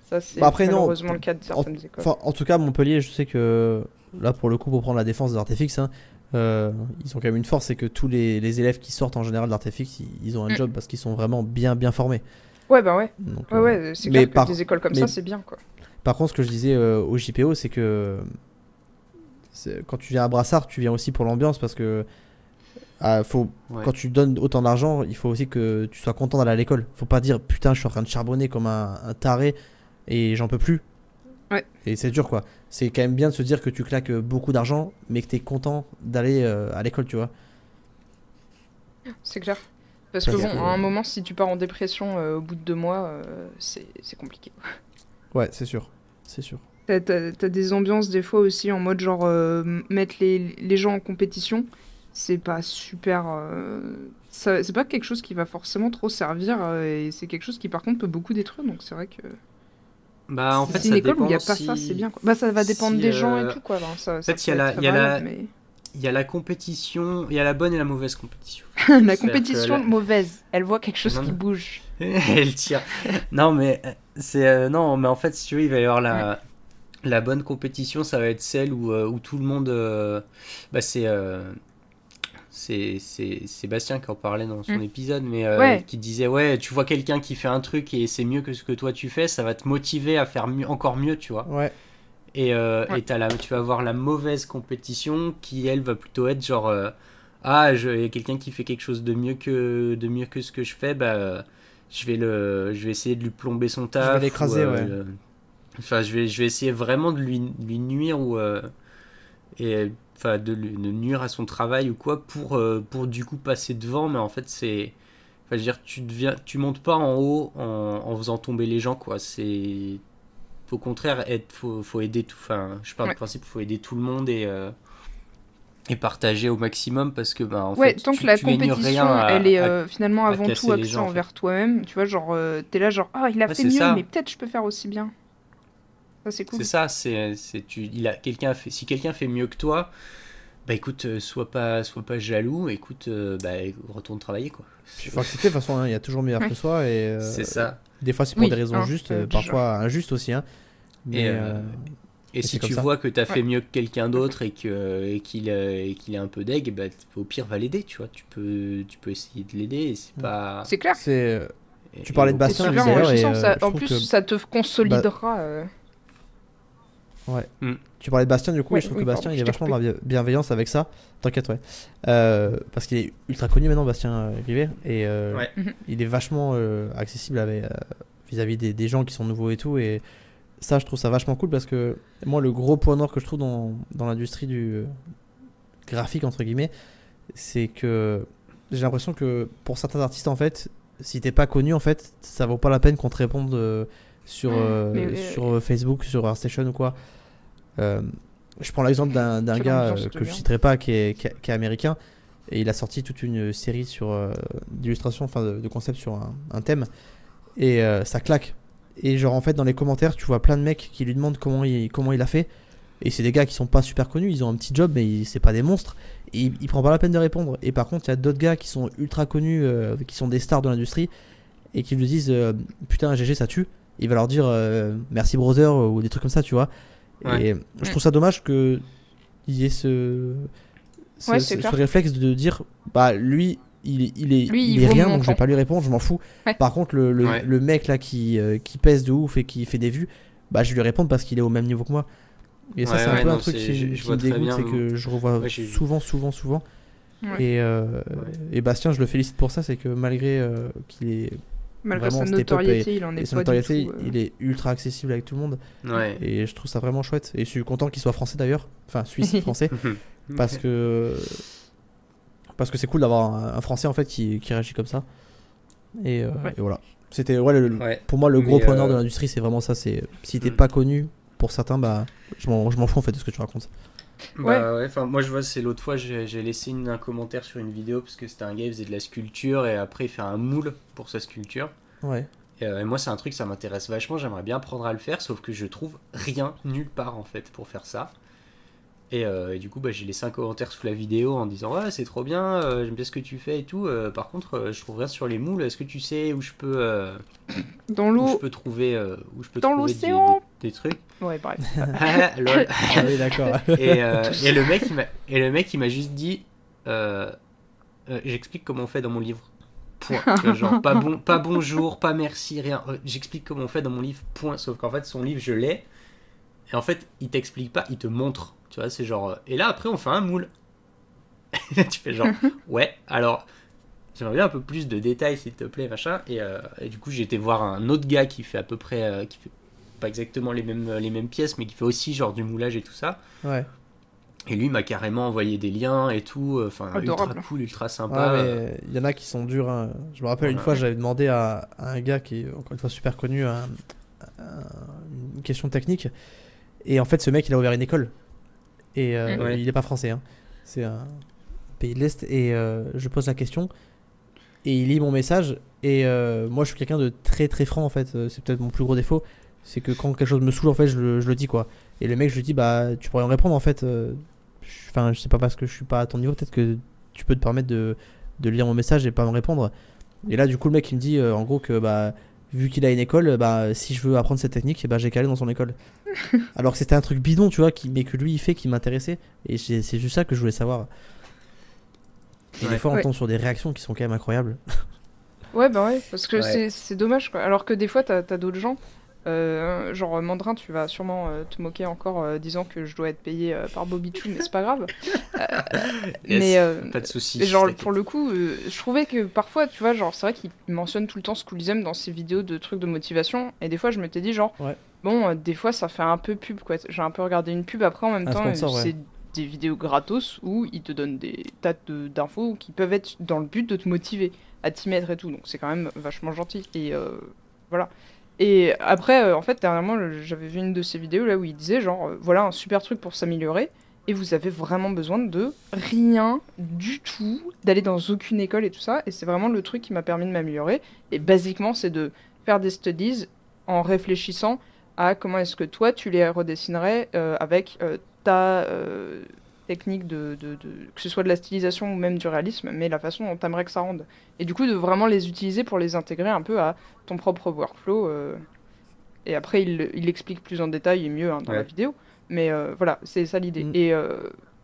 Ça, c'est Bah après, non, malheureusement le cas de en- certaines écoles. Enfin, en tout cas, Montpellier, je sais que là, pour le coup, pour prendre la défense d'Artefix, hein, euh, ils ont quand même une force, c'est que tous les, les élèves qui sortent en général d'Artefix, ils, ils ont un Mm. job parce qu'ils sont vraiment bien bien formés. Ouais, bah ouais, Donc, ouais, euh, ouais, c'est clair que par- des écoles comme mais- ça, c'est bien, quoi. Par contre, ce que je disais euh, au JPO, c'est que quand tu viens à Brassard, tu viens aussi pour l'ambiance parce que ah, faut, Ouais. quand tu donnes autant d'argent, il faut aussi que tu sois content d'aller à l'école. Faut pas dire putain, je suis en train de charbonner comme un, un taré et j'en peux plus. Ouais. Et c'est dur quoi. C'est quand même bien de se dire que tu claques beaucoup d'argent, mais que tu es content d'aller euh, à l'école, tu vois. C'est clair. Parce que bon, que- à un moment, si tu pars en dépression euh, au bout de deux mois, euh, c'est compliqué. Ouais, c'est sûr. C'est sûr. T'as des ambiances des fois aussi en mode genre euh, mettre les, les gens en compétition, c'est pas super. euh, c'est pas quelque chose qui va forcément trop servir euh, et c'est quelque chose qui par contre peut beaucoup détruire. Donc c'est vrai que Bah en fait c'est une ça école où il n'y a pas si- ça, c'est bien. Quoi. Bah ça va dépendre si, des gens euh, et tout quoi. ben, ça, ça fait, il y y a la- variable, Il y a la compétition, il y a la bonne et la mauvaise compétition. mais- la compétition la- mauvaise, elle voit quelque chose Non, qui non. bouge. Elle tire. Non, mais euh, c'est euh, non, mais en fait, si tu veux, il va y avoir la la bonne compétition, ça va être celle où, euh, où tout le monde, euh, bah c'est euh, c'est c'est Sébastien qui en parlait dans son Mm. épisode, mais euh, Ouais. qui disait ouais, tu vois quelqu'un qui fait un truc et c'est mieux que ce que toi tu fais, ça va te motiver à faire mieux, encore mieux, tu vois. Ouais. Et, euh, Ouais. et la, tu vas avoir la mauvaise compétition qui, elle, va plutôt être genre euh, Ah, je- il y a quelqu'un qui fait quelque chose de mieux que, de mieux que ce que je fais, bah, je, vais le, je vais essayer de lui plomber son taf. vais l'écraser, ou, euh, ouais. le- Enfin, je vais, je vais essayer vraiment de lui, lui nuire ou. euh, et, enfin, de, nuire à son travail ou quoi pour, euh, pour du coup passer devant, mais en fait, c'est. Enfin, je veux dire, tu deviens, tu montes pas en haut en, en faisant tomber les gens, quoi. C'est au contraire, être, faut, faut aider tout. Enfin, je parle Ouais. du principe, faut aider tout le monde et euh, et partager au maximum parce que bah en Ouais, fait, tant tu, que la tu compétition, à- elle est à- euh, finalement avant tout axée gens, en fait. envers toi-même. Tu vois, genre, euh, t'es là, genre, ah, il a Ouais, fait mieux, ça. mais peut-être je peux faire aussi bien. C'est cool. C'est ça, c'est c'est tu il a quelqu'un fait si quelqu'un fait mieux que toi, bah écoute, euh, sois pas sois pas jaloux, écoute, euh, bah retourne travailler quoi. Il faut accepter, de toute façon, hein, il y a toujours meilleur Ouais. que soi. Et, euh, C'est ça. Des fois, c'est pour Oui, des raisons hein, justes, euh, euh, parfois injustes aussi. Hein. Mais, Et, euh, euh, Et si tu ça. vois que tu as fait Ouais. mieux que quelqu'un d'autre et que et qu'il et qu'il est un peu deg, bah au pire va l'aider, tu vois. Tu peux tu peux essayer de l'aider et c'est Mm. pas C'est clair. c'est, tu parlais de Bastien, euh, en plus, que- ça te consolidera. Euh, Tu parlais de Bastien, du coup, Ouais, et je trouve oui, que Bastien, pardon, il t'ai vachement de la bi- bienveillance avec ça. T'inquiète, ouais. Euh, parce qu'il est ultra connu maintenant, Bastien euh, Rivet, et euh, Ouais. Mhm. il est vachement euh, accessible euh, vis-à-vis des, des gens qui sont nouveaux et tout. Et ça, je trouve ça vachement cool parce que moi, le gros point noir que je trouve dans, dans l'industrie du graphique, entre guillemets, c'est que j'ai l'impression que pour certains artistes, en fait, si t'es pas connu, en fait, ça vaut pas la peine qu'on te réponde euh, sur, mais, euh, sur euh, Facebook, sur ArtStation ou quoi. Euh, je prends l'exemple d'un gars euh, que je citerai pas qui est, qui est- qui est américain et il a sorti toute une série sur euh, d'illustrations, enfin de, de concepts sur un, un thème et euh, ça claque. Et genre en fait dans les commentaires tu vois plein de mecs qui lui demandent comment il, comment il a fait et c'est des gars qui sont pas super connus, ils ont un petit job mais c'est pas des monstres et il, il prend pas la peine de répondre. Et par contre il y a d'autres gars qui sont ultra connus, qui sont des stars de l'industrie et qui lui disent putain GG ça tue. Il va leur dire merci brother ou des trucs comme ça tu vois. Et je trouve ça dommage que il y ait ce, ce, Ouais, ce- c'est ce clair. réflexe de dire bah lui il est, il est, Lui, il il est rien donc je vais pas lui répondre, je m'en fous. Ouais. Par contre le, le, Ouais. le mec là qui, euh, qui pèse de ouf et qui fait des vues, bah je vais lui répondre parce qu'il est au même niveau que moi. Et ça Ouais, c'est un ouais, peu un truc c'est- qui, je- qui je me dégoûte, c'est que je revois souvent souvent souvent. Ouais. Et, euh, et Bastien je le félicite pour ça, c'est que malgré euh, qu'il est Malgré Vraiment, sa notoriété, il en et est son pas du notoriété, tout. euh, il est ultra accessible avec tout le monde. Ouais. Et je trouve ça vraiment chouette. Et je suis content qu'il soit français d'ailleurs. Enfin, suisse, français. parce que. Parce que c'est cool d'avoir un, un français en fait qui, qui réagit comme ça. Et, euh, Ouais. et voilà. C'était ouais, le- Ouais. pour moi le gros noir euh, de l'industrie, c'est vraiment ça. C'est si t'es Mm. pas connu pour certains, bah je m'en je m'en fous en fait de ce que tu racontes. Bah ouais, enfin moi je vois c'est l'autre fois j'ai laissé une- un commentaire sur une vidéo parce que c'était un gars il faisait de la sculpture et après il fait un moule pour sa sculpture. Ouais. Et, euh, et moi c'est un truc ça m'intéresse vachement, j'aimerais bien apprendre à le faire sauf que je trouve rien nulle part en fait pour faire ça. Et, euh, et du coup bah, j'ai laissé un commentaire sous la vidéo en disant ouais c'est trop bien, euh, j'aime bien ce que tu fais et tout. Euh, par contre euh, je trouve rien sur les moules, est-ce que tu sais où je peux, euh, Dans où je l'eau. peux trouver, euh, où je peux Dans trouver des- l'océan. des- des trucs? Ouais, bref. Ah, lol. Ah oui, d'accord. et, euh, et le mec il m'a et le mec il m'a juste dit euh, euh, j'explique comment on fait dans mon livre. Point. Genre pas bon pas bonjour pas merci rien. J'explique comment on fait dans mon livre point. Sauf qu'en fait son livre je l'ai. Et en fait il t'explique pas il te montre. Tu vois c'est genre et là après on fait un moule. Tu fais genre ouais alors j'aimerais bien un peu plus de détails s'il te plaît machin. Et, euh, et du coup j'ai été voir un autre gars qui fait à peu près euh, qui fait pas exactement les mêmes les mêmes pièces mais qui fait aussi genre du moulage et tout ça Ouais. et lui m'a carrément envoyé des liens et tout, euh, enfin ultra cool, ultra sympa. il y en a qui sont durs. hein. Je me rappelle une fois, j'avais demandé à, à un gars qui est encore une fois super connu un- un- une question technique. Et en fait, ce mec, il a ouvert une école. Et euh. Ouais. il est pas français. hein. C'est un pays de l'Est. Et euh, je pose la question. Et il lit mon message. Et euh, moi, je suis quelqu'un de très très franc en fait. C'est peut-être mon plus gros défaut. C'est que quand quelque chose me saoule, en fait, je le, je le dis quoi. Et le mec, je lui dis, bah, tu pourrais me répondre en fait. euh, je- Enfin, je sais pas parce que je suis pas à ton niveau. Peut-être que tu peux te permettre de, de lire mon message et pas me répondre. Et là, du coup, le mec, il me dit euh, en gros que bah, vu qu'il a une école, bah, si je veux apprendre cette technique, ben, j'ai qu'à aller dans son école. Alors que c'était un truc bidon, tu vois, qui, mais que lui, il fait, qui m'intéressait. Et c'est c'est juste ça que je voulais savoir. Et Ouais. des fois, on Ouais. tombe sur des réactions qui sont quand même incroyables. Ouais, bah ouais, parce que Ouais. c'est- c'est dommage, quoi. Alors que des fois, t'as as, d'autres gens, euh, genre Mandrin, tu vas sûrement euh, te moquer encore euh, disant que je dois être payé euh, par Bobby Chou, mais c'est pas grave. yes, mais, euh, pas de soucis. Mais genre, pour le coup, euh, je trouvais que parfois, tu vois, genre, c'est vrai qu'il mentionne tout le temps Schoolism dans ses vidéos de trucs de motivation, et des fois, je m'étais dit, genre, Ouais. bon, euh, des fois, ça fait un peu pub, quoi. J'ai un peu regardé une pub, après, en même Un temps, sponsor, euh, ouais. c'est des vidéos gratos où ils te donnent des tas de- d'infos qui peuvent être dans le but de te motiver à t'y mettre et tout, donc c'est quand même vachement gentil. Et euh, voilà. Et après, euh, en fait, dernièrement, j'avais vu une de ces vidéos là où il disait, genre, euh, voilà un super truc pour s'améliorer et vous avez vraiment besoin de rien du tout, d'aller dans aucune école et tout ça. Et c'est vraiment le truc qui m'a permis de m'améliorer. Et basiquement, c'est de faire des studies en réfléchissant à comment est-ce que toi, tu les redessinerais euh, avec ta technique de, de- de- que ce soit de la stylisation ou même du réalisme, mais la façon dont tu aimerais que ça rende. Et du coup, de vraiment les utiliser pour les intégrer un peu à ton propre workflow. euh. Et après, il il l'explique plus en détail et mieux hein, dans la vidéo. Mais euh, voilà, c'est ça l'idée. Mm. Et euh,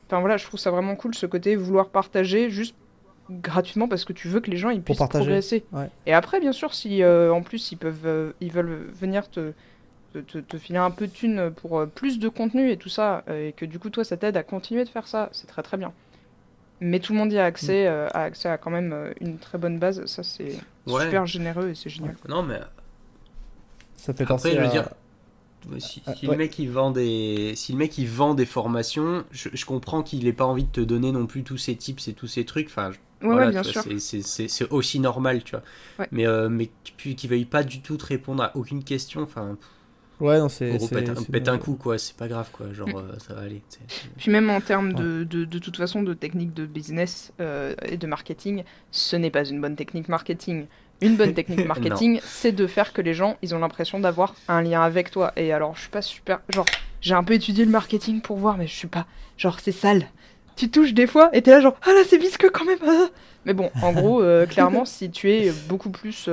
enfin voilà, je trouve ça vraiment cool ce côté vouloir partager juste gratuitement parce que tu veux que les gens ils puissent partager, progresser. ouais. Et après, bien sûr, si en plus ils peuvent, ils veulent venir te, te, te- te filer un peu de thunes pour euh, plus de contenu et tout ça, euh, et que du coup toi ça t'aide à continuer de faire ça, c'est très très bien. Mais tout le monde y a accès, euh, a accès à quand même euh, une très bonne base, ça c'est Ouais. super généreux et c'est génial. Non mais Ça fait Après, penser je veux à- dire, si, Ah, si ouais. le mec il vend des, si le mec il vend des formations, je, je comprends qu'il ait pas envie de te donner non plus tous ces tips et tous ces trucs. Enfin, je- Ouais, voilà, ouais, bien tu vois, sûr. c'est- c'est- c'est c'est aussi normal, tu vois. Ouais. Mais euh, mais puis qu'il veuille pas du tout te répondre à aucune question. Enfin, Ouais, non, c'est. pète, un- pète un coup quoi, c'est pas grave quoi. Genre Mm. euh, ça va aller. Puis même en termes de, de, de toute façon de technique de business euh, et de marketing, ce n'est pas une bonne technique marketing. Une bonne technique marketing, c'est de faire que les gens, ils ont l'impression d'avoir un lien avec toi. Et alors, je suis pas super... Genre, j'ai un peu étudié le marketing pour voir, mais je suis pas... Genre, c'est sale. Tu touches des fois, et t'es là genre, ah là, c'est visqueux quand même. ah. Mais bon, en gros, euh, clairement, si tu es beaucoup plus...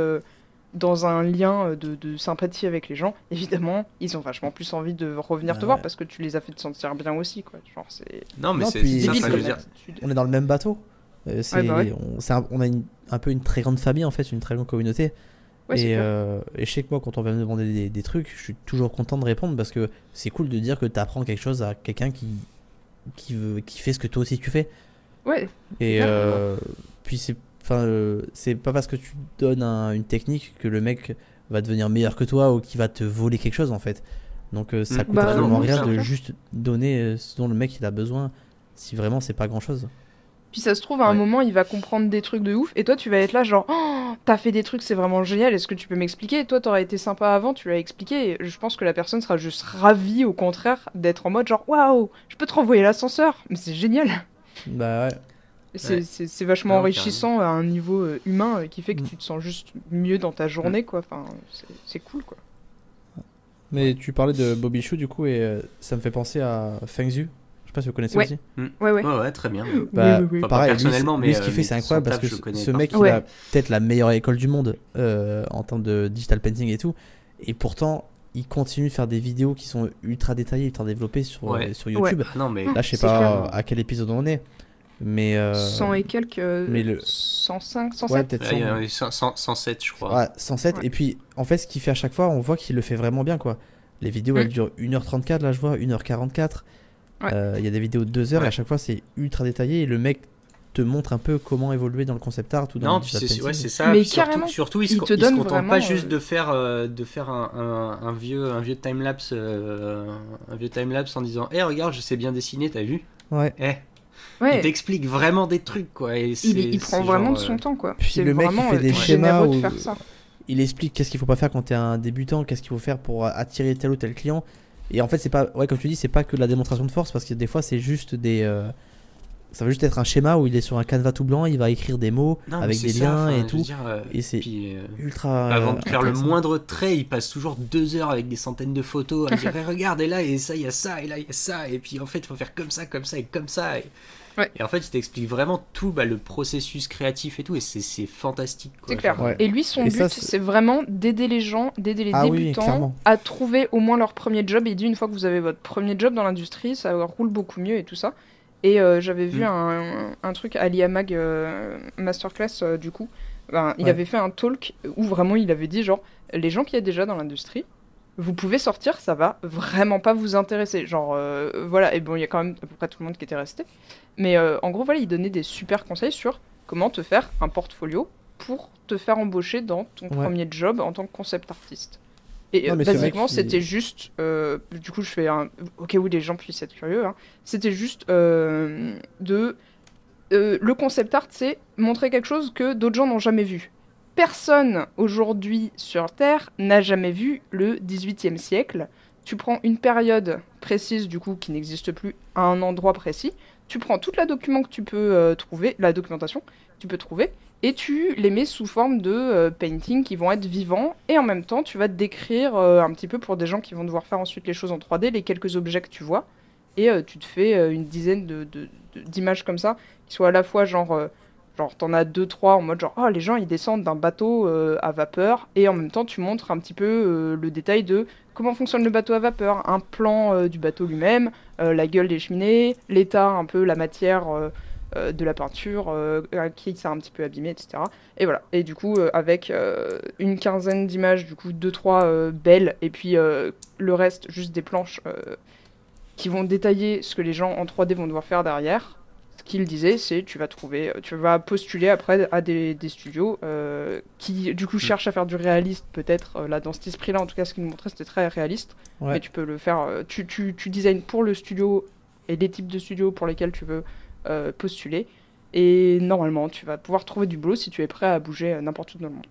dans un lien euh, de, de sympathie avec les gens, évidemment, ils ont vachement plus envie de revenir Bah te voir ouais. parce que tu les as fait te sentir bien aussi, quoi. Genre, c'est Non, mais Non, c'est puis- c'est ça, débile enfin, je veux comme dire. On est dans le même bateau. Euh, c'est- Ouais, bah ouais. on, c'est un, on a une- un peu une très grande famille en fait, une très grande communauté. Et, euh, et je sais que moi, quand on vient me demander des, des trucs, je suis toujours content de répondre parce que c'est cool de dire que tu apprends quelque chose à quelqu'un qui, qui, veut, qui fait ce que toi aussi tu fais. Ouais, Et euh, puis c'est enfin euh, c'est pas parce que tu donnes un- une technique que le mec va devenir meilleur que toi ou qui va te voler quelque chose en fait. Donc euh, ça Mm. coûte Bah, absolument non, rien de juste donner euh, ce dont le mec il a besoin si vraiment c'est pas grand chose. Puis ça se trouve, à un moment, il va comprendre des trucs de ouf, et toi, tu vas être là, genre, oh, t'as fait des trucs, c'est vraiment génial, est-ce que tu peux m'expliquer? Toi, t'aurais été sympa avant, tu l'as expliqué, et je pense que la personne sera juste ravie, au contraire, d'être en mode, genre, waouh, je peux te renvoyer l'ascenseur, mais c'est génial Bah ouais. C'est Ouais. vachement Non, enrichissant à un niveau euh, humain euh, qui fait que Mm. tu te sens juste mieux dans ta journée, quoi. Enfin, c'est- cool, quoi. Mais tu parlais de Bobby Chou du coup et euh, ça me fait penser à Feng Zhu. Je sais pas si vous connaissez Ouais. aussi. Ouais, ouais. Ouais, ouais, très bien. Bah, oui, oui. Enfin, pas Pareil, personnellement, lui, mais, ce qu'il fait c'est incroyable parce que ce pas. mec il Ouais. a peut-être la meilleure école du monde euh, en termes de digital painting et tout et pourtant il continue de faire des vidéos qui sont ultra détaillées, ultra développées sur, Ouais. sur YouTube. Ah non, mais Là je sais pas clair. à quel épisode on est mais euh, 100 et quelques. euh, mais le- 105, 107 ouais peut-être là, il y 100. en a 100 100 107, je crois. Ouais, 107 Ouais. et puis en fait ce qu'il fait à chaque fois on voit qu'il le fait vraiment bien quoi. Les vidéos elles Mm. durent 1h34 là je vois 1h44. Ouais. Euh, Il y a des vidéos de 2 heures et Ouais. à chaque fois c'est ultra détaillé et le mec te montre un peu comment évoluer dans le concept art ou dans Non, le puis c'est ouais, c'est ça. Mais puis surtout, carrément, surtout, il, se, il te il se donne contente vraiment, pas juste euh, de faire, euh, de faire un, un- un vieux, un vieux time lapse, un vieux time lapse en disant, eh regarde, je sais bien dessiner, t'as vu? Ouais. Eh, il t'explique vraiment des trucs quoi. Et il, prend vraiment genre, de son euh, temps, quoi. Puis le mec, il fait des euh, schémas généreux de où- faire ça. il explique qu'est-ce qu'il faut pas faire quand t'es un débutant, qu'est-ce qu'il faut faire pour attirer tel ou tel client. Et en fait, c'est pas, ouais, comme tu dis, c'est pas que de la démonstration de force parce que des fois, c'est juste des, euh, ça va juste être un schéma où il est sur un canevas tout blanc, il va écrire des mots non, avec des ça, liens enfin, et tout. dire, euh, Et c'est puis, euh, ultra. Avant de euh, faire le moindre trait, il passe toujours deux heures avec des centaines de photos à dire Eh, regarde et là et ça il y a ça et là il y a ça et puis en fait il faut faire comme ça comme ça et comme ça et, Ouais. et en fait il t'explique vraiment tout bah, le processus créatif et tout et c'est fantastique. C'est clair. Ouais. Et lui, son Et but, c'est- vraiment d'aider les gens, d'aider les Ah débutants à trouver au moins leur premier job. Et il dit une fois que vous avez votre premier job dans l'industrie, ça roule beaucoup mieux et tout ça. Et euh, j'avais vu Mm. un, un truc à l'IAMAG euh, Masterclass, euh, du coup. Ben, il Ouais. avait fait un talk où vraiment il avait dit genre, les gens qui est déjà dans l'industrie, vous pouvez sortir, ça va vraiment pas vous intéresser. Genre, euh, voilà, et bon, il y a quand même à peu près tout le monde qui était resté. Mais euh, en gros, voilà, il donnait des super conseils sur comment te faire un portfolio pour te faire embaucher dans ton Ouais. premier job en tant que concept artiste. Et Non, euh, basiquement, c'était juste. euh, du coup, je fais un. Au cas où les gens puissent être curieux, hein, c'était juste euh, de. euh, le concept art, c'est montrer quelque chose que d'autres gens n'ont jamais vu. Personne aujourd'hui sur Terre n'a jamais vu le 18e siècle. Tu prends une période précise, du coup, qui n'existe plus à un endroit précis. Tu prends toute la document que tu peux trouver, la documentation que tu peux trouver, et tu les mets sous forme de euh, painting qui vont être vivants. Et en même temps, tu vas décrire euh, un petit peu pour des gens qui vont devoir faire ensuite les choses en 3D, les quelques objets que tu vois. Et euh, tu te fais une dizaine de- d'images comme ça, qui soient à la fois genre. Genre, t'en as deux, trois en mode genre, oh, les gens ils descendent d'un bateau à vapeur, et en même temps tu montres un petit peu le détail de comment fonctionne le bateau à vapeur, un plan du bateau lui-même, la gueule des cheminées, l'état, un peu la matière euh, euh, de la peinture, euh, qui ça a un petit peu abîmé, etc. Et voilà. Et du coup, euh, avec euh, une quinzaine d'images, du coup, deux, trois euh, belles, et puis euh, le reste, juste des planches euh, qui vont détailler ce que les gens en 3D vont devoir faire derrière. Ce qu'il disait, c'est tu vas trouver, euh, tu vas postuler après à des, des studios euh, qui du coup cherchent à faire du réaliste peut-être euh, là dans cet esprit-là. En tout cas, ce qu'il nous montrait, c'était très réaliste. Ouais. Mais tu peux le faire. euh, tu, tu, tu pour le studio et les types de studios pour lesquels tu veux euh, postuler. Et normalement, tu vas pouvoir trouver du boulot si tu es prêt à bouger euh, n'importe où dans le monde.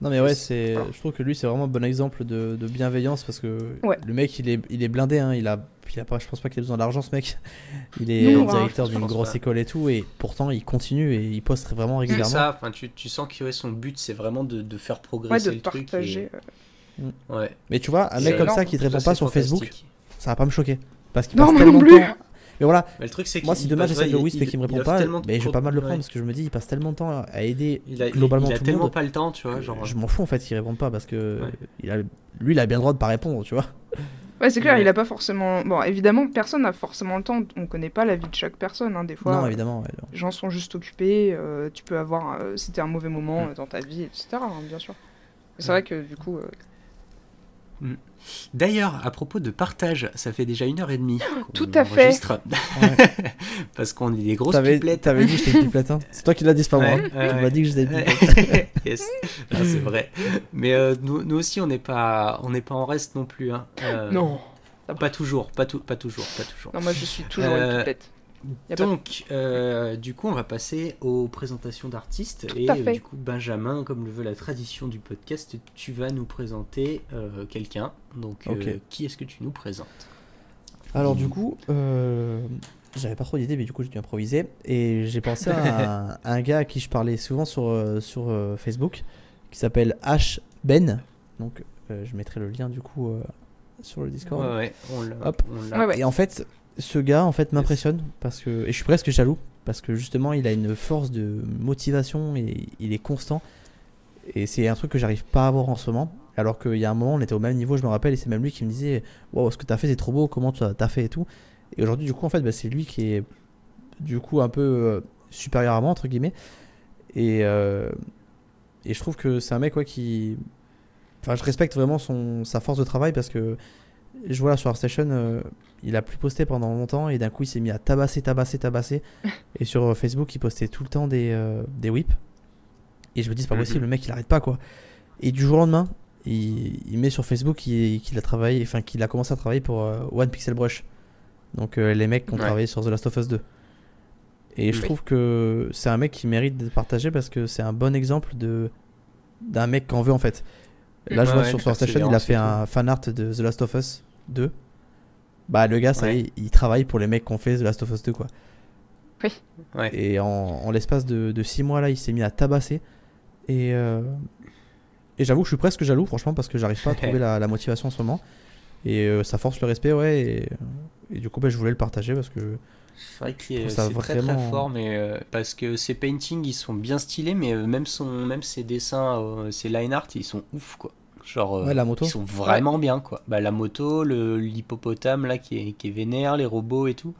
Non mais ouais, C'est- c'est, voilà. je trouve que lui c'est vraiment un bon exemple de, de bienveillance parce que Ouais. le mec il est, il est blindé, hein, il a, il a pas, je pense pas qu'il a besoin d'argent ce mec. Il est Non, hein, directeur d'une grosse pas. école et tout et pourtant il continue et il poste vraiment C'est régulièrement. ça, enfin, tu, tu sens que ouais, son but c'est vraiment de, de faire Ouais, progresser de le truc. partager. et- euh, Ouais. Mais tu vois, un C'est mec comme énorme. ça qui te Ça, répond c'est pas sur Facebook, ça va pas me choquer parce qu'il passe tellement de temps Mais voilà, Mais le truc, c'est moi, si demain j'essaie de le il- et qu'il me répond pas, mais je vais pas mal le prendre ouais. parce que je me dis, il passe tellement de temps à aider Il a, il- globalement il a tout le tellement monde. pas le temps, tu vois. je m'en fous en fait qu'il réponde pas parce que Ouais. il a, lui, il a bien le droit de pas répondre, tu vois. Ouais, c'est clair, Ouais. il a pas forcément. Bon, évidemment, personne n'a forcément le temps. On connaît pas la vie de chaque personne. Hein. Des fois, non, euh, évidemment. ouais. les gens sont juste occupés. euh, tu peux avoir. euh, C'était un mauvais moment Mm. euh, dans ta vie, etc. hein, bien sûr. C'est vrai que du coup. euh, D'ailleurs, à propos de partage, ça fait déjà une heure et demie. Tout à fait. Ouais. Parce qu'on est des grosses T'avais pipelettes. t'avais dit que j'étais une pipelette. Hein. C'est toi qui l'as dit, c'est pas moi. Hein. ouais, Tu m'as dit que j'étais une pipelette. yes, Ah, c'est vrai. Mais euh, nous, nous aussi, on n'est pas, on n'est pas en reste non plus. Hein. Euh, Non. Pas toujours, pas, tout, pas toujours, pas toujours. Non, moi je suis toujours Euh, une pipette. Donc, euh, du coup, on va passer aux présentations d'artistes. Et à euh, du coup, Benjamin, comme le veut la tradition du podcast, tu vas nous présenter euh, quelqu'un. Donc, euh, qui est-ce que tu nous présentes? Alors du coup, euh, j'avais pas trop d'idées, mais du coup j'ai dû improviser. Et j'ai pensé à un, à un gars à qui je parlais souvent sur, sur euh, Facebook, qui s'appelle H Ben. Donc euh, je mettrai le lien du coup euh, sur le Discord. Ouais, ouais, on l'a. Hop. on l'a. Ouais, ouais. Et en fait, ce gars en fait m'impressionne parce que et je suis presque jaloux parce que justement il a une force de motivation et il est constant. Et c'est un truc que j'arrive pas à avoir en ce moment. Alors qu'il y a un moment, on était au même niveau, je me rappelle, et c'est même lui qui me disait Wow, ce que t'as fait, c'est trop beau, comment tu as t'as fait et tout. Et aujourd'hui, du coup, en fait, bah, c'est lui qui est du coup un peu euh, supérieur à moi, entre guillemets. Et, euh, et je trouve que c'est un mec ouais, qui. Enfin, je respecte vraiment son, sa force de travail parce que je vois là sur ArtStation, euh, il a plus posté pendant longtemps et d'un coup, il s'est mis à tabasser, tabasser, tabasser. et sur euh, Facebook, il postait tout le temps des, euh, des whips. Et je me dis, c'est pas Mhm. possible, le mec, il arrête pas quoi. Et du jour au lendemain, il, il met sur Facebook qu'il a travaillé, enfin qu'il a commencé à travailler pour euh, One Pixel Brush. Donc euh, les mecs qui ont Ouais. travaillé sur The Last of Us 2. Et je trouve que c'est un mec qui mérite d'être partagé parce que c'est un bon exemple de d'un mec qu'on veut en fait. Là, je Ouais, vois ouais, sur de Station, il a fait un fan art de The Last of Us 2. Bah, le gars, ça Ouais. y est, il travaille pour les mecs qui ont fait The Last of Us 2, quoi. Ouais. Et en, en l'espace de 6 mois, là, il s'est mis à tabasser. Et, euh, et j'avoue que je suis presque jaloux, franchement, parce que j'arrive pas à trouver la, la motivation en ce moment. Et euh, ça force le respect, ouais. Et, et du coup, bah, je voulais le partager parce que. C'est vrai ça c'est très très vraiment- fort, mais euh, parce que ses paintings ils sont bien stylés, mais euh, même son même ses dessins, euh, ses line art ils sont ouf quoi. Genre euh, Ouais, la moto. ils sont vraiment bien quoi. Bah la moto, le l'hippopotame là qui est qui est vénère, les robots et tout.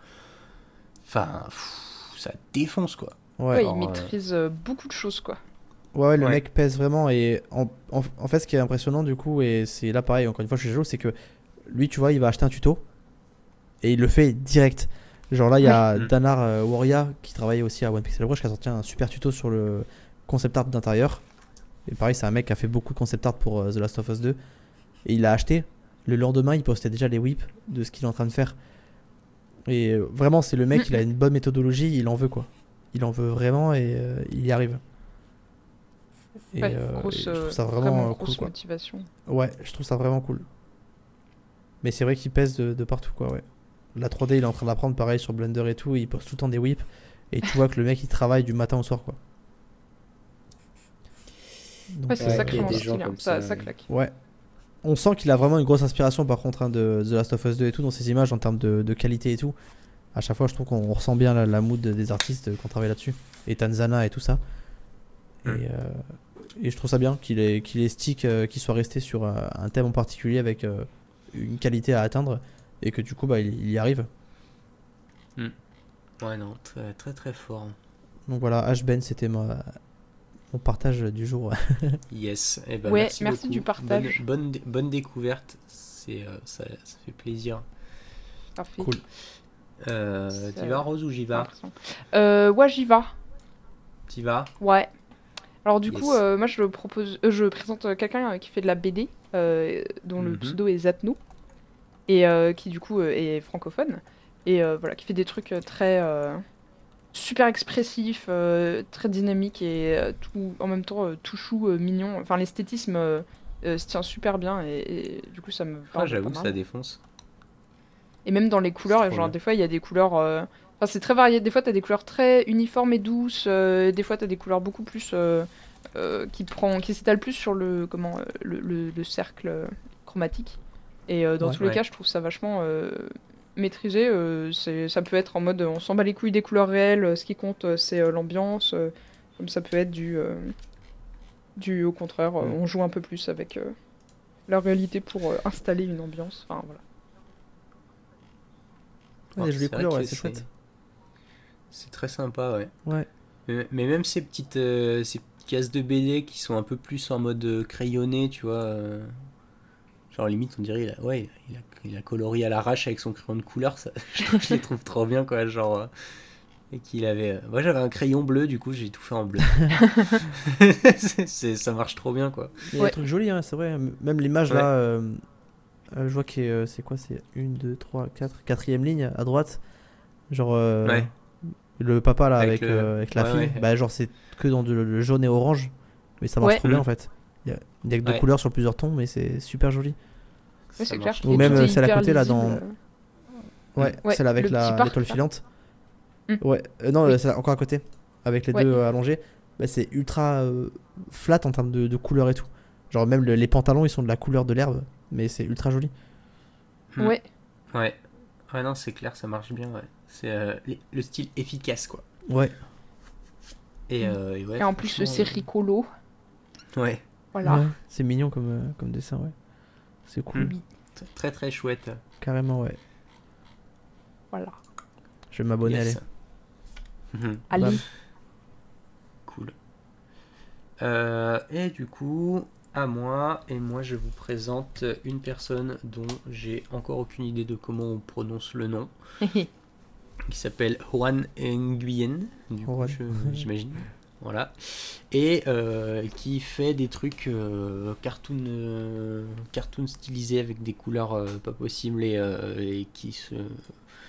Enfin, pff, ça défonce quoi. Ouais, Ouais, il euh, maîtrise euh, beaucoup de choses, quoi. Ouais, ouais, le Ouais. mec pèse vraiment. Et en, en, en fait, ce qui est impressionnant, du coup, et c'est là pareil, encore une fois, je suis jaloux, c'est que lui, tu vois, il va acheter un tuto et il le fait direct. Genre là, il y a Ouais. Danar euh, Warrior qui travaillait aussi à One Pixel Brush qui a sorti un super tuto sur le concept art d'intérieur. Et pareil, c'est un mec qui a fait beaucoup de concept art pour euh, The Last of Us 2. Et il l'a acheté. Le lendemain, il postait déjà les whips de ce qu'il est en train de faire. Et euh, vraiment, c'est le mec, il a une bonne méthodologie, il en veut quoi. Il en veut vraiment et euh, il y arrive. Et, Ouais, euh, grosse, et je trouve ça vraiment, cool quoi. motivation. Ouais, je trouve ça vraiment cool. Mais c'est vrai qu'il pèse de, de partout quoi, ouais. La 3D, il est en train d'apprendre pareil sur Blender et tout, il poste tout le temps des whips. Et tu vois que le mec il travaille du matin au soir quoi. Donc, Ouais, c'est sacrément gens stylé, ça, ça, ça ouais. claque. Ouais. On sent qu'il a vraiment une grosse inspiration par contre hein, de The Last of Us 2 et tout dans ses images en termes de, de qualité et tout. À chaque fois, je trouve qu'on ressent bien la, la mood des artistes euh, qui ont travaillé là-dessus. Et Tanzana et tout ça. Et, Mm. euh, et je trouve ça bien qu'il ait, qu'il stick, euh, qu'il soit resté sur euh, un thème en particulier avec euh, une qualité à atteindre et que du coup, bah, il, il y arrive. Ouais non, très très très fort. Donc voilà, H Ben, c'était ma- mon partage du jour. Yes. Eh ben, Ouais, merci, du partage. Bonne, bonne, dé- bonne découverte. C'est euh, ça, ça fait plaisir. Parfait. Cool. Euh, T'y vas Rose ou j'y vas. Euh, ouais, j'y vas. T'y vas Ouais. Alors du Yes. coup, euh, moi je propose, euh, je présente euh, quelqu'un euh, qui fait de la BD, euh, dont le Mhm. pseudo est Zatno, et euh, qui du coup euh, est francophone, et euh, voilà, qui fait des trucs euh, très euh, super expressifs, euh, très dynamiques et euh, tout, en même temps euh, tout chou, mignon. Enfin, l'esthétisme se tient super bien, et, et du coup ça me Ah, J'avoue, ça défonce. Et même dans les couleurs, genre bien. des fois il y a des couleurs. Enfin, c'est très varié. Des fois, t'as des couleurs très uniformes et douces. des fois, t'as des couleurs beaucoup plus qui prend, qui s'étalent plus sur le comment le, le- le cercle chromatique. Et dans Ouais. tous les cas, je trouve ça vachement maîtriser. euh, c'est- ça peut être en mode on s'en bat les couilles des couleurs réelles, euh, ce qui compte euh, c'est euh, l'ambiance. euh, comme ça peut être du, euh, du au contraire, euh, Mm. on joue un peu plus avec euh, la réalité pour euh, installer une ambiance. Enfin voilà. Ouais, des jolies C'est vrai couleurs, que ouais, c'est chouette. C'est très sympa, ouais. Ouais. Mais, mais même ces petites, euh, ces petites cases de BD qui sont un peu plus en mode crayonné, tu vois. euh, genre limite, on dirait, il a, ouais, il a, il a colorié à l'arrache avec son crayon de couleur. Ça, je, les trouve trop bien, quoi. Genre. euh, et qu'il avait. euh, Moi, j'avais un crayon bleu, du coup, j'ai tout fait en bleu. C'est- c'est- ça marche trop bien, quoi. Il y a Ouais. des trucs jolis, hein, c'est vrai. Même l'image Ouais. là, euh, euh, je vois que euh, c'est quoi C'est 1, 2, 3, 4, quatrième ligne à droite. Genre euh, Ouais. le papa là Avec avec, le- euh, avec la ouais, fille, ouais. bah genre c'est que dans le jaune et orange. Mais ça marche Ouais. trop bien Mm. en fait. Il y a, que deux Ouais. couleurs sur plusieurs tons, mais c'est super joli. Ouais, c'est clair. Ou même, euh, celle à côté, là, dans-. Ouais, Ouais, celle avec la- l'étoile filante. Mm. Ouais, euh, non, Oui. euh, celle encore à côté, avec les Ouais. deux allongés. Bah, c'est ultra euh, flat en termes de, de couleur et tout. Genre même le- les pantalons ils sont de la couleur de l'herbe, mais c'est ultra joli. Mm. Ouais. Ouais. Ouais, non, c'est clair, ça marche bien, ouais. C'est euh, le style efficace, quoi. Ouais. Et, euh, et ouais, Et en plus c'est rigolo. Ouais, Voilà. Ouais, c'est mignon comme, euh, comme dessin, ouais. C'est cool, Mm. très très chouette. carrément, ouais. Voilà. Je vais m'abonner, Yes. allez. Mhm. Allez. Bam. Cool. Euh, et du coup, à moi, et moi je vous présente une personne dont j'ai encore aucune idée de comment on prononce le nom, qui s'appelle Juan Nguyen, du coup, Juan. j'imagine. Voilà. Et euh, qui fait des trucs euh, cartoon, euh, cartoon stylisés avec des couleurs euh, pas possibles et, euh, et qui se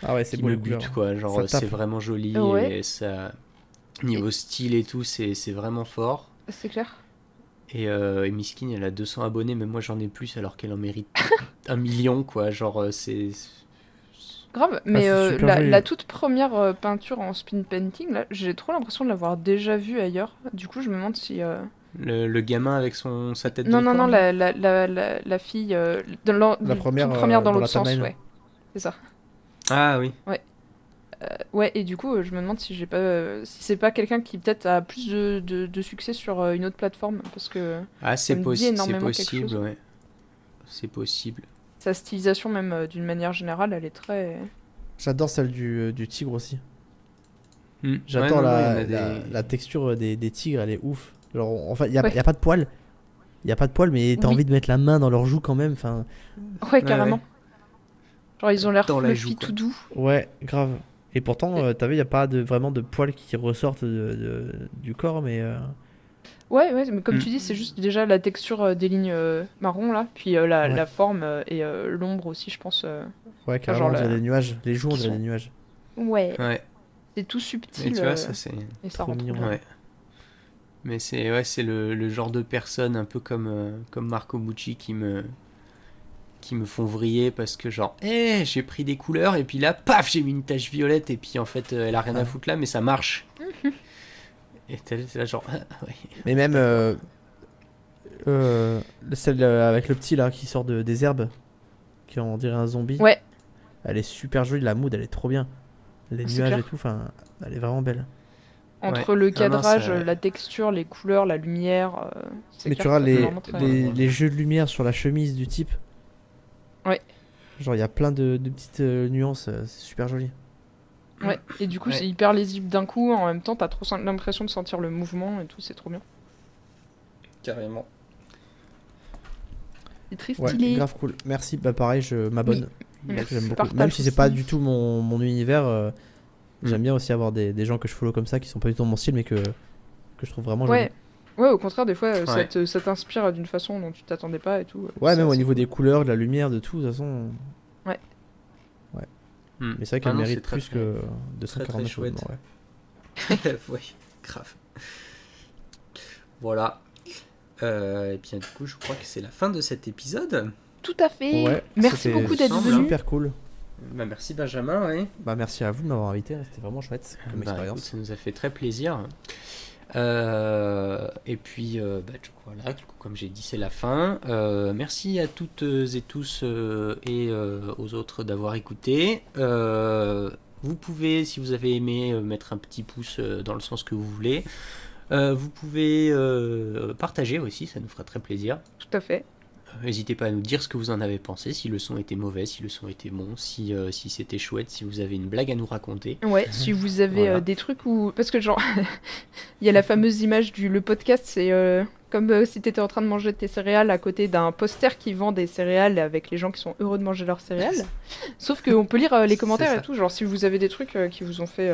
Ah ouais, c'est qui beau me bute quoi genre c'est vraiment joli Ouais. et ça niveau style et tout c'est c'est vraiment fort C'est clair. et, euh, et Miskin elle a 200 abonnés mais moi j'en ai plus alors qu'elle en mérite un million quoi genre c'est Grave, mais c'est euh, la, toute première euh, peinture en spin painting, là, j'ai trop l'impression de l'avoir déjà vue ailleurs. Du coup, je me demande si. euh, le, le gamin avec son sa tête Non, de non, non, la, la, la, la, la fille. euh, La première, première euh, dans dans l'autre la sens, ouais. C'est ça. ah oui Ouais, et du coup, je me demande si j'ai pas, euh, si c'est pas quelqu'un qui peut-être a plus de, de, de succès sur euh, une autre plateforme, parce que ah c'est me dit possi- c'est possible ouais c'est possible sa stylisation, même euh, d'une manière générale, elle est très. J'adore celle du, euh, du tigre aussi. Hmm. J'adore Ouais, la, la, des- la texture des, des tigres, elle est ouf. Genre, enfin, il y a, Ouais. y a pas de poils. Il y a pas de poils, mais t'as Oui. envie de mettre la main dans leur joue quand même. Enfin, Ouais, carrément. Genre, ils ont l'air fluffy, joue, quoi. tout doux. ouais, grave. Et pourtant, euh, t'as vu, il y a pas de, vraiment de poils qui ressortent de- de- du corps, mais euh, Ouais, ouais, mais comme Mm. tu dis, c'est juste déjà la texture euh, des lignes euh, marron là, puis euh, la, Ouais. la forme euh, et euh, l'ombre aussi, je pense. euh. ouais, carrément, genre on la- des nuages. Les joues, on sont- des nuages. Ouais, ouais c'est tout mais subtil tu vois ça c'est et ça mignon. Ouais. Mais c'est ouais, c'est le, le genre de personnes un peu comme euh, comme Marco Bucci qui me qui me font vriller parce que genre eh j'ai pris des couleurs et puis là paf j'ai mis une tache violette et puis en fait euh, elle a rien à foutre là mais ça marche. et t'es t'es là genre ah. Mais même euh, euh, celle euh, avec le petit là qui sort de, des herbes, qui on dirait un zombie. Ouais. Elle est super jolie, la mood, elle est trop bien. Les C'est nuages clair. et tout, enfin, elle est vraiment belle. Entre le Ah non, cadrage, la texture, les couleurs, la lumière. euh, c'est Mais clair tu vois les, les, les jeux de lumière sur la chemise du type. Ouais. Genre il y a plein de, de petites nuances, c'est super joli. Ouais, et du coup, Ouais. c'est hyper lisible d'un coup. En même temps, t'as trop l'impression de sentir le mouvement et tout, c'est trop bien. carrément. C'est très Ouais, stylé. grave cool. Merci, bah pareil, je m'abonne. J'aime beaucoup. Partage Même si c'est pas du tout mon, mon univers, euh, Mm. j'aime bien aussi avoir des, des gens que je follow comme ça qui sont pas du tout mon style mais que, que je trouve vraiment Ouais. Ouais, au contraire, des fois, euh, ça Ouais. t'inspire d'une façon dont tu t'attendais pas et tout. Ouais, même au niveau des couleurs, de la lumière, de tout, de toute façon. Hmm. Mais c'est vrai qu'elle Ah mérite très, plus très- que très 249 chouette. abonnements, ouais. ouais, grave. Voilà. Euh, et bien du coup, je crois que c'est la fin de cet épisode. Tout à fait. Ouais, Merci beaucoup d'être venu. Super cool. Bah, merci Benjamin, ouais. Bah merci à vous de m'avoir invité, c'était vraiment chouette comme Bah, expérience. écoute, ça nous a fait très plaisir. Euh, et puis, euh, bah, voilà, comme j'ai dit, c'est la fin. Euh, merci à toutes et tous et aux autres d'avoir écouté. Vous pouvez, si vous avez aimé, mettre un petit pouce dans le sens que vous voulez. Vous pouvez partager aussi, ça nous fera très plaisir. Tout à fait. N'hésitez pas à nous dire ce que vous en avez pensé, si le son était mauvais, si le son était bon, si, euh, si c'était chouette, si vous avez une blague à nous raconter. Ouais, si vous avez Voilà. euh, des trucs où. Parce que, genre, il y a la fameuse image du. Le podcast, c'est euh, comme si t'étais en train de manger tes céréales à côté d'un poster qui vend des céréales avec les gens qui sont heureux de manger leurs céréales. Sauf qu'on peut lire les commentaires et tout. Genre, si vous avez des trucs qui vous ont fait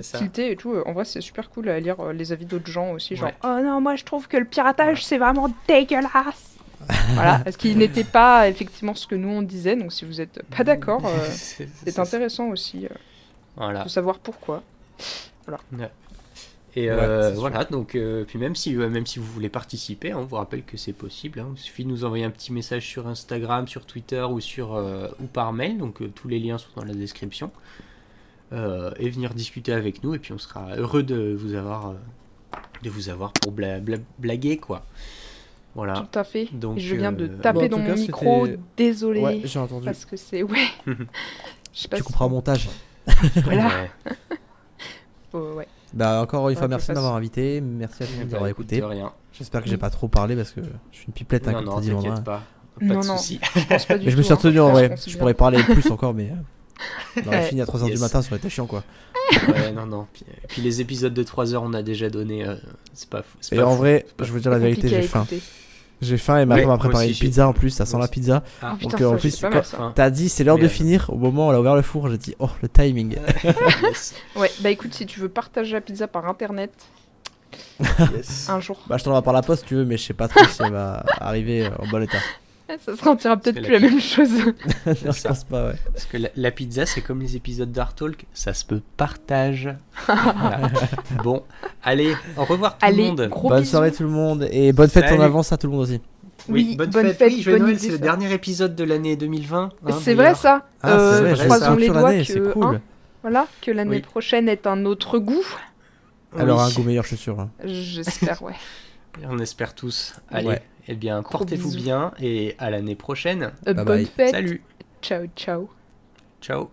tilter et tout, en vrai, c'est super cool à lire les avis d'autres gens aussi. Genre, Ouais. oh non, moi je trouve que le piratage c'est vraiment dégueulasse. voilà, parce qu'il n'était pas effectivement ce que nous on disait. Donc, si vous êtes pas d'accord, euh, C'est- intéressant aussi euh, Voilà. de savoir pourquoi. Et Ouais, euh, sûr. voilà, donc euh, puis même si, même si vous voulez participer, hein, on vous rappelle que c'est possible. hein. il suffit de nous envoyer un petit message sur Instagram, sur Twitter ou, sur, euh, ou par mail. Donc euh, tous les liens sont dans la description. Euh, et venir discuter avec nous. Et puis on sera heureux de vous avoir, euh, de vous avoir pour bla- bla- blaguer quoi. Voilà. Tout à fait. Donc, Et je viens de euh, taper Bon, dans mon cas, micro. Désolé. Ouais, j'ai entendu. parce que c'est. Ouais. Je sais pas Tu si- comprends au montage. Voilà. Ouais. Oh, ouais. Bah encore une fois, merci de m'avoir invité. Merci à tous Bah, d'avoir écoute, écouté. J'espère que j'ai pas trop parlé parce que je suis une pipelette, hein, Non, comme non, dit, pas. Pas Non, de non. soucis. Je pense pas du Mais je me suis hein. retenu en vrai. Je pourrais parler plus encore, mais. euh, Dans la Ouais. fini à 3h du matin, ça aurait été chiant quoi. Ouais, non, non. Puis, puis les épisodes de 3 heures, on a déjà donné. euh, c'est pas fou. c'est Et pas en fou. vrai, pas je veux dire la vérité, j'ai faim. J'ai faim et ma femme m'a moi préparé une pizza en plus, ça sent la pizza. Ah, putain, Donc, euh, en plus, quand-. T'as dit c'est l'heure de finir, au moment où elle a ouvert le four, j'ai dit oh le timing. yes. Ouais, bah écoute, si tu veux partager la pizza par internet yes. un jour, Bah je t'en par la poste si tu veux, mais je sais pas trop si elle va arriver euh, en bon état. Ça se rentira peut-être plus la la même chose. non, je ça. pense pas, ouais. Parce que la, la pizza, c'est comme les épisodes d'Art Talk, ça se peut partage. Voilà. Bon, allez, au revoir tout Allez, le monde. gros bonne bisous. soirée tout le monde et bonne fête en avance à tout le monde aussi. Oui, bonne, bonne fête. fête, oui, joyeux bonne Noël, c'est le dernier épisode de l'année 2020. hein, c'est vrai ça Ah, Euh, c'est vrai, j'ai Croisons ça. les doigts que, c'est cool. hein, voilà, que l'année Oui. prochaine est un autre goût. Alors Oui, un goût meilleur, je suis sûr. hein. J'espère, ouais. On espère tous. Allez, Ouais. Eh bien, portez-vous bien et à l'année prochaine. Euh, Bye bonne bye. fête. Salut. Ciao, ciao. Ciao.